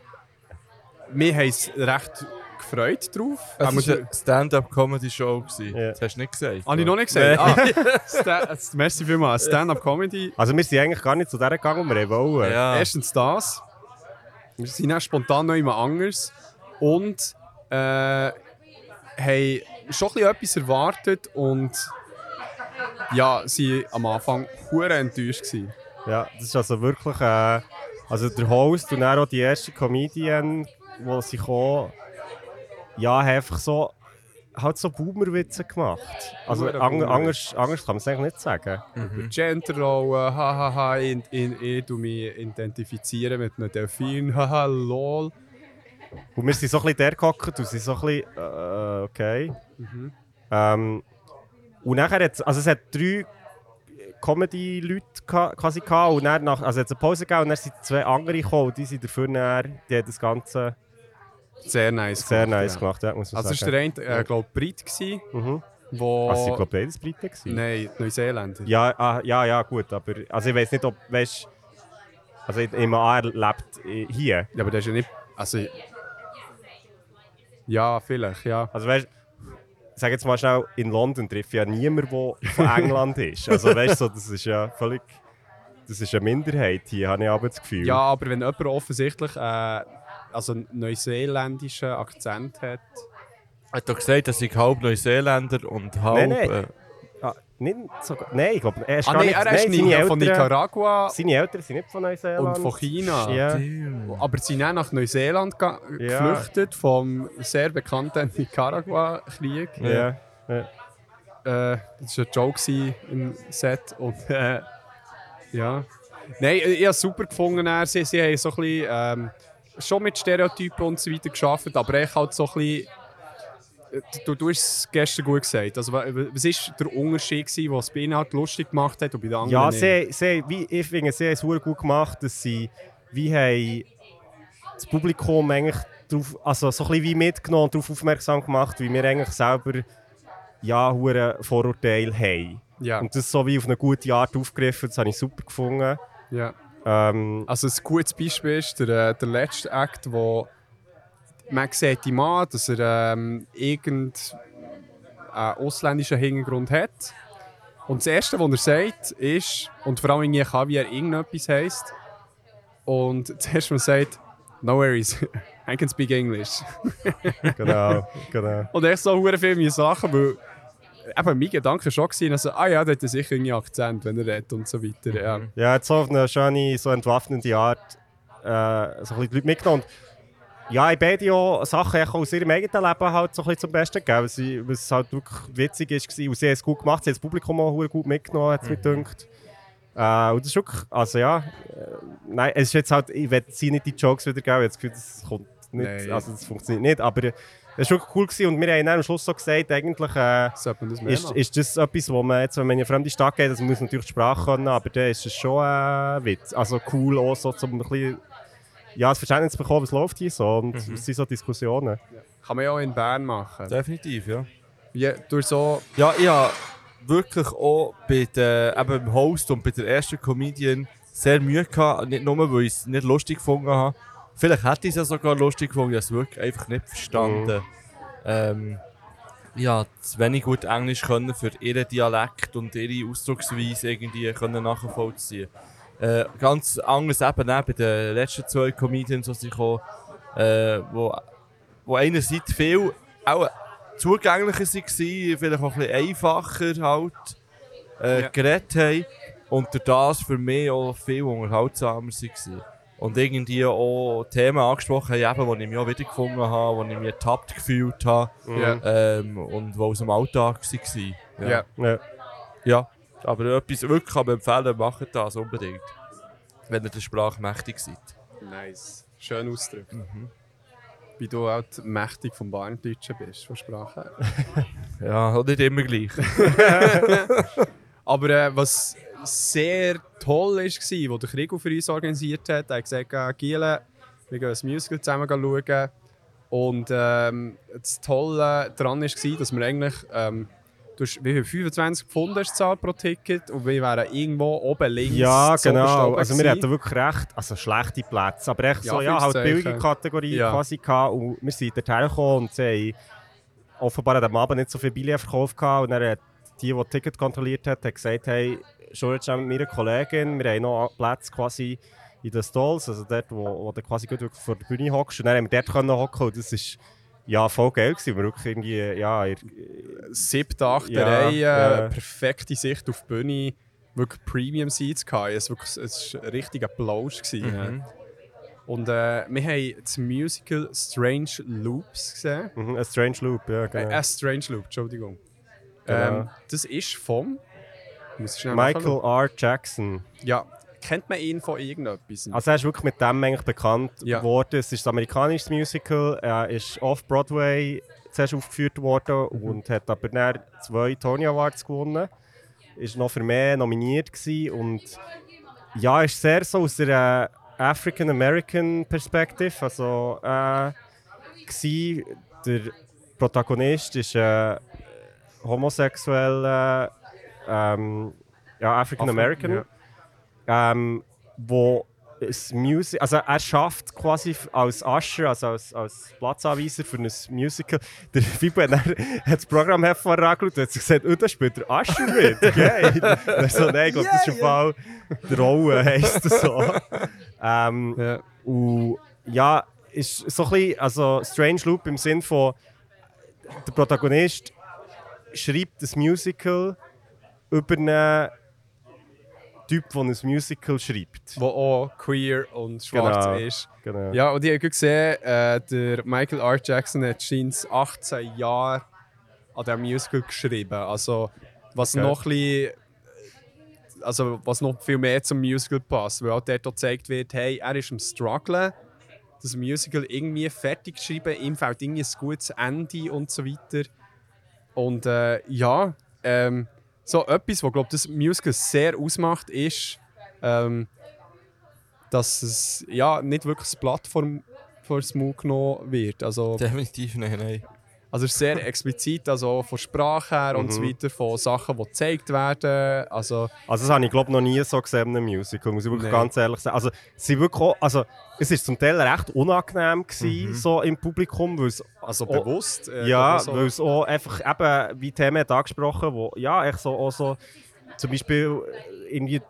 wir haben es recht gefreut drauf.
Es war eine Stand-up-Comedy-Show. gewesen.
Ja.
Das hast du nicht gesagt.
Habe ich noch nicht gesagt? Ah, Sta merci vielmals. Stand-up-Comedy.
Also wir sind eigentlich gar nicht zu der gegangen, wo wir wollen.
Ja.
Erstens das. Wir sind dann spontan noch jemand anderes. Und äh, haben schon ein bisschen etwas erwartet und ja, sie waren am Anfang hure enttäuscht. Gewesen.
Ja, das ist also wirklich... Äh, also der Host und dann auch die erste Comedian, die sie kommen, ja, einfach so... Halt so Boomer-Witze gemacht. Also
Boomer.
anders, anders kann man es eigentlich nicht sagen.
Über Genderrollen, hahaha, in, in, ich tu mich identifizieren mit einem Delfin, haha, lol.
Und wir sind so ein bisschen der gehockt und sind so ein bisschen, äh, okay. Ähm, und nachher hat also es hat drei Comedy-Leute quasi gehabt und dann nach, also es hat eine Pause gegeben und dann sind zwei andere gekommen und die sind dafür dann, die haben das Ganze
Sehr nice
sehr
gemacht,
nice
ja.
gemacht, ja, muss man
Also es war
sagen.
der eine, äh, glaube Brit, gewesen,
Mhm.
wo...
Also ich glaube, beides Briten gewesen.
Nein, Neuseeländer.
Ja, ah, ja, ja, gut, aber also ich weiß nicht, ob, weißt also ich nehme an, er lebt äh, hier.
Ja, aber das ist ja nicht... Also... Ja, vielleicht, ja.
Also weißt sage jetzt mal schnell, in London trifft ja niemand, der von England ist. Also weißt du, so, das ist ja völlig. Das ist eine Minderheit hier, habe ich aber das Gefühl.
Ja, aber wenn jemand offensichtlich äh, also neuseeländischen Akzent hat...
Er hat doch gesagt, dass ich halb Neuseeländer und halb.
Nein, nein.
Äh,
Ah, nicht sogar, nein, ich glaube, er ist
Ah
gar
nein,
nicht.
er ist
nein, seine
von
Eltern-
Nicaragua
Seine Eltern sind nicht von Neuseeland.
und von China.
Ja.
Aber sie sind dann nach Neuseeland
Ja.
geflüchtet vom sehr bekannten Nicaragua-Krieg.
Ja. ja.
Äh, das war ein Joke im Set. Und, äh, ja. Nein, ich habe es super gefunden. er. Sie, sie haben so ein bisschen, ähm, schon mit Stereotypen und so weiter geschafft, aber ich halt so ein bisschen du, du hast es gestern gut gesagt. Also, wa- was war der Unterschied, gewesen, was bei ihnen halt lustig gemacht hat und bei den anderen
Ja, sie, sie, wie, ich finde, sie haben es gut gemacht, dass sie wie haben das Publikum eigentlich drauf, also so ein bisschen wie mitgenommen und darauf aufmerksam gemacht, wie wir eigentlich selber ja, hure Vorurteile haben.
Ja,
Und das so wie auf eine gute Art aufgegriffen, das habe ich super gefunden.
ja.
Ähm,
Also ein gutes Beispiel ist der, äh, der letzte Act, wo man sieht ihm an, dass er ähm, irgendeinen ausländischen Hintergrund hat. Und das Erste, was er sagt, ist, und vor allem irgendwie kann, wie er irgendetwas heisst. Und das Erste, was er sagt, no worries, I can speak English.
genau, genau.
Und echt so viele Sachen, weil eben mein Gedanke war schon, also, ah ja, der hat sicher irgendwie Akzent, wenn er redet und so weiter. Ja.
Ja, jetzt so auf eine schöne, so entwaffnende Art äh, so ein bisschen die Leute mitgenommen. Ja, ich beide ja Sachen auch aus ihrem eigenen Leben halt so ein bisschen zum Besten gegeben, was, sie, was halt wirklich witzig ist. war. Und sie haben es gut gemacht, sie haben das Publikum auch gut mitgenommen, hat es mir gedacht. Äh, und das ist wirklich, also ja, äh, nein, es ist jetzt halt, ich will sie nicht die Jokes wieder geben, ich habe das Gefühl, das kommt nicht,
Nein.
also das funktioniert nicht, aber äh, es war cool gewesen und wir haben am Schluss so gesagt, eigentlich äh,
das
ist, ist das etwas, wo man jetzt, wenn man in eine fremde Stadt geht, man muss natürlich die Sprache können, aber dann ist es schon ein Witz. Also cool auch so, um ein bisschen ja, das Verständnis zu bekommen, was läuft hier so und was sind so Diskussionen.
Kann man ja auch in Bern machen.
Definitiv, ja.
Wie, durch so
Ja, ich habe wirklich auch bei der, eben beim Host und bei der ersten Comedian sehr Mühe gehabt. Nicht nur, weil ich es nicht lustig gefunden habe. Vielleicht hätte ich es ja sogar lustig gefunden, ich habe es wirklich einfach nicht verstanden. Ähm, ja, zu wenig gut Englisch können für ihren Dialekt und ihre Ausdrucksweise irgendwie können nachvollziehen. Äh, ganz anders eben auch bei den letzten zwei Comedians, die sie kommen, äh, wo, wo einerseits viel auch zugänglicher waren, vielleicht auch ein bisschen einfacher halt, äh,
Ja.
geredet haben und durch das für mich auch viel unterhaltsamer waren. Und irgendwie auch Themen angesprochen haben, eben, die ich mich auch wiedergefunden habe, wo ich mich ertappt gefühlt habe
Ja.
ähm, und die aus dem Alltag waren.
Ja.
Ja.
ja, aber etwas wirklich kann man empfehlen, macht das unbedingt. Wenn ihr der Sprache mächtig seid.
Nice. Schön ausdrücken. Wie du halt mächtig vom Bahndeutschen bist, von Sprache her.
Ja, und nicht immer gleich.
Aber äh, was sehr toll war, was der Krigo für uns organisiert hat, er hat gesagt, Giele, wir gehen ein Musical zusammen schauen. Und ähm, das Tolle daran war, dass wir eigentlich ähm, du hast, wie viel, 25 Pfund hast du pro Ticket und wir wären irgendwo oben links.
Ja, genau. Also wir hatten wirklich recht, also schlechte Plätze, aber echt
Ja,
so, ja, halt billige Kategorie
Ja.
quasi gehabt. Und wir sind dorthin gekommen und sie haben offenbar dem Abend nicht so viele Billionen verkauft gehabt. Und dann hat die, die das Ticket kontrolliert hat, hat gesagt, hey, schon jetzt mit meiner Kollegin, wir haben noch Plätze quasi in den Stalls, also dort, wo, wo du quasi gut vor der Bühne hockst. Und dann haben wir dort können hocken und das ist ja voll geil gewesen. Wir wirklich irgendwie, ja, in-
siebte, achte
Ja,
Reihe,
ja.
perfekte Sicht auf die Bühne, wirklich Premium Seats gehabt. Es war wirklich es war ein richtiger Applaus. gewesen. Und äh, wir haben das Musical Strange Loops gesehen.
mhm, ein Strange Loop, ja,
Äh,
genau.
äh, Strange Loop, Entschuldigung.
Genau.
Ähm, das ist vom
Michael. R. Jackson.
Ja, kennt man ihn von irgendetwas?
Also er ist wirklich mit dem eigentlich bekannt
Ja.
geworden. Es ist ein amerikanisches Musical. Er ist off-Broadway zuerst aufgeführt worden
Mhm.
und hat aber dann zwei Tony Awards gewonnen. Ist noch für mehr nominiert gewesen und ja, ist sehr so aus der African American Perspective. Also äh, gsi. der Protagonist ist äh, homosexuell, ähm, ja African American
Ja.
ähm, wo Music, also er schafft quasi als Usher, also als, als Platzanweiser für ein Musical. Der Fibo hat, hat das Programm hervorragelt und hat gesagt, oh, da spielt der Usher mit. Und er so, nein, ich glaube, das ist im Fall die Rolle, heisst das so. Ähm,
Ja.
und ja, ist so ein bisschen, also Strange Loop im Sinn von, der Protagonist schreibt das Musical über einen Typ, der ein Musical schreibt.
Wo auch queer und schwarz
Genau.
ist.
Genau.
Ja, und ich habe gesehen, äh, der Michael R. Jackson hat scheint 18 Jahre an diesem Musical geschrieben. Also, was
Okay.
noch ein bisschen, also was noch viel mehr zum Musical passt, weil auch dort gezeigt wird, hey, er ist am strugglen das Musical irgendwie fertig geschrieben. Ihm fällt irgendwie ein gutes Ende und so weiter. Und äh, ja, ähm, so etwas, was glaube das Musical sehr ausmacht, ist, ähm, dass es ja nicht wirklich vor, vor das Mund genommen wird. Also,
Definitiv nein, nein.
Also es ist sehr explizit, also von Sprache her und so weiter, von Sachen, die gezeigt werden. Also,
Also das habe ich glaube noch nie so gesehen in einem Musical, muss ich wirklich
Nein.
ganz ehrlich sagen. Also, sie wirklich auch, also es ist zum Teil recht unangenehm gewesen, so im Publikum, weil es
also bewusst. äh,
ja,
so.
weil es auch einfach eben, wie Themen hat angesprochen, wo ja, echt so, auch so, zum Beispiel äh, irgendwie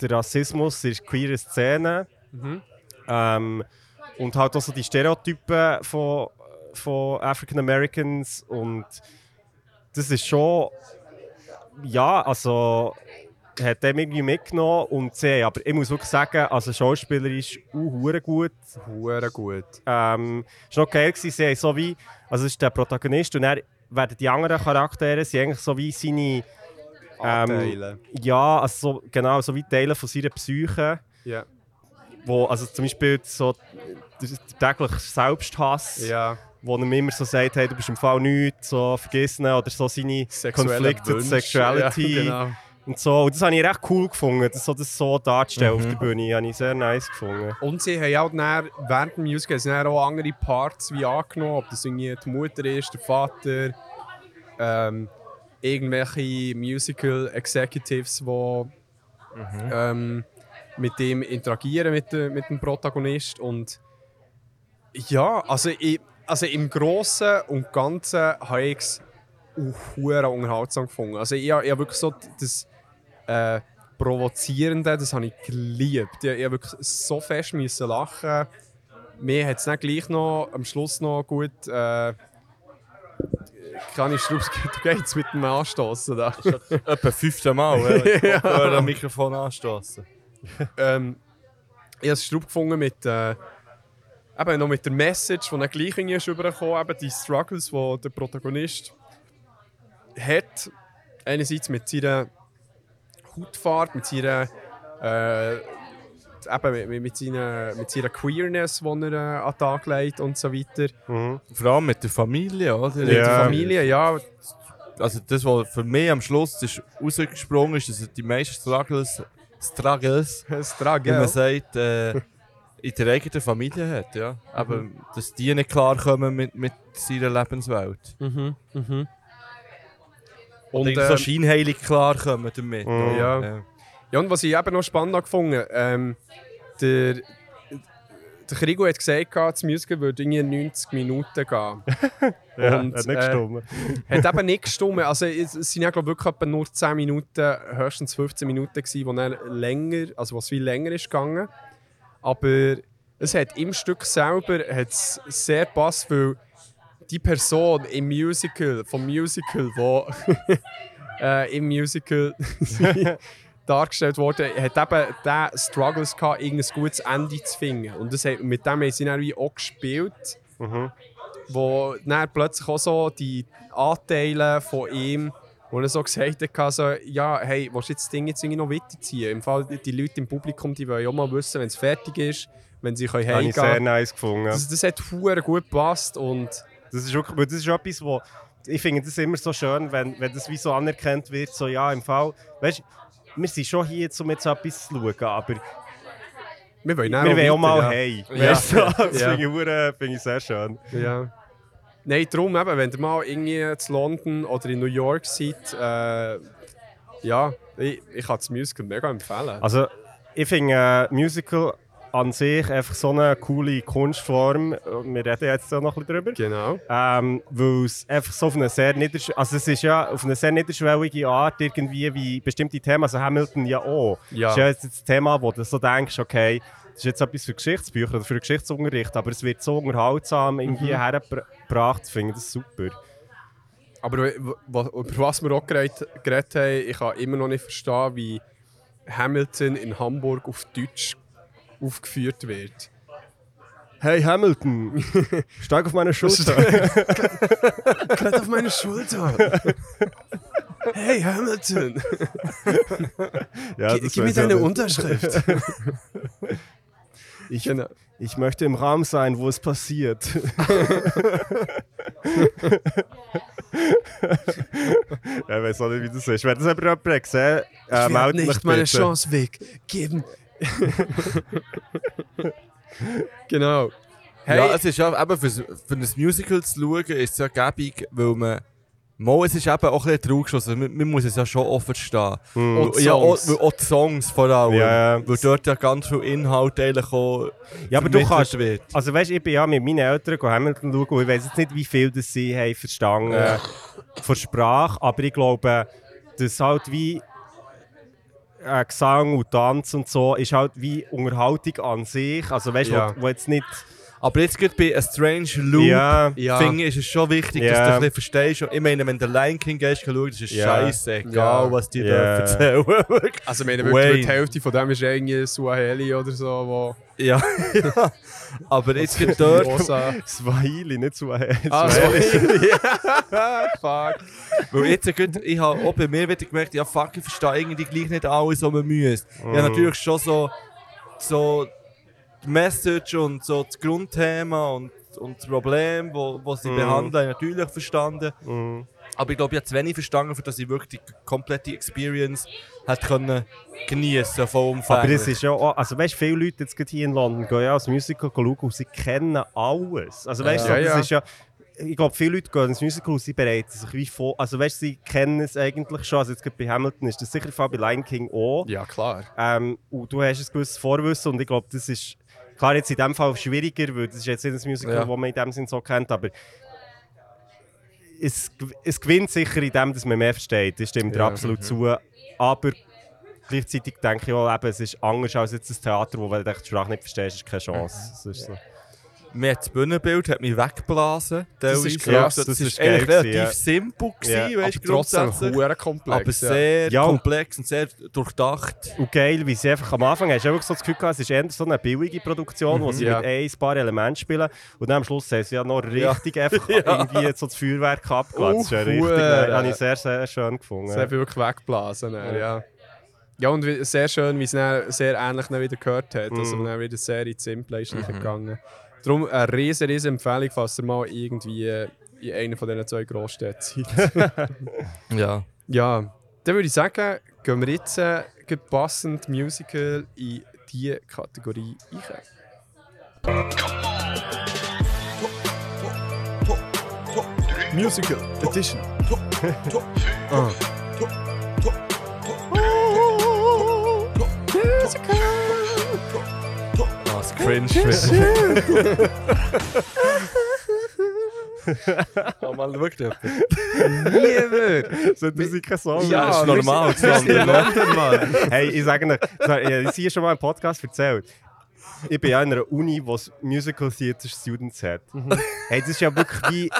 der Rassismus in queeren Szenen ähm, und halt auch so die Stereotypen von, von African Americans und das ist schon, ja, also hat dem irgendwie mitgenommen und sie, aber ich muss wirklich sagen, also Schauspieler ist auch gut
Hure gut.
ähm, es war noch geil, gewesen, sie so wie, also es ist der Protagonist und dann werden die anderen Charaktere sind eigentlich so wie seine,
Anteile.
ja, also so, genau, so wie Teile von seiner Psyche,
Ja.
wo, also zum Beispiel so der, tägliche Selbsthass,
ja.
Wo er mir immer so sagt, hey, du bist im Fall nichts, so vergessen oder so seine
Sexuelle
Conflicted
Wünsche.
Sexuality
Ja, genau.
und so. Und das habe ich recht cool gefunden, das so, das so darzustellen auf der Bühne, habe ich sehr nice gefunden.
Und sie haben auch dann, während dem Musical haben auch andere Parts wie angenommen, ob das irgendwie die Mutter ist, der Vater, ähm, irgendwelche Musical Executives, die ähm, mit dem interagieren, mit, de, mit dem Protagonist. Und ja, also, ich, also im Großen und Ganzen habe ich es auch unterhaltsam gefunden. Also ich, habe- ich habe wirklich so das äh, Provozierende, das habe ich geliebt. Ich, ich habe wirklich so fest müssen lachen. Mir hat es dann gleich noch am Schluss noch gut. Äh, kann ich Schraubs du gehst mit dem Anstoßen da.
Etwa fünfte Mal, ja. ja. am Mikrofon anstoßen.
ähm, ich habe es Schraub gefunden mit, äh, eben noch mit der Message, die dann gleich irgendwie ist eben die Struggles, die der Protagonist hat. Einerseits mit seiner Hautfarbe, mit seiner, äh, eben mit, mit, seiner, mit seiner Queerness, die er äh, an den Tag legt und so weiter.
Vor allem mit der Familie, oder?
Mit der Familie, ja.
Also das, was für mich am Schluss ist rausgesprungen ist, dass die meisten Struggles, Struggles
Das
wie man
Struggle.
sagt, äh, in der eigenen Familie hat. Ja? Aber dass die nicht klarkommen mit, mit seiner Lebenswelt.
Mhm, mhm.
Und,
Und,
und so
ähm,
scheinheilig klarkommen damit.
Mhm.
Ja.
Ja.
Ja, und was ich eben noch spannend gefunden ähm, der, der Krigo hat gesagt, das Musical würde irgendwie 90 Minuten gehen.
Ja,
Und,
hat nicht
äh,
gestimmt.
hat eben nicht gestimmt. Also, es es sind ja glaub, wirklich nur 10 Minuten, höchstens 15 Minuten, gewesen, wo dann länger, also was viel länger ist gegangen. Aber es hat im Stück selber hat's sehr gepasst, weil die Person im Musical, vom Musical, wo äh, im Musical dargestellt wurde, hat eben der Struggles gehabt, irgendein gutes Ende zu finden. Und das hat, mit dem haben sie dann auch gespielt wo dann plötzlich auch so die Anteile von ihm, wo er so gesagt hat, so, ja, hey, willst du jetzt das Ding jetzt irgendwie noch weiterziehen? Im Fall, die Leute im Publikum, die wollen ja auch mal wissen, wenn es fertig ist, wenn sie können
Habe ich sehr
heimgehen
nice gefunden.
das, das hat verdammt gut gepasst und
Das ist, wirklich, das ist etwas, wo ich finde das immer so schön, wenn, wenn das wie so anerkannt wird, so ja, im Fall, weißt wir sind schon hier, um jetzt etwas zu schauen, aber
wir wollen
wir wollen auch mal
weiter,
hey.
Ja.
Weißt du, das
Ja.
finde ich, finde ich sehr schön.
ja. Nein, darum eben, wenn ihr mal irgendwie in London oder in New York seid, äh, ja, ich, ich kann das Musical mega empfehlen.
Also, ich finde äh, Musical an sich einfach so eine coole Kunstform. Wir reden jetzt auch noch ein bisschen drüber.
genau.
Ähm, weil es einfach so auf eine sehr niedersch also es ist ja auf eine sehr niederschwellige Art irgendwie wie bestimmte Themen, also Hamilton ja auch.
Ja.
Das ist ja jetzt das Thema, wo du so denkst, okay, das ist jetzt etwas für Geschichtsbücher oder für den Geschichtsunterricht, aber es wird so unterhaltsam irgendwie hergebracht, ich finde das super.
Aber über was wir auch geredet, geredet haben, ich kann immer noch nicht verstehen, wie Hamilton in Hamburg auf Deutsch aufgeführt wird.
Hey Hamilton, steig auf meine Schulter.
Kleid auf meine Schulter! Hey Hamilton!
ja,
G- Gib mir deine. Unterschrift!
Ich,
Genau.
ich möchte im Raum sein, wo es passiert. ja, ich weiß auch nicht, wie das ist. Wenn das aber jemand gesehen äh, meldet mich bitte.
weggeben. genau. Hey,
Ja, es ist ja eben für, für ein Musical zu schauen, ist es ja gäbig, weil man. Mal, es ist eben auch ein bisschen Trugschluss. Man, man muss es ja schon offen stehen.
Und
ja, auch, auch die Songs vor allem.
Ja.
Weil dort ja ganz viel Inhalt eigentlich auch
Ja, aber du kannst.
wird.
Also weißt, ich bin ja mit meinen Eltern Hamilton schauen und ich weiß jetzt nicht, wie viel das sie haben verstanden
Ja.
von Sprache, aber ich glaube, dass halt wie äh, Gesang und Tanz und so ist halt wie Unterhaltung an sich. Also weißt du,
Ja.
wo, wo jetzt nicht.
Aber jetzt gerade bei A Strange Loop,
Ja,
Ja.
finde ich, ist es schon wichtig,
Ja.
dass du ein bisschen verstehst. Ich meine, wenn der Lion King gehst, schaust, das ist
Ja.
scheiße, egal
Ja.
was die
Ja.
da erzählen.
also, ich meine, wirklich, die Hälfte von dem ist irgendwie Swahili oder so, wo...
ja, ja. Aber jetzt gerade dort.
Swahili, nicht Swahili.
Ah,
Swahili.
Fuck.
Weil jetzt gerade, ich habe auch bei mir wieder gemerkt, ja fuck, ich verstehe irgendwie gleich nicht alles, was man müsste. Ich habe natürlich schon so, so die Message und so das Grundthema und, und das Problem, wo, wo sie behandeln, habe ich natürlich verstanden.
Mhm.
Aber ich glaube, ich habe zu wenig verstanden, für dass ich wirklich die komplette Experience hätte können geniessen vollumfänglich.
Aber es ist ja auch, also weißt, viele Leute jetzt hier in London gehen ja als Musical schauen und sie kennen alles. Also weißt
Ja,
du, das
ja.
ist ja, ich glaube, viele Leute gehen ins Musical und sie bereiten sich wie vor, also weißt, sie kennen es eigentlich schon. Also jetzt gerade bei Hamilton ist das sicher der Fall, bei Lion King auch.
Ja, klar.
Ähm, und du hast ein gewisses Vorwissen und ich glaube, das ist klar jetzt in dem Fall schwieriger, weil das ist jetzt nicht ein Musical,
Ja.
das man in dem Sinn so kennt, aber es, es gewinnt sicher in dem, dass man mehr versteht. Das stimmt
Ja.
absolut zu. Aber gleichzeitig denke ich auch, eben, es ist anders als jetzt ein Theater, wo wenn du die Sprache nicht verstehst, ist keine Chance. Das ist so.
Mir hat das Bühnenbild hat mich weggeblasen.
Das ist
krass,
Das,
das
ist
ist geil
eigentlich relativ
ja.
simpel gewesen,
Ja,
weißt,
Aber trotzdem komplex.
aber sehr
Ja.
komplex und sehr durchdacht.
Und geil, wie sie einfach am Anfang hast du einfach so das Gefühl gehabt, es ist eher so eine billige Produktion, wo sie
Ja.
mit ein paar Elementen spielen. Und dann am Schluss haben sie ja noch richtig einfach irgendwie so das Feuerwerk abgelassen. Das ist ja richtig, äh, habe ich sehr, sehr schön gefunden.
Hat mich wirklich weggeblasen. Ja. ja. Ja, und sehr schön, wie es dann sehr ähnlich dann wieder gehört hat. Also
Mhm.
dann wieder sehr ins Simple ist gegangen. Darum eine riesen, riesen Empfehlung, falls ihr mal irgendwie äh, in einer von diesen zwei Großstädten seid.
Ja.
ja, dann würde ich sagen, gehen wir jetzt äh, passend Musical in diese Kategorie ein. Musical Edition. Ah.
Das cringe wird. oh man, schau dir.
Niemand!
So, das ist Song.
Ja,
das ist normal.
sind in London, Mann.
Hey, ich sage dir, ich habe sie schon mal im Podcast erzählt. Ich bin ja in einer Uni, die Musical Theater Students hat.
Mhm.
Hey, das ist ja wirklich wie.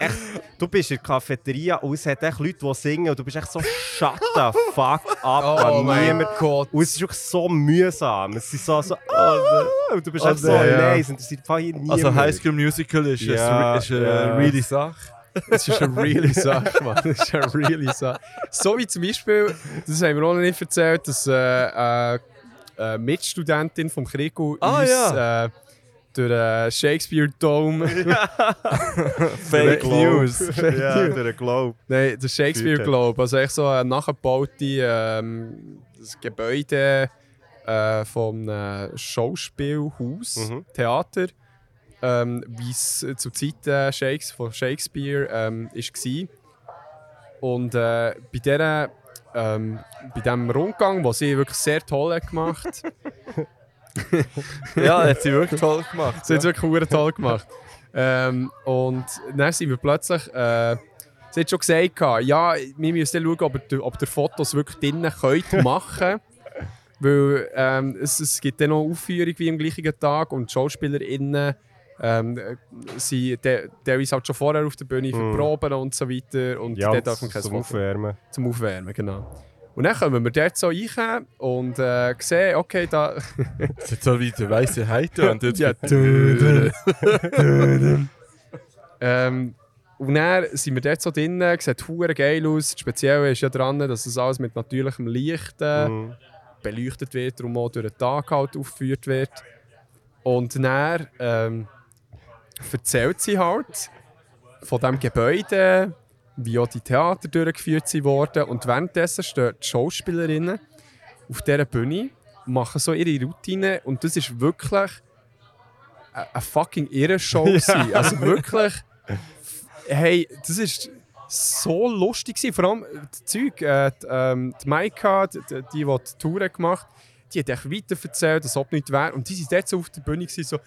Echt, du bist in der Cafeteria und es hat echt Leute, die singen und du bist echt so shut the fuck up.
Oh
an
mein
niemand.
Gott.
Und es ist wirklich so mühsam. Es ist so, so ah, und du bist
Oh
echt so,
nein, ja.
nein, es interessiert einfach hier niemand.
Also High School Musical ist,
Ja,
ist, ist eine
ja.
really Sache.
Das ist eine really Sache, Mann. Das ist eine really Sache. So wie zum Beispiel, das haben wir auch noch nicht erzählt, dass äh, äh, eine Mitstudentin vom Krigo
Ah,
uns
ja.
äh, durch den Shakespeare Dome,
Fake. News.
ja, durch den Globe.
nein, der Shakespeare. Globe, also echt so ein nachgebaute ähm, Gebäude äh, vom äh, Schauspielhaus,
Mhm.
Theater, ähm, wie es zu Zeiten Shakes von Shakespeare ähm, war. Und äh, bei dieser ähm, bei diesem Rundgang, den sie wirklich sehr toll hat gemacht
ja, hat sie wirklich toll gemacht.
Sie hat es wirklich verdammt toll gemacht. ähm, und dann sind wir plötzlich. Äh, sie hat schon gesagt, ja, wir müssen dann schauen, ob ihr, ob ihr Fotos wirklich drinnen könnt machen Weil ähm, es, es gibt dann noch eine Aufführung wie am gleichen Tag und die SchauspielerInnen ähm, äh, sind te- teilweise halt schon vorher auf der Bühne für
Mhm.
Proben und so weiter. Und
Ja,
dort darf man kein
zum Aufwärmen.
zum Aufwärmen, genau. Und dann kommen wir dort so rein und äh, sehen, okay, da.
Das ist so wie der weiße Heiter. Und jetzt
Ja, ähm, und dann sind wir dort so drinnen, sieht hure geil aus. Das Spezielle ist ja dran, dass das alles mit natürlichem Licht äh,
Mhm.
beleuchtet wird, darum auch durch den Tag halt aufgeführt wird. Und dann ähm, erzählt sie halt von dem Gebäude, wie auch die Theater durchgeführt wurden. Und währenddessen stehen die Schauspielerinnen auf dieser Bühne, machen so ihre Routine und das ist wirklich eine, fucking irre Show. gewesen. Also wirklich, hey, das ist so lustig gewesen. Vor allem das Zeug, äh, die, ähm, die Maika, die, die, die die Tour hat gemacht die hat echt weiter erzählt, als ob nichts wäre. Und die sind dort so auf der Bühne gewesen, so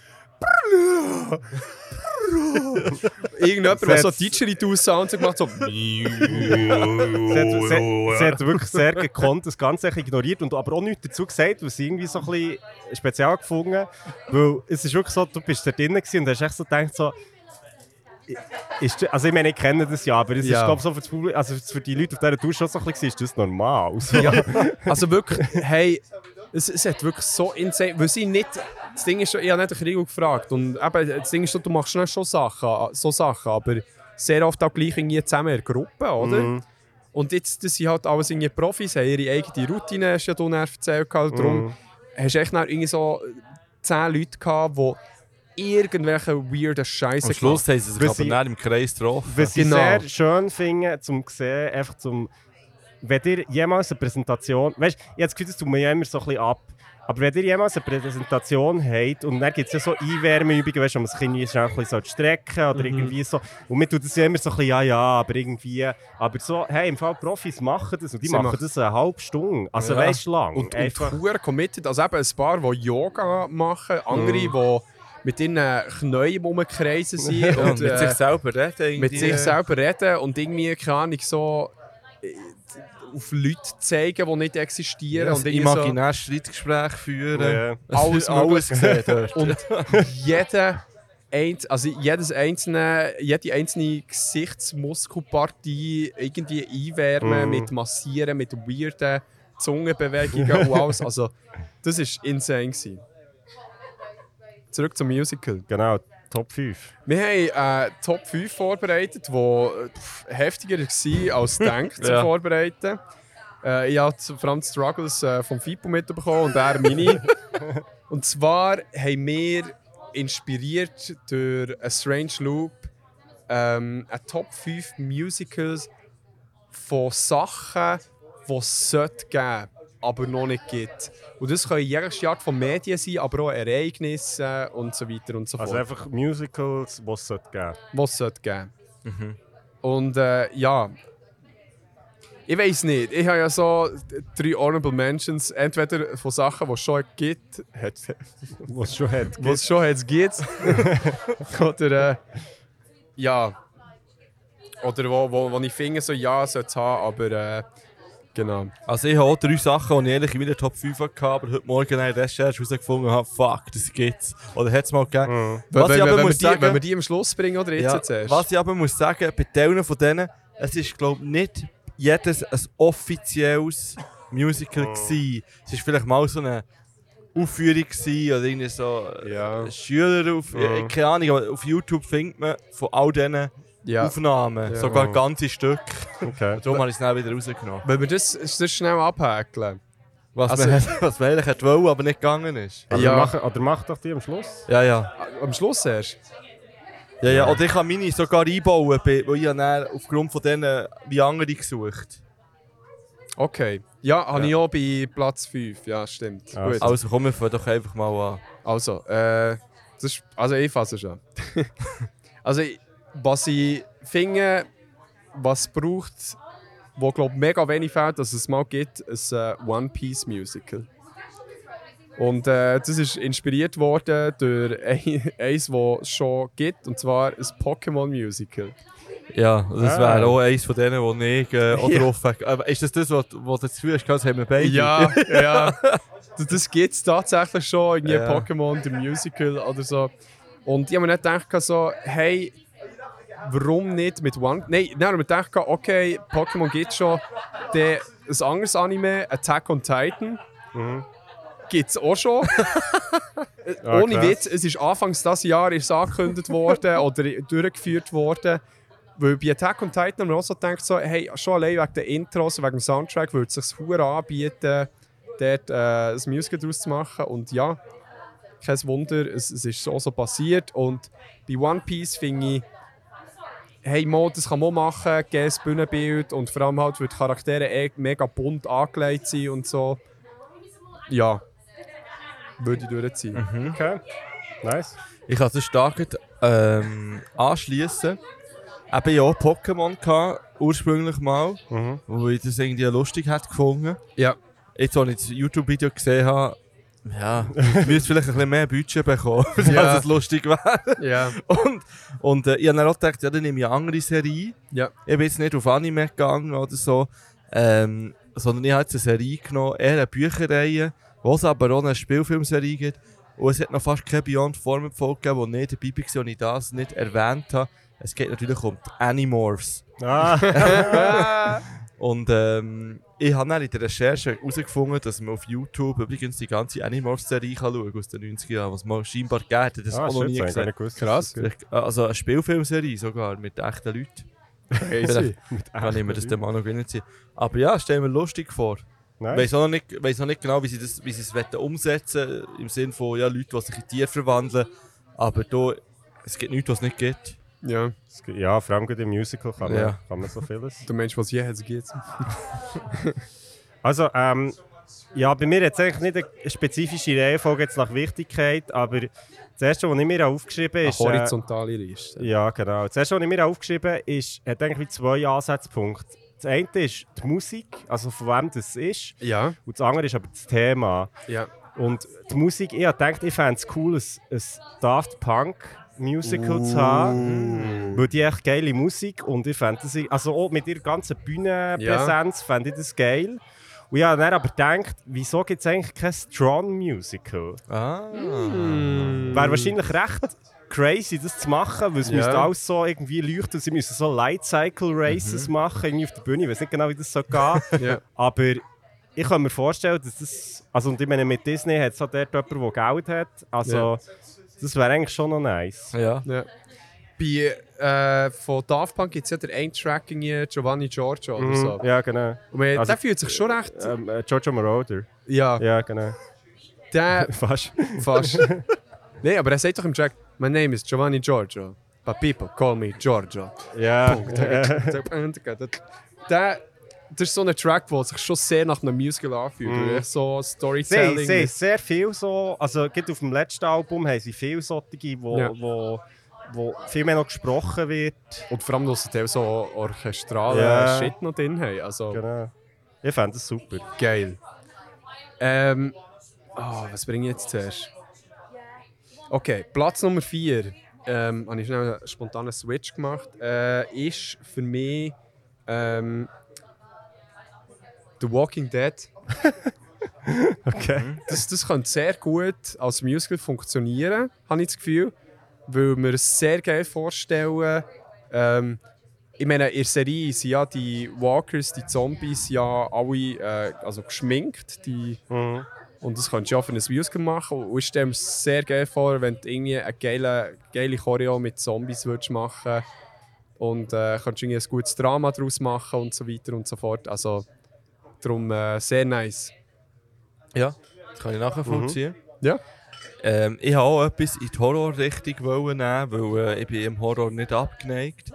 Irgendjemand, der so Didgeridoo-Sounds gemacht hat, so
Sie hat, sie, sie hat wirklich sehr gekonnt das Ganze ignoriert und aber auch nichts dazu gesagt, was sie irgendwie so ein bisschen speziell gefunden Weil es ist wirklich so, du bist da drinnen und hast echt so gedacht, so, ist, also ich meine, ich kenne das ja, aber es
Ja.
ist glaube so für, das Publikum- also für die Leute auf dieser Tour schon so ein bisschen, ist das normal? So.
Ja, also wirklich, hey, es, es hat wirklich so insane, weil sie nicht, das Ding ist, schon- ich habe nicht den Krieg gefragt und eben, das Ding ist, schon, du machst schnell schon Sachen, so Sachen, aber sehr oft auch gleich irgendwie zusammen in der Gruppe, oder?
Mhm.
Und jetzt, das sind halt alles irgendwie Profis, haben ihre eigene Routine, hast ja du dann erzählt, gehabt. darum
Mhm.
hast du echt irgendwie so zehn Leute gehabt, die irgendwelche weirden Scheiße
Am Schluss haben sie sich aber
sie-
dann im Kreis getroffen.
Was ich
Genau.
sehr schön finde, zum sehen, einfach zum, wenn ihr jemals eine Präsentation, weißt du, ich habe das Gefühl, das tut mir ja immer so ein bisschen ab, aber wenn ihr jemals eine Präsentation habt und dann gibt es ja so Einwärmeübungen, weißt du, wo man irgendwie schnell ein bisschen so strecken oder irgendwie so, und mir tut das ja immer so ein bisschen, ja, ja, aber irgendwie, aber so, hey, im Fall Profis machen das und die
Sie
machen
machen-
das eine halbe Stunde, also
Ja.
weißt du, lang,
Und,
einfach.
und committed. Also eben ein paar, die Yoga machen, andere,
Mhm.
die mit ihren Knien rumkreisen sind
Ja, und
und
mit
äh,
sich selber reden.
mit sich selber reden und irgendwie, keine Ahnung, so auf Leute zeigen, die nicht existieren.
Ja,
und irgendwie so,
imaginäres Streitgespräch führen.
Ja.
Alles
alles gesehen dort.
und jeder also jedes einzelne, jede einzelne Gesichtsmuskelpartie irgendwie einwärmen,
Mhm.
mit Massieren, mit weirden Zungenbewegungen und alles. Also, das war insane. Gewesen. Zurück zum Musical.
Genau, Top 5.
Wir haben äh, Top 5 vorbereitet, die äh, heftiger waren als gedacht zu
Ja.
vorbereiten. Äh, ich habe vor allem die Struggles äh, vom FIPO mitbekommen und er meine. und zwar haben wir inspiriert durch A Strange Loop ähm, eine Top 5 Musicals von Sachen, die es sollte geben aber noch nicht gibt. Und das können jegliche Art von Medien sein, aber auch Ereignisse und so weiter und so fort
Also einfach Musicals, die es sollte geben.
was es sollte geben Und äh, ja, ich weiß nicht. Ich habe ja so drei Honorable Mentions. Entweder von Sachen, die es schon gibt, hat,
Was es schon hat.
was es schon hat, gibt. Oder äh, ja. Oder wo, wo, wo ich finde, so ja, sollte es haben, aber äh, genau.
Also ich habe auch drei Sachen, die ich ehrlich in meiner Top 5 hatte, aber heute Morgen in der Recherche herausgefunden habe, fuck, das gibt's. Oder hat es mal gegeben.
Mhm.
Was
wenn,
ich aber
wenn, wir
muss
die,
sagen-
wenn wir die am Schluss bringen oder jetzt
Ja,
zuerst?
was ich aber muss sagen, bei Teilen von denen, es ist glaube ich nicht jedes ein offizielles Musical gewesen. Es war vielleicht mal so eine Aufführung gewesen, oder irgendwie so äh,
Ja.
Schüler auf,
Mhm.
keine Ahnung, aber auf YouTube findet man von all diesen
Ja.
Aufnahmen,
Ja.
sogar ganze Stück.
Okay.
Darum habe ich es dann wieder rausgenommen.
Wenn wir das, das schnell abhäkeln.
Was,
Also-
man, hat- was man eigentlich hätte wollen, aber nicht gegangen ist.
Oder,
Ja.
mach, oder mach doch die am Schluss.
Ja, ja.
Am Schluss erst.
Ja, ja. Oder ich kann meine sogar einbauen, weil ich habe dann aufgrund von denen wie andere gesucht.
Okay. Ja, habe
Ja.
ich auch bei Platz 5. Ja, stimmt.
Also.
Gut.
Also komm, wir fangen doch einfach mal an.
Also, äh, das ist, also ich fasse schon. also, ich- was ich finde, was braucht, wo glaube mega wenig fehlt, dass es mal gibt, ist ein One Piece Musical. Und äh, das ist inspiriert worden durch ein- eins, das es schon gibt, und zwar ein Pokémon Musical.
Ja, das
Ah.
wäre auch eins von denen, wo ich äh, auch
Ja.
drauf. Aber ist das das, was, was du Gefühl hast, das haben wir beide?
Ja, ja. Das, das gibt es tatsächlich schon, irgendwie
Ja.
Pokémon, der Musical oder so. Und ich habe mir nicht gedacht, so, hey, warum nicht mit One... Nein, dann habe ich mir gedacht, okay, Pokémon gibt schon. Der, ein anderes Anime, Attack on Titan,
Mhm.
gibt es auch schon.
Ah,
Ohne
krass.
Witz, es ist anfangs dieses Jahr ist angekündigt worden oder durchgeführt worden. Weil bei Attack on Titan haben wir auch so gedacht, so, hey, schon allein wegen den Intros, wegen dem Soundtrack, würde es sich hure anbieten, dort äh, ein Musical daraus zu machen. Und ja, kein Wunder, es, es ist so so passiert. Und bei One Piece finde ich, hey, Mo, das kann man machen, geiles Bühnenbild und vor allem halt, weil die Charaktere eh mega bunt angelegt sind und so. Ja, würde ich durchziehen.
Okay. Nice.
Ich kann es stark ähm, anschließen. Eben ja auch Pokémon gehabt, ursprünglich mal,
Mhm.
wo ich das irgendwie lustig hätte gefunden.
Ja.
Jetzt, als ich das YouTube-Video gesehen habe, ja, ich müsste vielleicht ein bisschen mehr Budget bekommen,
Ja.
dass es lustig wäre.
Ja.
Und, und äh, ich habe dann auch gedacht, ja, dann nehme ich eine andere Serie.
Ja.
Ich bin jetzt nicht auf Anime gegangen oder so, ähm, sondern ich habe jetzt eine Serie genommen, eher eine Bücherreihe, wo es aber auch eine Spielfilmserie gibt. Und es hat noch fast keine Beyond Format Folge gegeben, wo nicht dabei war und ich das nicht erwähnt habe. Es geht natürlich um die Animorphs.
Ah,
Und ähm, ich habe dann in der Recherche herausgefunden, dass man auf YouTube übrigens die ganze Animorphs-Serie kann schauen aus den 90er Jahren, was man scheinbar gegeben hat. Das
ah
auch noch nie gesehen.
gewusst.
Krass.
Also eine Spielfilmserie sogar, mit echten Leuten.
Crazy.
Kann ich mir das dann mal noch reinziehen. Aber ja, stell mir lustig vor. Ich
Nice.
weiß auch noch nicht, weiss noch nicht genau, wie sie, das, wie sie es umsetzen wollen. Im Sinne von ja, Leute, die sich in Tiere verwandeln. Aber da, es gibt nichts, was es nicht gibt.
Ja.
Es Ja, vor allem im Musical kann man,
Ja.
kann man so vieles.
Der Mensch, was je hat, geht.
Also, ähm, ja, bei mir jetzt eigentlich nicht eine spezifische Reihenfolge jetzt nach Wichtigkeit, aber das erste, was ich mir aufgeschrieben
Eine
habe, ist. Äh,
horizontale Liste.
ja, genau. Das erste, was ich mir aufgeschrieben habe, ist, hat eigentlich zwei Ansatzpunkte. Das eine ist die Musik, also von wem das ist,
Ja.
und das andere ist aber das Thema.
Ja.
Und die Musik, ich habe gedacht, ich fände es cool, ein, ein Daft Punk Musical zu haben. Weil die echt geile Musik und ich fände das, also auch mit ihrer ganzen Bühnenpräsenz fände ich das geil. Und ich habe dann aber gedacht, wieso gibt es eigentlich kein Strong-Musical?
Ah.
Wäre wahrscheinlich recht crazy, das zu machen, weil es
Ja.
müsste alles so irgendwie leuchten. Sie müssen so Light-Cycle-Races machen, irgendwie auf der Bühne. Ich weiß nicht genau, wie das so geht.
Ja.
Aber ich kann mir vorstellen, dass das. Also, und ich meine, mit Disney hat es halt dort jemand, der Geld hat. Also, das wäre eigentlich schon noch nice.
Ja.
ja. Bei, äh, von Daft Punk gibt es ja den einen Track Giovanni Giorgio oder so.
Mhm, Ja, genau.
Und man,
Also-
der fühlt sich schon recht.
Ähm, äh, Giorgio Moroder.
ja,
Ja, genau.
der
Fast.
fast. Nein, aber er sagt doch im Track: My name is Giovanni Giorgio. But people call me Giorgio.
Ja.
der, das ist so ein Track, der sich schon sehr nach einem Musical anfühlt. Mm. So
Sie,
Storytelling.
sie sehr viel so, also gerade auf dem letzten Album haben sie viel solche, wo,
Ja.
wo, wo viel mehr noch gesprochen wird.
Und vor allem, dass sie so orchestralen
Ja.
Shit noch drin haben. Also
Genau. Ich fände das super.
geil. Ähm, oh, was bringe ich jetzt zuerst? Okay, Platz Nummer 4. Ähm, habe ich schnell einen spontanen Switch gemacht. Äh, ist für mich ähm, The Walking Dead.
Okay.
Das, das könnte sehr gut als Musical funktionieren, habe ich das Gefühl. Weil wir es sehr geil vorstellen. Ähm, ich meine, in der Serie sind ja die Walkers, die Zombies, ja alle äh, also geschminkt. Die,
Mhm.
und das könntest du ja für ein Musical machen. Und ich stelle mir sehr geil vor, wenn du irgendwie eine geile, geile Choreo mit Zombies würdest machen und äh, könntest irgendwie ein gutes Drama daraus machen und so weiter und so fort. Also darum äh, sehr nice.
Ja, das kann ich nachvollziehen.
Ja.
Ähm, ich habe auch etwas in die Horror-Richtung nehmen, weil äh, ich bin im Horror nicht abgeneigt.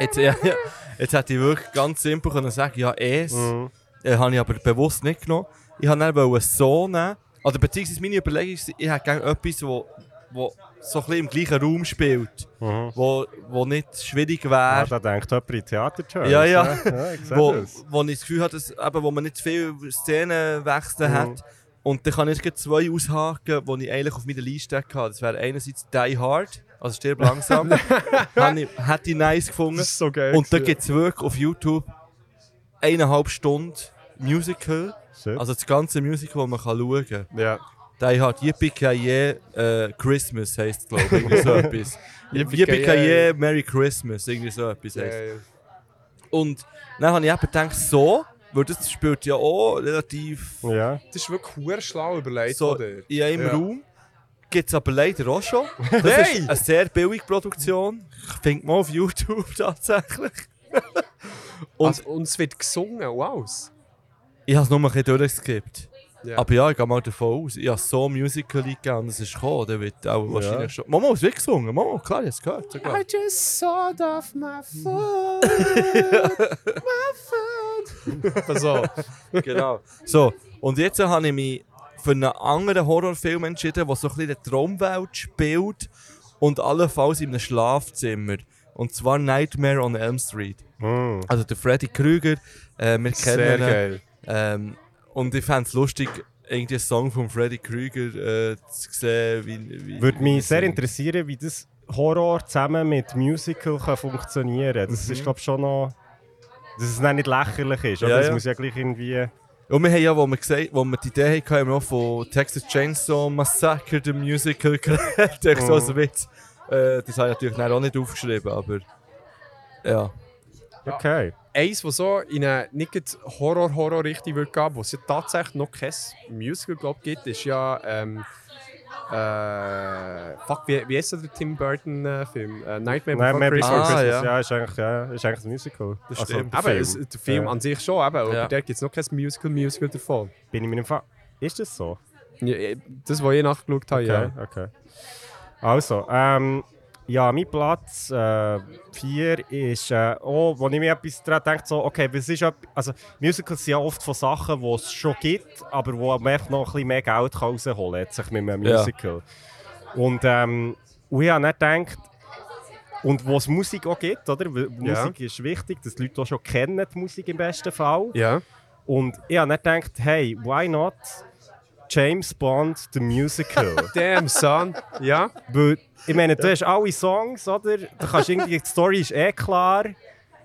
Jetzt, ja, ja, jetzt hätte ich wirklich ganz simpel können sagen, ja, es.
Mhm.
Äh, habe ich aber bewusst nicht genommen. Ich wollte dann so nehmen. Oder beziehungsweise meine Überlegung ist, ich hätte gerne etwas, wo, wo so ein bisschen im gleichen Raum spielt.
Mhm.
Wo, wo nicht schwierig
Ah,
wäre.
da denkt jemand in Theater
Ja, ja.
ja ich
wo,
das.
wo ich das Gefühl habe, dass, eben, wo man nicht viel Szenenwechsel
Mhm.
hat. Und dann kann ich zwei aushaken, die ich eigentlich auf meiner Liste hatte. Das wäre einerseits Die Hard, also stirb langsam. Hätte ich nice gefunden.
ist so geil.
Und da gibt es wirklich auf YouTube eineinhalb Stunden Musical.
Shit.
Also das ganze Musical, das man kann schauen kann.
Ja.
Die Hard, Yippie äh, Christmas heisst es, glaube ich. Irgendwie so etwas. Yippie Merry Christmas, irgendwie so etwas heisst es. Und dann habe ich eben gedacht, so, weil das spielt ja auch relativ
ja.
Das ist wirklich schlau überlegt
so in einem
Ja.
Raum. Gibt es aber leider auch schon. Das
Hey!
ist eine sehr billige Produktion. Findet man auf YouTube tatsächlich. Und
Und, also, und es wird gesungen, wow.
ich habe es nur ein bisschen durchgeskippt.
Ja.
Aber ja, ich gehe mal davon aus. Ich habe so Musical gegeben und es ist gekommen. Der wird auch wahrscheinlich schon. Mama, es wird gesungen. Mama, klar, es gehört. sogar.
I just sawed off my foot. my foot. Auf.
genau. So, und jetzt habe ich mich für einen anderen Horrorfilm entschieden, der so ein bisschen in der Traumwelt spielt und allenfalls in einem Schlafzimmer. Und zwar Nightmare on Elm Street.
Hm.
Also der Freddy Krüger, äh, wir
Sehr
kennen ihn.
geil.
Ähm, und ich fände es lustig, irgendwie einen Song von Freddy Krüger äh, zu sehen. Wie, wie,
Würde mich sehr interessieren, wie das Horror zusammen mit Musical kann funktionieren kann. Das ist, glaube ich, schon noch. Dass es nicht lächerlich ist.
Ja,
oder? Das
ja.
muss ja gleich irgendwie.
Und wir haben ja, wo wir, gesagt, wo wir die Idee hatten, haben wir auch von Texas Chainsaw Massacre, dem Musical, geredet. Echt so
Mhm.
als Witz. Äh, das habe ich natürlich auch nicht aufgeschrieben, aber... Ja.
Okay.
Eins, das so in eine nicht Horror-Horror-Richtung würde gehen, wo es ja tatsächlich noch kein Musical glaub, gibt, ist ja. Ähm, äh, fuck, wie, wie heißt der Tim Burton-Film? Äh, Nightmare Before
Nein, mehr
Christmas.
Before
Ah, ja.
ja. ist eigentlich, ja, ist eigentlich ein Musical.
Das
Also,
stimmt.
der
Eben,
Film.
es, der Film
Ja.
an sich schon, aber
Ja.
da gibt es noch kein Musical-Musical davon.
Bin ich mir im Fall. Ist das so?
Ja, Das, was ich nachgeschaut habe,
Okay,
ja.
okay. Also, ähm, ja, mein Platz 4 ist, äh, oh, wo ich mir etwas daran denke, so, okay, was ist, also Musicals sind ja oft von Sachen, die es schon gibt, aber wo man einfach noch ein bisschen mehr Geld kann rausholen kann, mit einem
Ja.
Musical. Und, ähm, und ich habe nicht gedacht, und wo es Musik auch gibt, oder?
Ja.
Musik ist wichtig, dass die Leute auch schon kennen, die Musik im besten Fall.
Ja.
Und ich habe nicht gedacht, hey, why not James Bond, the Musical?
Damn, son. Ja.
Weil, ich meine, du hast alle Songs, oder? Du kannst irgendwie, die Story ist eh klar.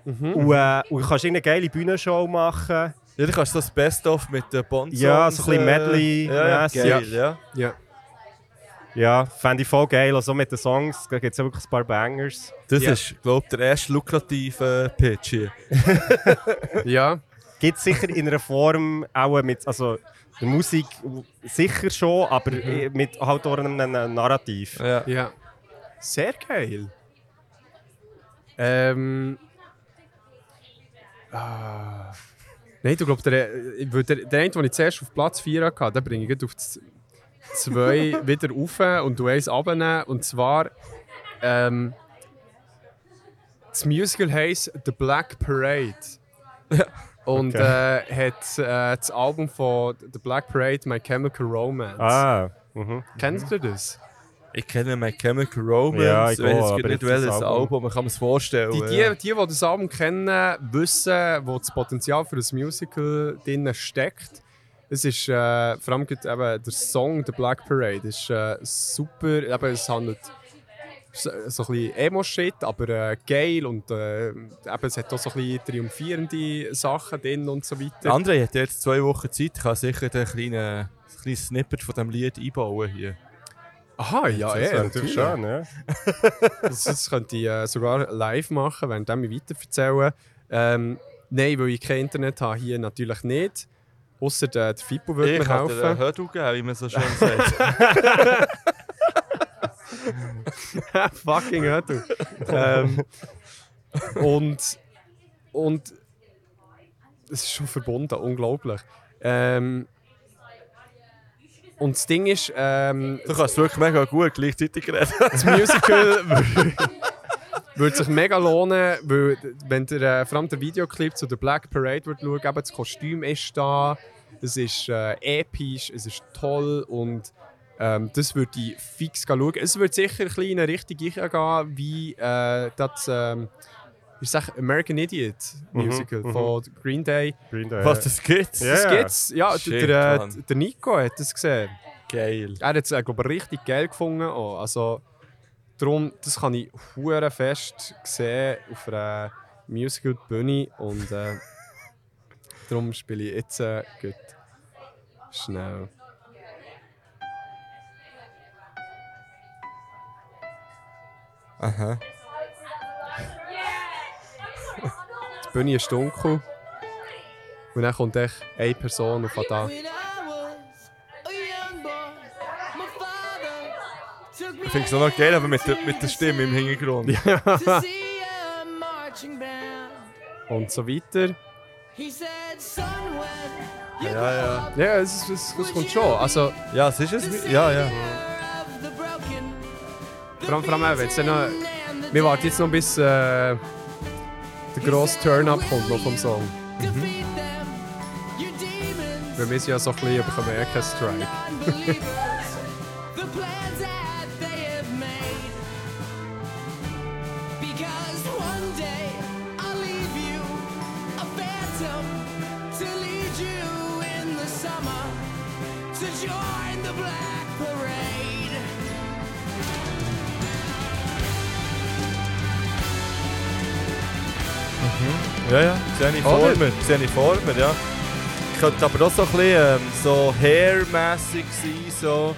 Mhm.
Und, äh, und du kannst eine geile Bühnenshow machen.
Ja, du kannst das Best-of mit den bond
Ja, so ein bisschen
Ja, ja,
Medley-mässig.
geil, ja.
Ja.
Ja, fände ich voll geil. Also mit den Songs, da gibt es ja wirklich ein paar Bangers.
Das
Ja.
ist, glaube ich, der erste lukrative Pitch hier.
Ja.
Gibt es sicher in einer Form auch mit, also Musik sicher schon, aber eh mit halt auch einem Narrativ.
Ja.
Ja. Sehr geil. Ähm. Ah. Nein, du glaubst, der, ich würd- der, der eine, den ich zuerst auf Platz 4 hatte, den bringe ich auf 2 wieder rauf und du eins runternehmen. Und zwar. Ähm, das Musical heisst The Black Parade. Und äh, hat äh, das Album von The Black Parade, My Chemical Romance.
Ah, mhm.
Kennst du das?
Ich kenne My Chemical Romance.
Ja, ich
weiß jetzt
aber
nicht
das
welches
Album.
Album, man kann es vorstellen.
Die, die,
ja.
die, die das Album kennen, wissen, wo das Potenzial für ein Musical drin steckt. Es ist äh, vor allem eben der Song The Black Parade ist äh, super. Eben, es handelt so, so ein bisschen Emo-Shit, aber äh, geil und äh, eben, es hat auch so ein bisschen triumphierende Sachen drin und so weiter.
André hat jetzt zwei Wochen Zeit, ich kann sicher den kleinen, ein kleines Snippet von diesem Lied einbauen hier.
Aha, ja,
das
eh,
wäre natürlich schön, ja.
Das, das könnte ich äh, sogar live machen, während ich weiter erzählen. Ähm, nein, weil ich kein Internet habe, hier natürlich nicht. Außer der, der Fippo würde
Ich
mir
kann dir einen
helfen.
Geben, wie man so schön sagt.
Fucking hör du. ähm, und, und es ist schon verbunden, unglaublich. Ähm, und das Ding ist, ähm,
du kannst wirklich mega gut gleichzeitig reden.
das Musical wür- würde sich mega lohnen, weil wenn der, äh, vor allem der Videoclip zu der Black Parade wird schauen, eben das Kostüm ist da, es ist äh, episch, es ist toll und ähm, das würde ich fix schauen. Es wird sicher ein bisschen in eine Richtung gehen, wie äh, das ähm, ich sag American Idiot Musical
mhm.
von Green Day.
Green Day,
Was, das gibt's?
Ja.
Das gibt's. Ja,
Shit,
der, äh,
Mann.
der Nico hat das gesehen.
Geil.
Er hat es, äh, glaube ich, richtig geil gefunden. Auch. Also, darum, das kann ich hure fest sehen auf einer Musical-Bühne. Und äh, darum spiele ich jetzt äh, gut. Schnell.
Aha.
Die Bühne ist dunkel. Und dann kommt echt eine Person auf da.
Ich finde es auch noch geil, aber mit der, mit der Stimme im Hintergrund.
Und so weiter.
Ja, ja.
Ja, es, es, es kommt schon. Also,
Ja, es ist es. Ja, ja.
Vor dann noch... Wir warten jetzt noch bis äh, der grosse Turn-Up kommt noch vom Song. Weil wir sind ja so ein bisschen, ja keinen Strike.
Sehe ich vor
Oder?
mir. Sehe ich vor mir, ja. Könnte aber auch so ein bisschen ähm, so hairmässig sein, so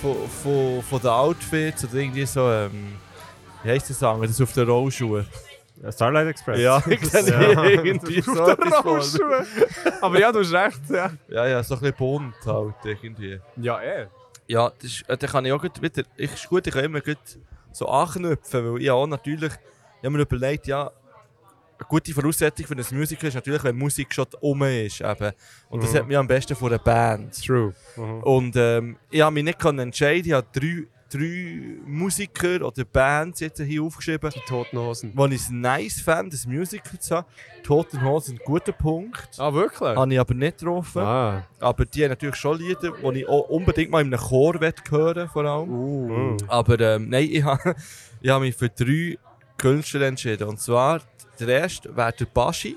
von, von, von den Outfits oder irgendwie so, ähm, wie heisst das sagen, das auf den Rollschuhen.
Starlight Express.
Ja, ich sehe
Ja.
irgendwie so etwas vor mir.
Aber ja, du hast recht, ja.
Ja, ja, so ein bisschen bunt halt irgendwie.
Ja, eh.
Ja, das ist, äh, kann ich auch gut wieder, ich, ist gut, ich kann immer gut so anknüpfen, weil ich auch natürlich, ich habe mir überlegt, ja, eine gute Voraussetzung für ein Musical ist natürlich, wenn Musik schon um ist. Eben. Und das hat mich am besten von einer Band.
True.
Und ähm, ich habe mich nicht entscheiden, ich habe drei, drei Musiker oder Bands jetzt hier aufgeschrieben,
Die Toten Hosen.
wo ich es nice fand, das Musical zu haben. Toten Hosen, ein guter Punkt.
Ah, wirklich?
Habe ich aber nicht getroffen.
Ah.
Aber die haben natürlich schon Lieder, die ich auch unbedingt mal in einem Chor hören vor allem.
Uh.
Aber ähm, nein, ich habe ich hab mich für drei Künstler entschieden. Und zwar, der erste wäre der Baschi.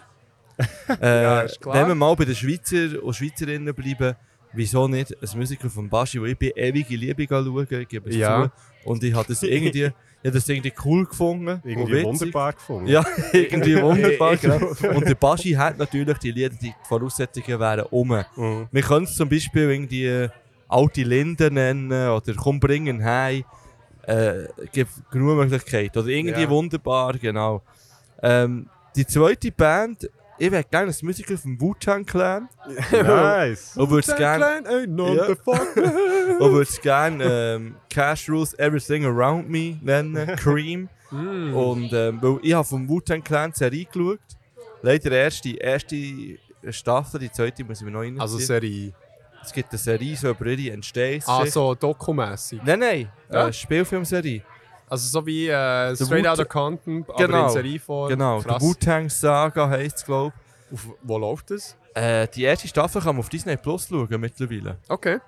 äh,
Ja, ist klar.
Wenn wir mal bei den Schweizer und Schweizerinnen bleiben, wieso nicht ein Musical von Baschi, wo ich bin ewige Liebe schauen, ich gebe es
Ja.
zu. Und ich habe das irgendwie, ich das irgendwie cool gefunden. und
Irgendwie wunderbar gefunden.
Ja, irgendwie wunderbar. Und der Baschi hat natürlich die Lieder, die Voraussetzungen wären um.
Mhm.
Wir können es zum Beispiel irgendwie äh, alte Linden nennen oder komm bringen heim. Äh, gibt genug Möglichkeiten. Oder irgendwie
Ja.
wunderbar, genau. Ähm, die zweite Band, ich wäre gerne ein Musical vom Wu-Tang Clan.
Nice.
Und würde gerne
the fuck.
und würd's gern, ähm, Cash Rules Everything Around Me nennen, Cream.
Mm.
Und ähm, weil ich habe vom Wu-Tang Clan die Serie geschaut. Leider erst die erste Staffel, die zweite muss ich mir noch reinziehen.
Also Serie.
es gibt eine Serie so über ihre Entstehungsgeschichte.
Ah, so dokumässig.
Nein, nein,
Ja?
äh, Spielfilmserie.
Also so wie äh, Straight Outta Compton, aber
Genau.
in Serieform.
Genau,
Krass.
die Wu-Tang Saga heisst es, glaube
Auf, wo läuft das?
ich. Äh, die erste Staffel kann man auf Disney Plus schauen mittlerweile.
Okay.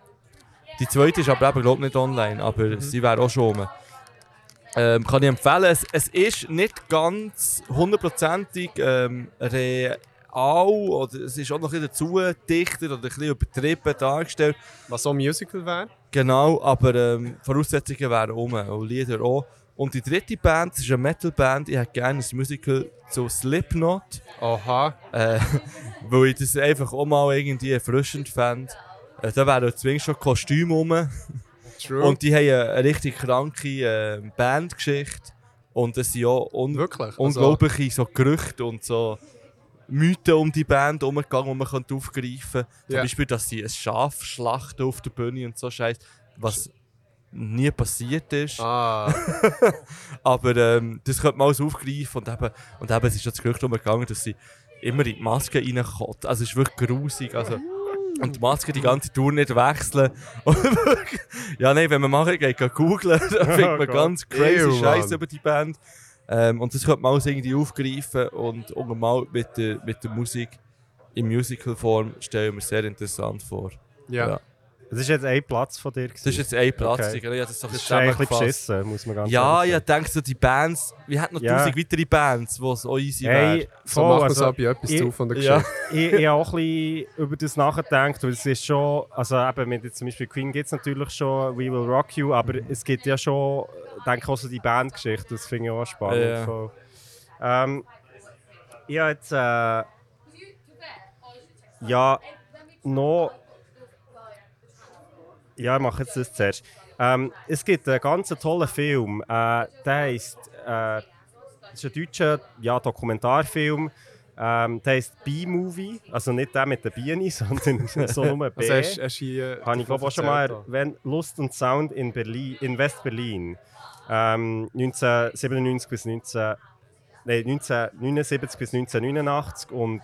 Die zweite ist aber eben, glaube ich, nicht online, aber sie wäre auch schon. Ähm, kann ich empfehlen. Es, es ist nicht ganz hundertprozentig ähm, real oder es ist auch noch ein bisschen dazu dichter oder ein bisschen übertrieben dargestellt.
Was so ein Musical wäre?
Genau, aber ähm, Voraussetzungen wären um und Lieder auch. Und die dritte Band, das ist eine Metal-Band, ich hätte gerne ein Musical zu Slipknot,
Aha.
äh, weil ich das einfach auch mal irgendwie erfrischend fände. Äh, da wären zumindest schon Kostüme rum.
True.
Und die haben eine, eine richtig kranke äh, Bandgeschichte. Und es sind auch un
Wirklich? Also,
unglaubliche so Gerüchte und so Mythen um die Band herumgegangen, die man könnte aufgreifen könnte. Zum
Ja.
Beispiel, dass sie ein Schaf schlachten auf der Bühne und so Scheiß, was nie passiert ist.
Ah,
Aber ähm, das könnte man alles aufgreifen und eben, und eben es ist das Gerücht umgegangen, dass sie immer in die Maske reinkommt. Also es ist wirklich grusig. Also, und die Maske die ganze Tour nicht wechseln. Ja, nein, wenn man machen geht, geht googlen, dann findet man ganz crazy
Ew,
Scheiß
Mann.
über die Band. Ähm, und das könnte man alles irgendwie aufgreifen und, und mal mit der, mit der Musik in Musical-Form stellen wir sehr interessant vor.
ja.
Ja.
Das ist jetzt ein Platz von dir.
Das ist jetzt ein Platz,
Okay.
ich habe das so ein
das
bisschen
ist ein bisschen beschissen, muss man ganz
Ja,
ehrlich
ich denke so die Bands, wir hätten noch
Ja.
tausend weitere Bands, wo es auch easy
sagen.
wäre.
Hey,
So macht man
also,
es auch bei etwas
ich-
zu von der
Ja.
Geschichte.
ich, ich habe auch ein bisschen über das nachgedacht, weil es ist schon, also eben mit jetzt zum Beispiel Queen gibt es natürlich schon We Will Rock You, aber es gibt ja schon, denke auch so die Bandgeschichte, das finde ich auch spannend.
Ja.
voll. Ähm, ich habe jetzt, äh, ja, noch, ja, ich mache jetzt das zuerst. Ähm, es gibt einen ganz tollen Film, äh, der heisst, äh, das ist ein deutscher ja, Dokumentarfilm, ähm, der heisst B-Movie, also nicht der mit den Bienen, sondern so nur B.
Also hast, hast hier
Habe ich glaube auch schon mal erwähnt. Lust und Sound in, Berlin, in West-Berlin. Ähm, 1997 bis 19, nein, 1979 bis 1989 und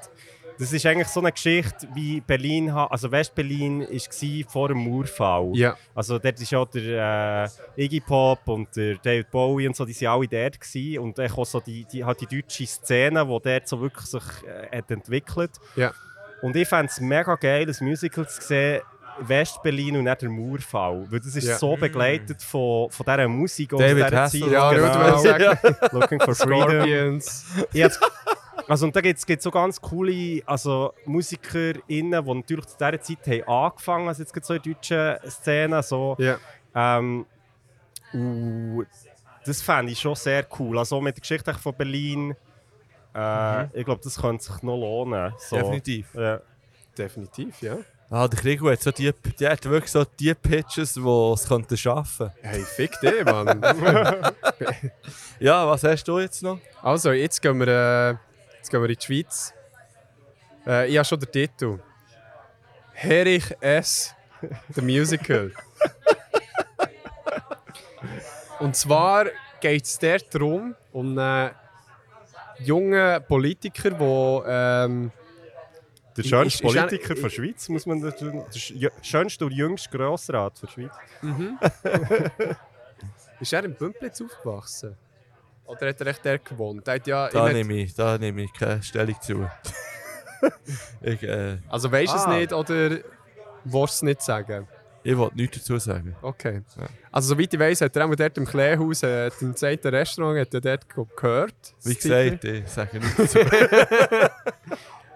Das ist eigentlich so eine Geschichte, wie Berlin, also West-Berlin war vor dem Mauerfall.
Ja.
Also dort ist ja der äh, Iggy Pop und der David Bowie und so, die waren alle dort gewesen. und auch so die, die, halt die deutsche Szene, die dort so wirklich sich äh, hat entwickelt.
Ja.
Und ich fände es mega geil, ein Musical zu sehen, West-Berlin und nicht der Mauerfall. Weil das ist
Ja.
so begleitet von, von dieser Musik und
David
dieser
Hasselhoff.
Zeit.
Ja,
genau.
ich wollte sagen.
Looking for Freedom. Hab's- also, und da gibt es so ganz coole also MusikerInnen, die natürlich zu dieser Zeit haben angefangen also jetzt so in der deutschen Szene. So,
Ja.
ähm, und das fände ich schon sehr cool. Also mit der Geschichte von Berlin, äh, ich glaube, das könnte sich noch lohnen. So.
Definitiv.
Ja.
Definitiv, ja.
Ah, der Krieg hat, so die, die hat wirklich so die Pitches, die es könnten schaffen
Hey, fick dich, Mann.
Ja, was hast du jetzt noch?
also, jetzt gehen wir, äh, jetzt gehen wir in die Schweiz. Äh, ich habe schon den Titel. Herich S. The Musical. Und zwar geht es dort darum, um einen jungen Politiker, der ähm,
Der
Ist-
schönste
ist er-
Politiker der Schweiz, muss man das Der sch- schönste und jüngste Grossrat der Schweiz.
Ist er in Bümplitz aufgewachsen? Oder hat er echt dort gewohnt? Er hat ja,
Da nehme ich, da nehme ich keine Stellung zu. ich äh,
also weisst du es
Ah.
nicht oder willst du es nicht sagen?
ich wollte nichts dazu sagen.
Okay.
Ja.
Also soweit ich weiss, hat er auch dort im Kleehaus, äh, im zweiten Restaurant, hat er dort gehört.
Wie
Titel.
gesagt, ich sage nichts dazu.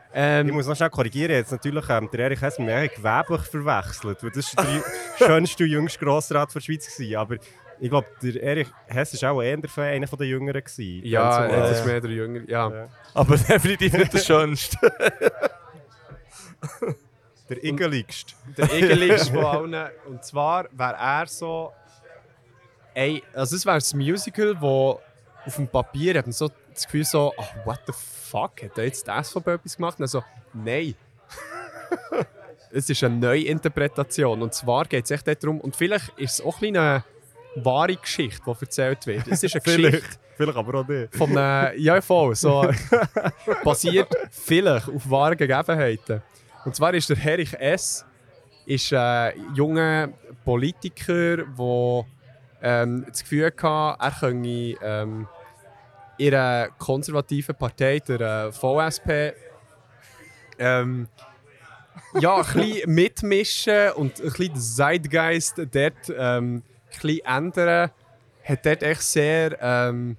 Ich
Ähm,
muss noch schnell korrigieren, jetzt natürlich ähm, der Erich Hess mit Erich verwechselt, weil das war der schönste und jüngste Grossrat der Schweiz. Gewesen. Aber ich glaube, der Erich Hess war auch eher von einer der Jüngeren. Gewesen,
ja, das
normal.
ist mehr der Jünger. Ja.
Ja.
Aber definitiv nicht der schönste.
Der Igeligste.
Der egeligste von allen. Und zwar wäre er so. Ey, also es wäre ein Musical, wo auf dem Papier hat man so das Gefühl so, oh, what the fuck, hat er jetzt das von etwas gemacht? Also, nein. es ist eine Neuinterpretation. Und zwar geht es echt darum, und vielleicht ist es auch ein eine wahre Geschichte, die erzählt wird. Es ist eine Geschichte
Vielleicht, aber auch nicht.
von äh, ja voll, so basiert vielleicht auf wahren Gegebenheiten. Und zwar ist der Herich S. ist ein junger Politiker, der ähm, das Gefühl hatte, er könne ähm, ihrer konservativen Partei, der äh, VSP, ähm, ja, ein bisschen mitmischen und ein bisschen den Zeitgeist dort ähm, ein bisschen ändern. Hat dort echt sehr ähm,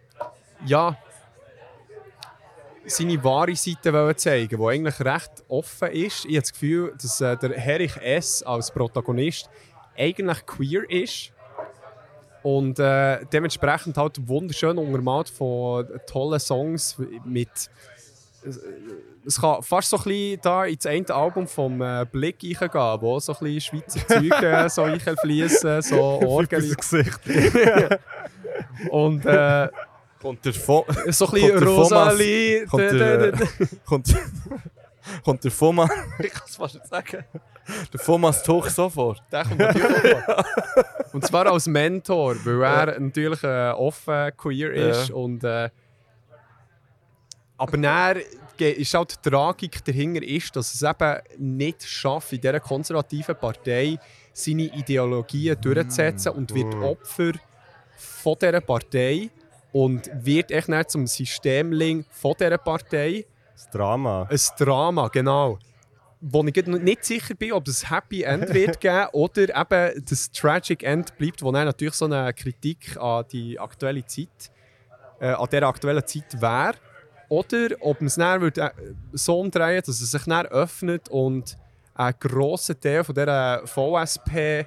ja, seine wahre Seite zeigen, die eigentlich recht offen ist. Ich habe das Gefühl, dass äh, der Herich S. als Protagonist eigentlich queer ist. Und äh, dementsprechend halt wunderschön untermalt von tollen Songs mit. Es kann fast so ein bisschen da ins eine Album vom äh, Blick reingehen, wo so ein bisschen Schweizer Zeug äh, so reinfließen, so Orgel.
Gesicht.
Und äh,
Kommt der, Fo
so ein bisschen Rosalie.
kommt der, äh, kommt, kommt der Thomas... ich kann es fast nicht sagen. Der Thomas Tuch sofort.
Der kommt natürlich auch vor. Und zwar als Mentor, weil er natürlich äh, offen queer ist.
Ja.
Und, äh, aber dann ist halt die Tragik dahinter, ist, dass es eben nicht schafft, in dieser konservativen Partei seine Ideologien durchzusetzen und wird Opfer von dieser Partei und wird echt nicht zum Systemling von dieser Partei.
Das Drama.
Ein Drama, genau. Wo ich nicht sicher bin, ob es ein Happy End wird geben oder eben das Tragic End bleibt, wo dann natürlich so eine Kritik an die aktuelle Zeit, äh, an der aktuellen Zeit wäre. Oder ob man es dann würde, äh, so umdrehen dass es sich dann öffnet und ein grosser Teil von dieser VSP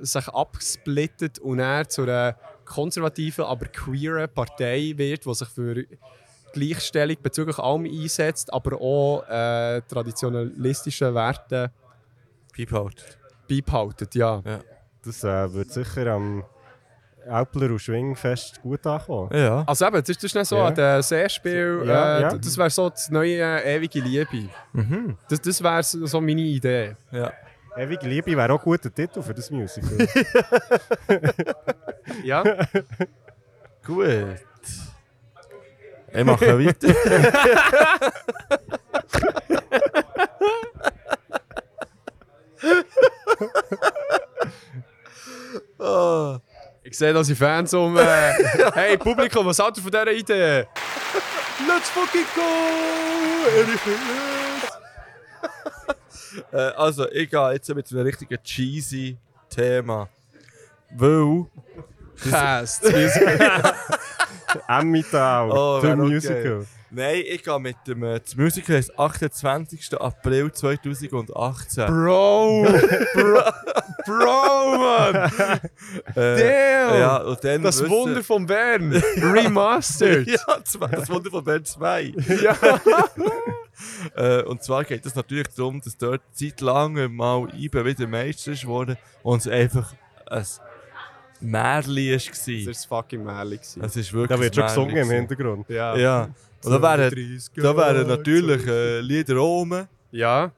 sich absplittet und dann zu einer konservativen, aber queeren Partei wird, die sich für Gleichstellung bezüglich allem einsetzt, aber auch äh, traditionalistische Werte
Piephaut.
beibehaltet. Ja.
Das äh, wird sicher am Alpler und Schwingfest gut ankommen.
Ja.
Also eben, das ist, das ist nicht so,
Ja.
der Seespiel,
Ja,
äh,
ja.
das wäre so das neue äh, ewige Liebe.
Mhm.
Das, das wäre so so meine Idee.
Ja.
Ewige Liebe wäre auch ein guter Titel für das Musical.
Ja?
Gut. Emma Gewicht. oh.
Ich sehe, dass die Fans um. Hey, Publikum, was haltet ihr von dieser Idee? Let's fucking go! Anything
äh, eh, also, egal, jetzt jetzt mit einem richtigen cheesy Thema. Weil.
Cast.
Dus- Emmittal,
Oh,
der
wär okay.
Musical.
Nein, ich gehe mit dem. äh, Das Musical ist 28. April 2018.
Bro! Bro! Bro, Mann!
Äh,
Damn!
Ja, und dann
Das
wissen-
Wunder von Bern! Remastered!
Ja, das Wunder von Bern 2.
ja.
Äh, und zwar geht es natürlich darum, dass dort seit langem mal IBE wieder Meister ist worden und es einfach ein Märchen war.
Das war das fucking gewesen.
Es ist wirklich
Da wird schon gesungen im Hintergrund.
Ja.
Ja. Und da wären,
30
da wären natürlich äh, Lieder rum,
Ja.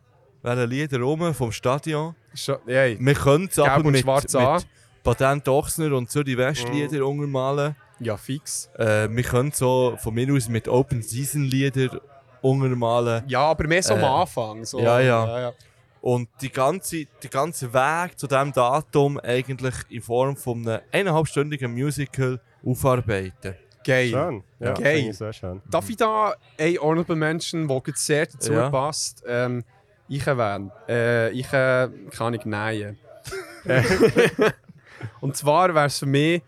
wären Lieder rum vom Stadion.
Schon, hey.
Wir können es aber mit, mit Patent Ochsner und Zürich West Lieder untermalen.
Ja, fix.
Äh, wir können so von mir aus mit Open Season Lieder untermalen.
Ja, aber mehr so am
Äh,
Anfang. So.
ja, ja.
ja, ja.
Und die ganze, der ganze Weg zu diesem Datum eigentlich in Form von einem eineinhalbstündigen Musical aufarbeiten.
Geil.
Schön. Ja,
Geil.
finde ich sehr schön.
Darf ich da ein Honorable Mention, der sehr dazu
Ja.
passt, ähm, ich erwähnen? Äh, ich äh, kann ich nähen. Und zwar wäre es für mich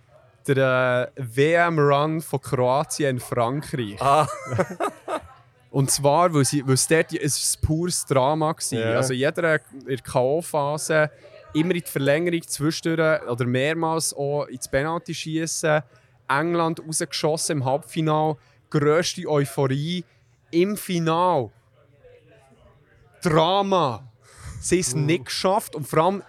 der äh, WM-Run von Kroatien in Frankreich.
Ah.
Und zwar, weil, sie, weil es dort es ein pures Drama war.
Ja.
Also jeder in der K.O.-Phase immer in die Verlängerung zwischendurch oder mehrmals auch ins Penalty schießen. England rausgeschossen im Halbfinale. Grösste Euphorie im Finale. Drama. Sie haben es nicht geschafft und vor allem,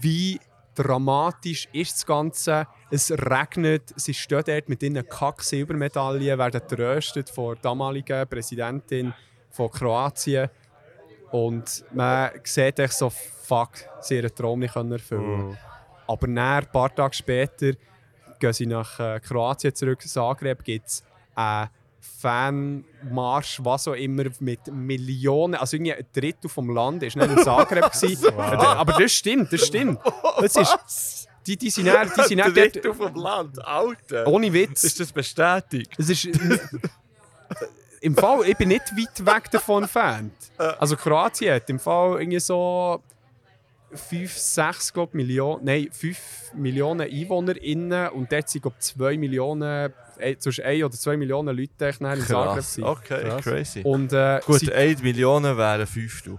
wie dramatisch ist das Ganze. Es regnet, sie stehen dort mit ihren Kack-Silbermedaillen, werden tröstet von der damaligen Präsidentin von Kroatien. Und man sieht echt so, fuck, sie ihren Traum nicht erfüllen Aber dann, ein paar Tage später, gehen sie nach äh, Kroatien zurück. Zagreb gibt es einen Fanmarsch, was auch immer, mit Millionen, also irgendwie ein Drittel vom Land ist nicht in Zagreb gewesen. Aber das stimmt, das stimmt. Das ist, die, die sind dann, die sind dann dort,
Drittel vom Land, Alter.
ohne Witz.
Ist das bestätigt?
Es ist. Im Fall, ich bin nicht weit weg davon entfernt. Also Kroatien hat im Fall irgendwie so 5, 6 glaub, Millionen, nein, 5 Millionen EinwohnerInnen und dort sind glaub, 2 Millionen, äh, zwischen 1 oder 2 Millionen Leute in Zagreb. Gewesen.
Okay,
Krass.
crazy.
Und äh,
Gut,
sie,
1 Millionen wären 5 du.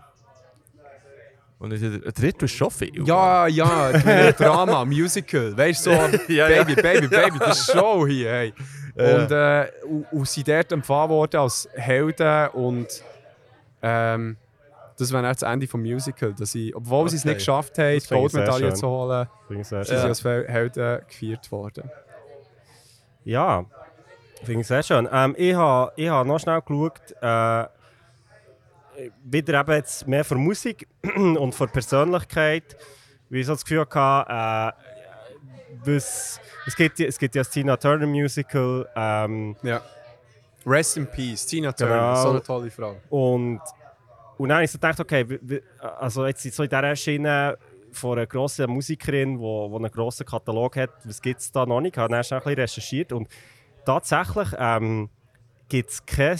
Und ein Drittel ist schon viel.
ja, ja, ich Drama, Musical, weißt du, so
Ja, ja.
Baby, Baby, Baby, das ist Show hier. Hey.
Ja.
Und, äh, und, und sind dort empfangen worden als Helden und ähm, das wäre das Ende des Musicals. Dass sie, obwohl sie es
Okay.
nicht geschafft haben, die
ich
Goldmedaille zu holen,
ich
sind sie als Helden gefeiert worden.
Ja, finde ich sehr schön. Ähm, ich habe ich ha noch schnell geschaut, äh, wieder eben jetzt mehr für Musik und für Persönlichkeit, weil ich so das Gefühl hatte, äh, was, es, gibt, ja- es gibt ja das Tina Turner Musical ähm,
Ja. Rest in Peace, Tina Turner,
Genau.
so eine tolle Frau.
und, und dann habe ich so gedacht, okay, wie- wie- also jetzt so in dieser Schiene von einer grossen Musikerin, die wo, wo einen grossen Katalog hat, was gibt es da noch nicht? Ich habe dann ein bisschen recherchiert und tatsächlich ähm, gibt es kein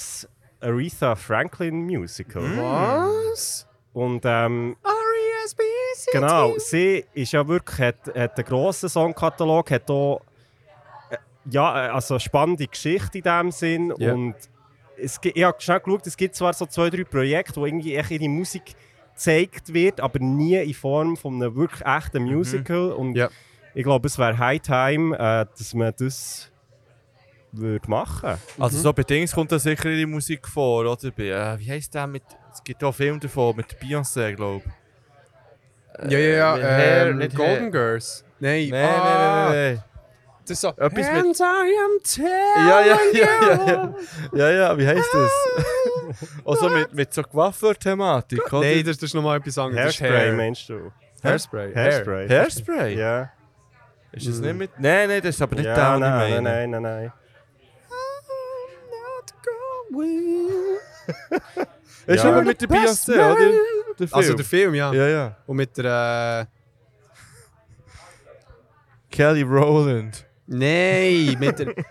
Aretha Franklin Musical.
Was?
Und ähm,
R.E.S.B.C.
genau, sie ist ja wirklich, hat, hat einen grossen Songkatalog, hat auch äh, ja, äh, also eine spannende Geschichte in dem Sinn.
Ja.
Und es, gibt- ich habe schnell geschaut, es gibt zwar so zwei, drei Projekte, wo irgendwie echt ihre Musik gezeigt wird, aber nie in Form von einem wirklich echten Musical. Und
Ja.
ich glaube, es wäre High Time, äh, dass man das würde machen
Also so bei Dings kommt da sicher ihre Musik vor, oder? Bei, äh, wie heisst der mit... Es gibt auch einen Film davon mit Beyoncé, glaube ich.
Ja, ja,
mit
ja.
Hair,
Ähm,
nicht
Golden
Hair.
Girls. Nein,
Nein,
ah,
nein, nein, nein.
Das ist so.
Etwas mit-
And I am telling
Ja, ja, ja, ja,
you.
ja. Ja, ja, wie heisst das? also mit, mit so Coiffeur-Thematik, oder?
Nein, das, das ist nochmal etwas anderes.
Hairspray,
Hair.
meinst du?
Hairspray.
Hairspray.
Hairspray?
Ja.
Ist das nicht mit... Nein, nein, das ist aber nicht
ja,
der,
nein,
meine.
nein, nein, nein, ja.
Ist
ja.
mit der Beyoncé, oder? Der Film.
Also der Film, ja.
Ja, ja.
Und mit der. Äh...
Kelly Rowland.
Nein, mit der.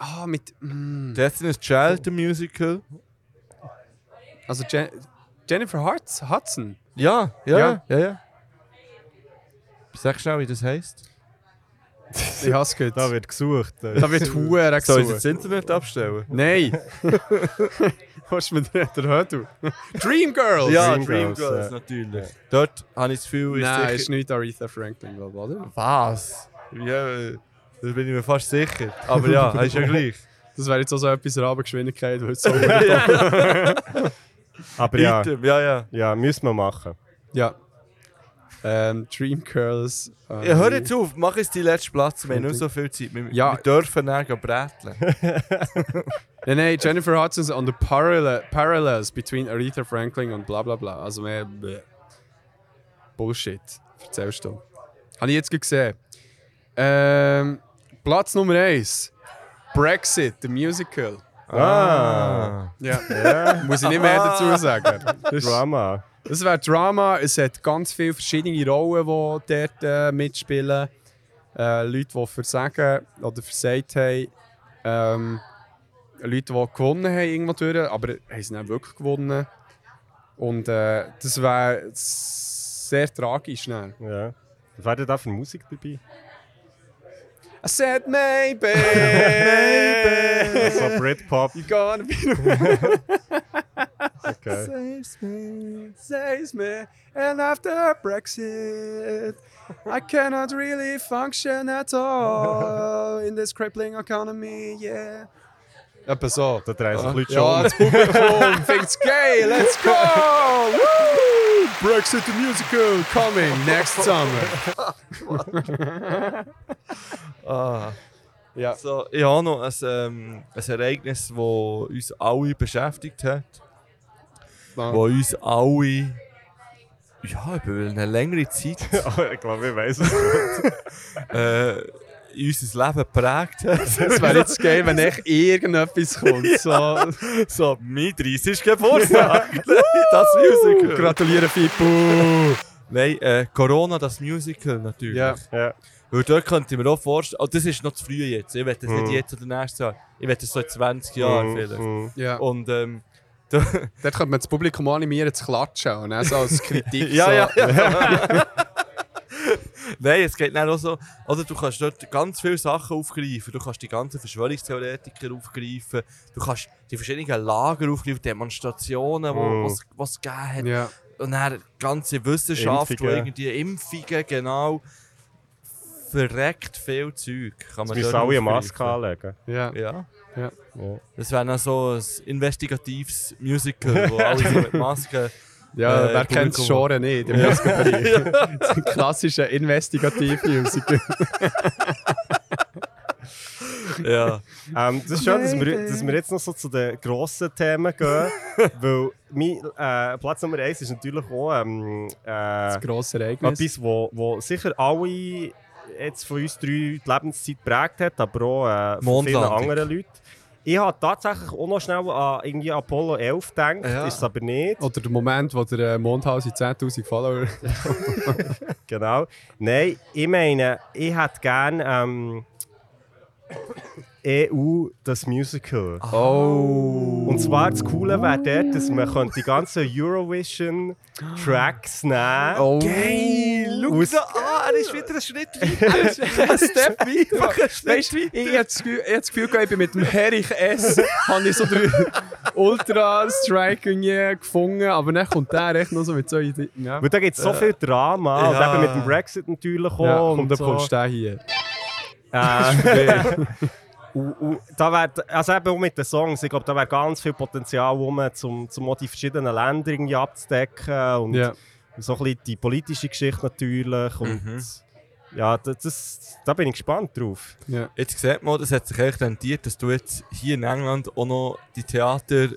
Ah, oh, mit. Mm.
Destiny's Child, der Musical.
Also Je Jennifer Hudson.
Ja, ja,
ja.
ja, ja. Sag schnell, wie das heisst.
Ich hasse es
Da wird gesucht.
Da wird Huren
Soll ich
gesucht.
das Internet abstellen?
Nein! Was ist mit der Hördu? Dreamgirls!
Ja,
Dreamgirls,
Dreamgirls,
ja.
natürlich. Dort habe ich das Gefühl, ist
Nein,
sicher...
ist nicht Aretha Franklin, glaub ich, oder?
Was? Ja, da bin ich mir fast sicher. Aber ja, ist ja gleich.
Das wäre jetzt auch so etwas Rahmengeschwindigkeit, weil es so
Aber ja,
ja, ja.
ja, müssen wir machen.
Ja. Ähm, Dreamgirls. Äh,
Ja, hör jetzt auf, mach jetzt die letzte Platz, wir haben nicht so viel Zeit. Wir,
Ja.
wir dürfen dann bräteln.
Nein, nein, Jennifer Hudson on the parallel, parallels between Aretha Franklin und bla bla bla. Also mehr bläh. Bullshit. Erzählst du. Habe ich jetzt gesehen. Ähm, Platz Nummer 1. Brexit, the Musical.
Ah,
Ja.
ja,
Muss ich nicht mehr dazu sagen. Das,
Drama.
Das wäre Drama. Es hat ganz viele verschiedene Rollen, die dort äh, mitspielen. Äh, Leute, die versagen oder versagt haben. Ähm, Leute, die gewonnen haben, irgendwo durch, aber haben sie nicht wirklich gewonnen. Und äh, das wäre sehr tragisch. Dann.
Ja. Was wäre da für Musik dabei?
I said maybe,
So Britpop.
you gonna be
Okay.
saves me, saves me, and after Brexit, I cannot really function at all in this crippling economy, yeah. Etwa so.
Da drehen sich Leute
Ja,
schon.
das Publikum find's geil, let's go! Woo! Brexit the Musical coming next summer.
Ah.
Ja.
So, ich habe noch ein, ähm, ein Ereignis, das uns alle beschäftigt hat. Das uns alle ja, über eine längere Zeit
ich glaube, ich weiß es.
äh, in unser Leben geprägt hat.
Das wäre jetzt geil, wenn echt irgendetwas kommt. So,
so, mein 30. Geburtstag. das Musical.
gratuliere Fippo!
Nein, äh, Corona, das Musical natürlich.
Ja.
Ja.
Weil dort könnte ich mir auch vorstellen, oh, das ist noch zu früh jetzt. Ich will das
Mhm.
nicht jetzt oder nächstes Jahr. Ich will das so in 20 Jahren
Mm,
vielleicht.
mm.
Ja.
Und ähm, da,
Dort könnte man das Publikum animieren zu klatschen und dann so als Kritik.
ja,
so.
ja, ja. Nein, es geht dann auch so, oder du kannst dort ganz viele Sachen aufgreifen. Du kannst die ganzen Verschwörungstheoretiker aufgreifen. Du kannst die verschiedenen Lager aufgreifen, Demonstrationen,
Mm.
die es gegeben hat.
Ja.
Und dann ganze Wissenschaft,
Impfungen.
wo irgendwie Impfungen, genau. Verreckt viel Zeug. Kann man
müssen
dort
alle eine. Maske anlegen.
Ja.
Ja.
Ja.
Ja.
Das wäre dann so ein investigatives Musical, wo alle so mit Masken.
Ja,
Äh,
wer kennt das. Genre nicht im Musikbereich? Das ist ein klassischer Investigativ-Musical.
ja.
Ähm, das ist schön, dass wir, dass wir jetzt noch so zu den grossen Themen gehen. weil mein äh, Platz Nummer 1 ist natürlich auch ähm,
Das
äh,
grosse Ereignis.
etwas, wo, wo sicher alle jetzt von uns drei die Lebenszeit geprägt hat, aber auch äh, von vielen anderen Leuten. Ich habe tatsächlich auch noch schnell an irgendwie Apollo 11 gedacht,
Ja.
ist es aber nicht.
Oder der Moment, wo der Mondhaus in 10'000 Follower...
Genau. Nein, ich meine, ich hätte gerne ähm, EU das Musical.
Oh!
Und zwar das Coole wäre dort, dass man die ganzen Eurovision-Tracks nehmen
Oh!
Geil! Schau
Aus-
da an, er ist wieder einen Schritt weiter.
Ein Step weiter. Weißt du, ich habe das Gefühl, ich hab das Gefühl gehabt, ich bin mit dem Herich S. habe ich so den Ultra-Strike irgendwie gefunden, aber dann kommt der echt noch so mit so Ideen. Ja,
Weil da gibt es so viel Drama.
Ja.
Und eben mit dem Brexit natürlich auch.
ja
und
und dann
so.
kommst du hier.
Äh, und, und da wär, also eben auch mit den Songs, ich glaube, da wäre ganz viel Potenzial, um zum, zum auch die verschiedenen Länder irgendwie abzudecken. Und
Ja.
so ein bisschen die politische Geschichte natürlich. Und
Mhm.
ja, das, das, da bin ich gespannt drauf.
Ja.
Jetzt sieht man, das hat sich echt rentiert, dass du jetzt hier in England auch noch die Theater.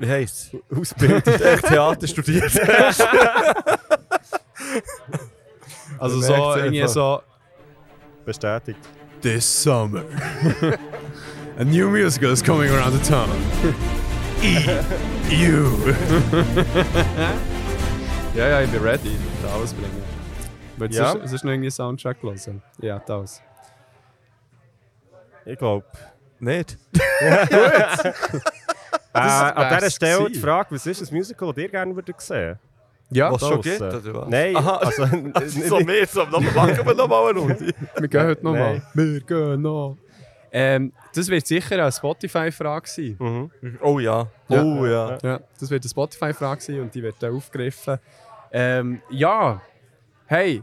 Wie heisst es?
Ausbildung.
Echt Theater studiert hast.
Also so, irgendwie so...
Bestätigt.
This summer, a new musical is coming around the town. E-U. ja, ja, ich bin ready. Da alles bringen. Weil
Ja.
sonst, sonst noch irgendwie einen Soundtrack hören. Ja, das.
Ich glaube.
Nicht?
Äh, an dieser
wär's
Stelle die
gewesen.
Frage, was ist ein Musical, das ihr gerne würdet sehen?
Ja,
Was schon geht, oder was?
Nein,
Aha.
also...
So mehr, so, dann machen wir noch mal eine Runde.
wir gehen heute nochmal. Wir gehen noch. Ähm, das wird sicher eine Spotify-Frage sein.
mhm.
Oh ja.
Ja.
Oh ja.
Ja, das wird eine Spotify-Frage sein und die wird dann aufgegriffen. Ähm, ja, hey,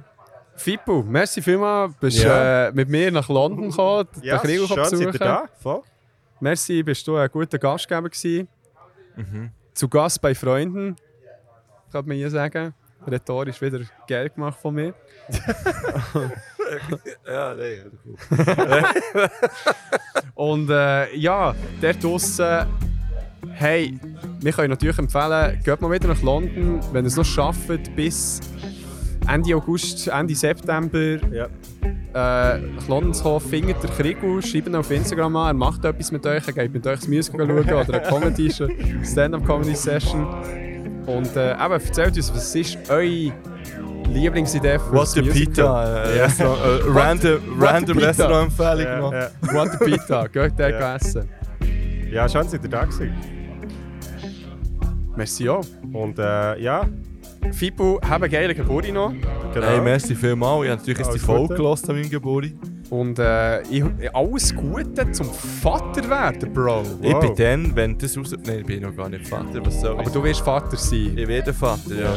Fippo, merci vielmals, bist
Ja.
äh, mit mir nach London gekommen,
Ja,
den Krieg
schön, seid ihr da? Voll.
Merci, bist du ein guter Gastgeber gewesen.
Mhm.
Zu Gast bei Freunden, man hier sagen. Rhetorisch wieder geil gemacht von mir.
Ja, nein.
Und äh, ja, dort draussen, hey, wir können natürlich empfehlen, geht mal wieder nach London, wenn ihr es noch schafft, bis Ende August, Ende September
Ja.
äh, nach London zu kommen, findet der Krigu, schreibt ihn auf Instagram an, er macht etwas mit euch, er geht mit euch das Musical schauen oder eine Comedy, Stand-Up-Comedy-Session. Und äh, eben, erzählt uns, was ist eure Lieblingsidee für
What the? Pita? Äh, Restaurant, äh, random random? Restaurant-Empfehlung
Ja,
noch.
ja.
What the Pita, geht dort
Ja.
essen.
ja, schön, seid ihr da gewesen.
Merci auch.
Und äh, ja,
Fippo, haben eine geile Geburt noch.
genau.
Hey, merci vielmals. Ich habe natürlich jetzt die Folge gehört an meinem Geburt.
Und äh, ich, alles Gute zum Vater werden, Bro.
Ich
Wow.
bin dann, wenn das raus... Nein, ich bin noch gar nicht Vater. Was soll
Aber
ich?
du wirst Vater sein.
Ich werde Vater, ja.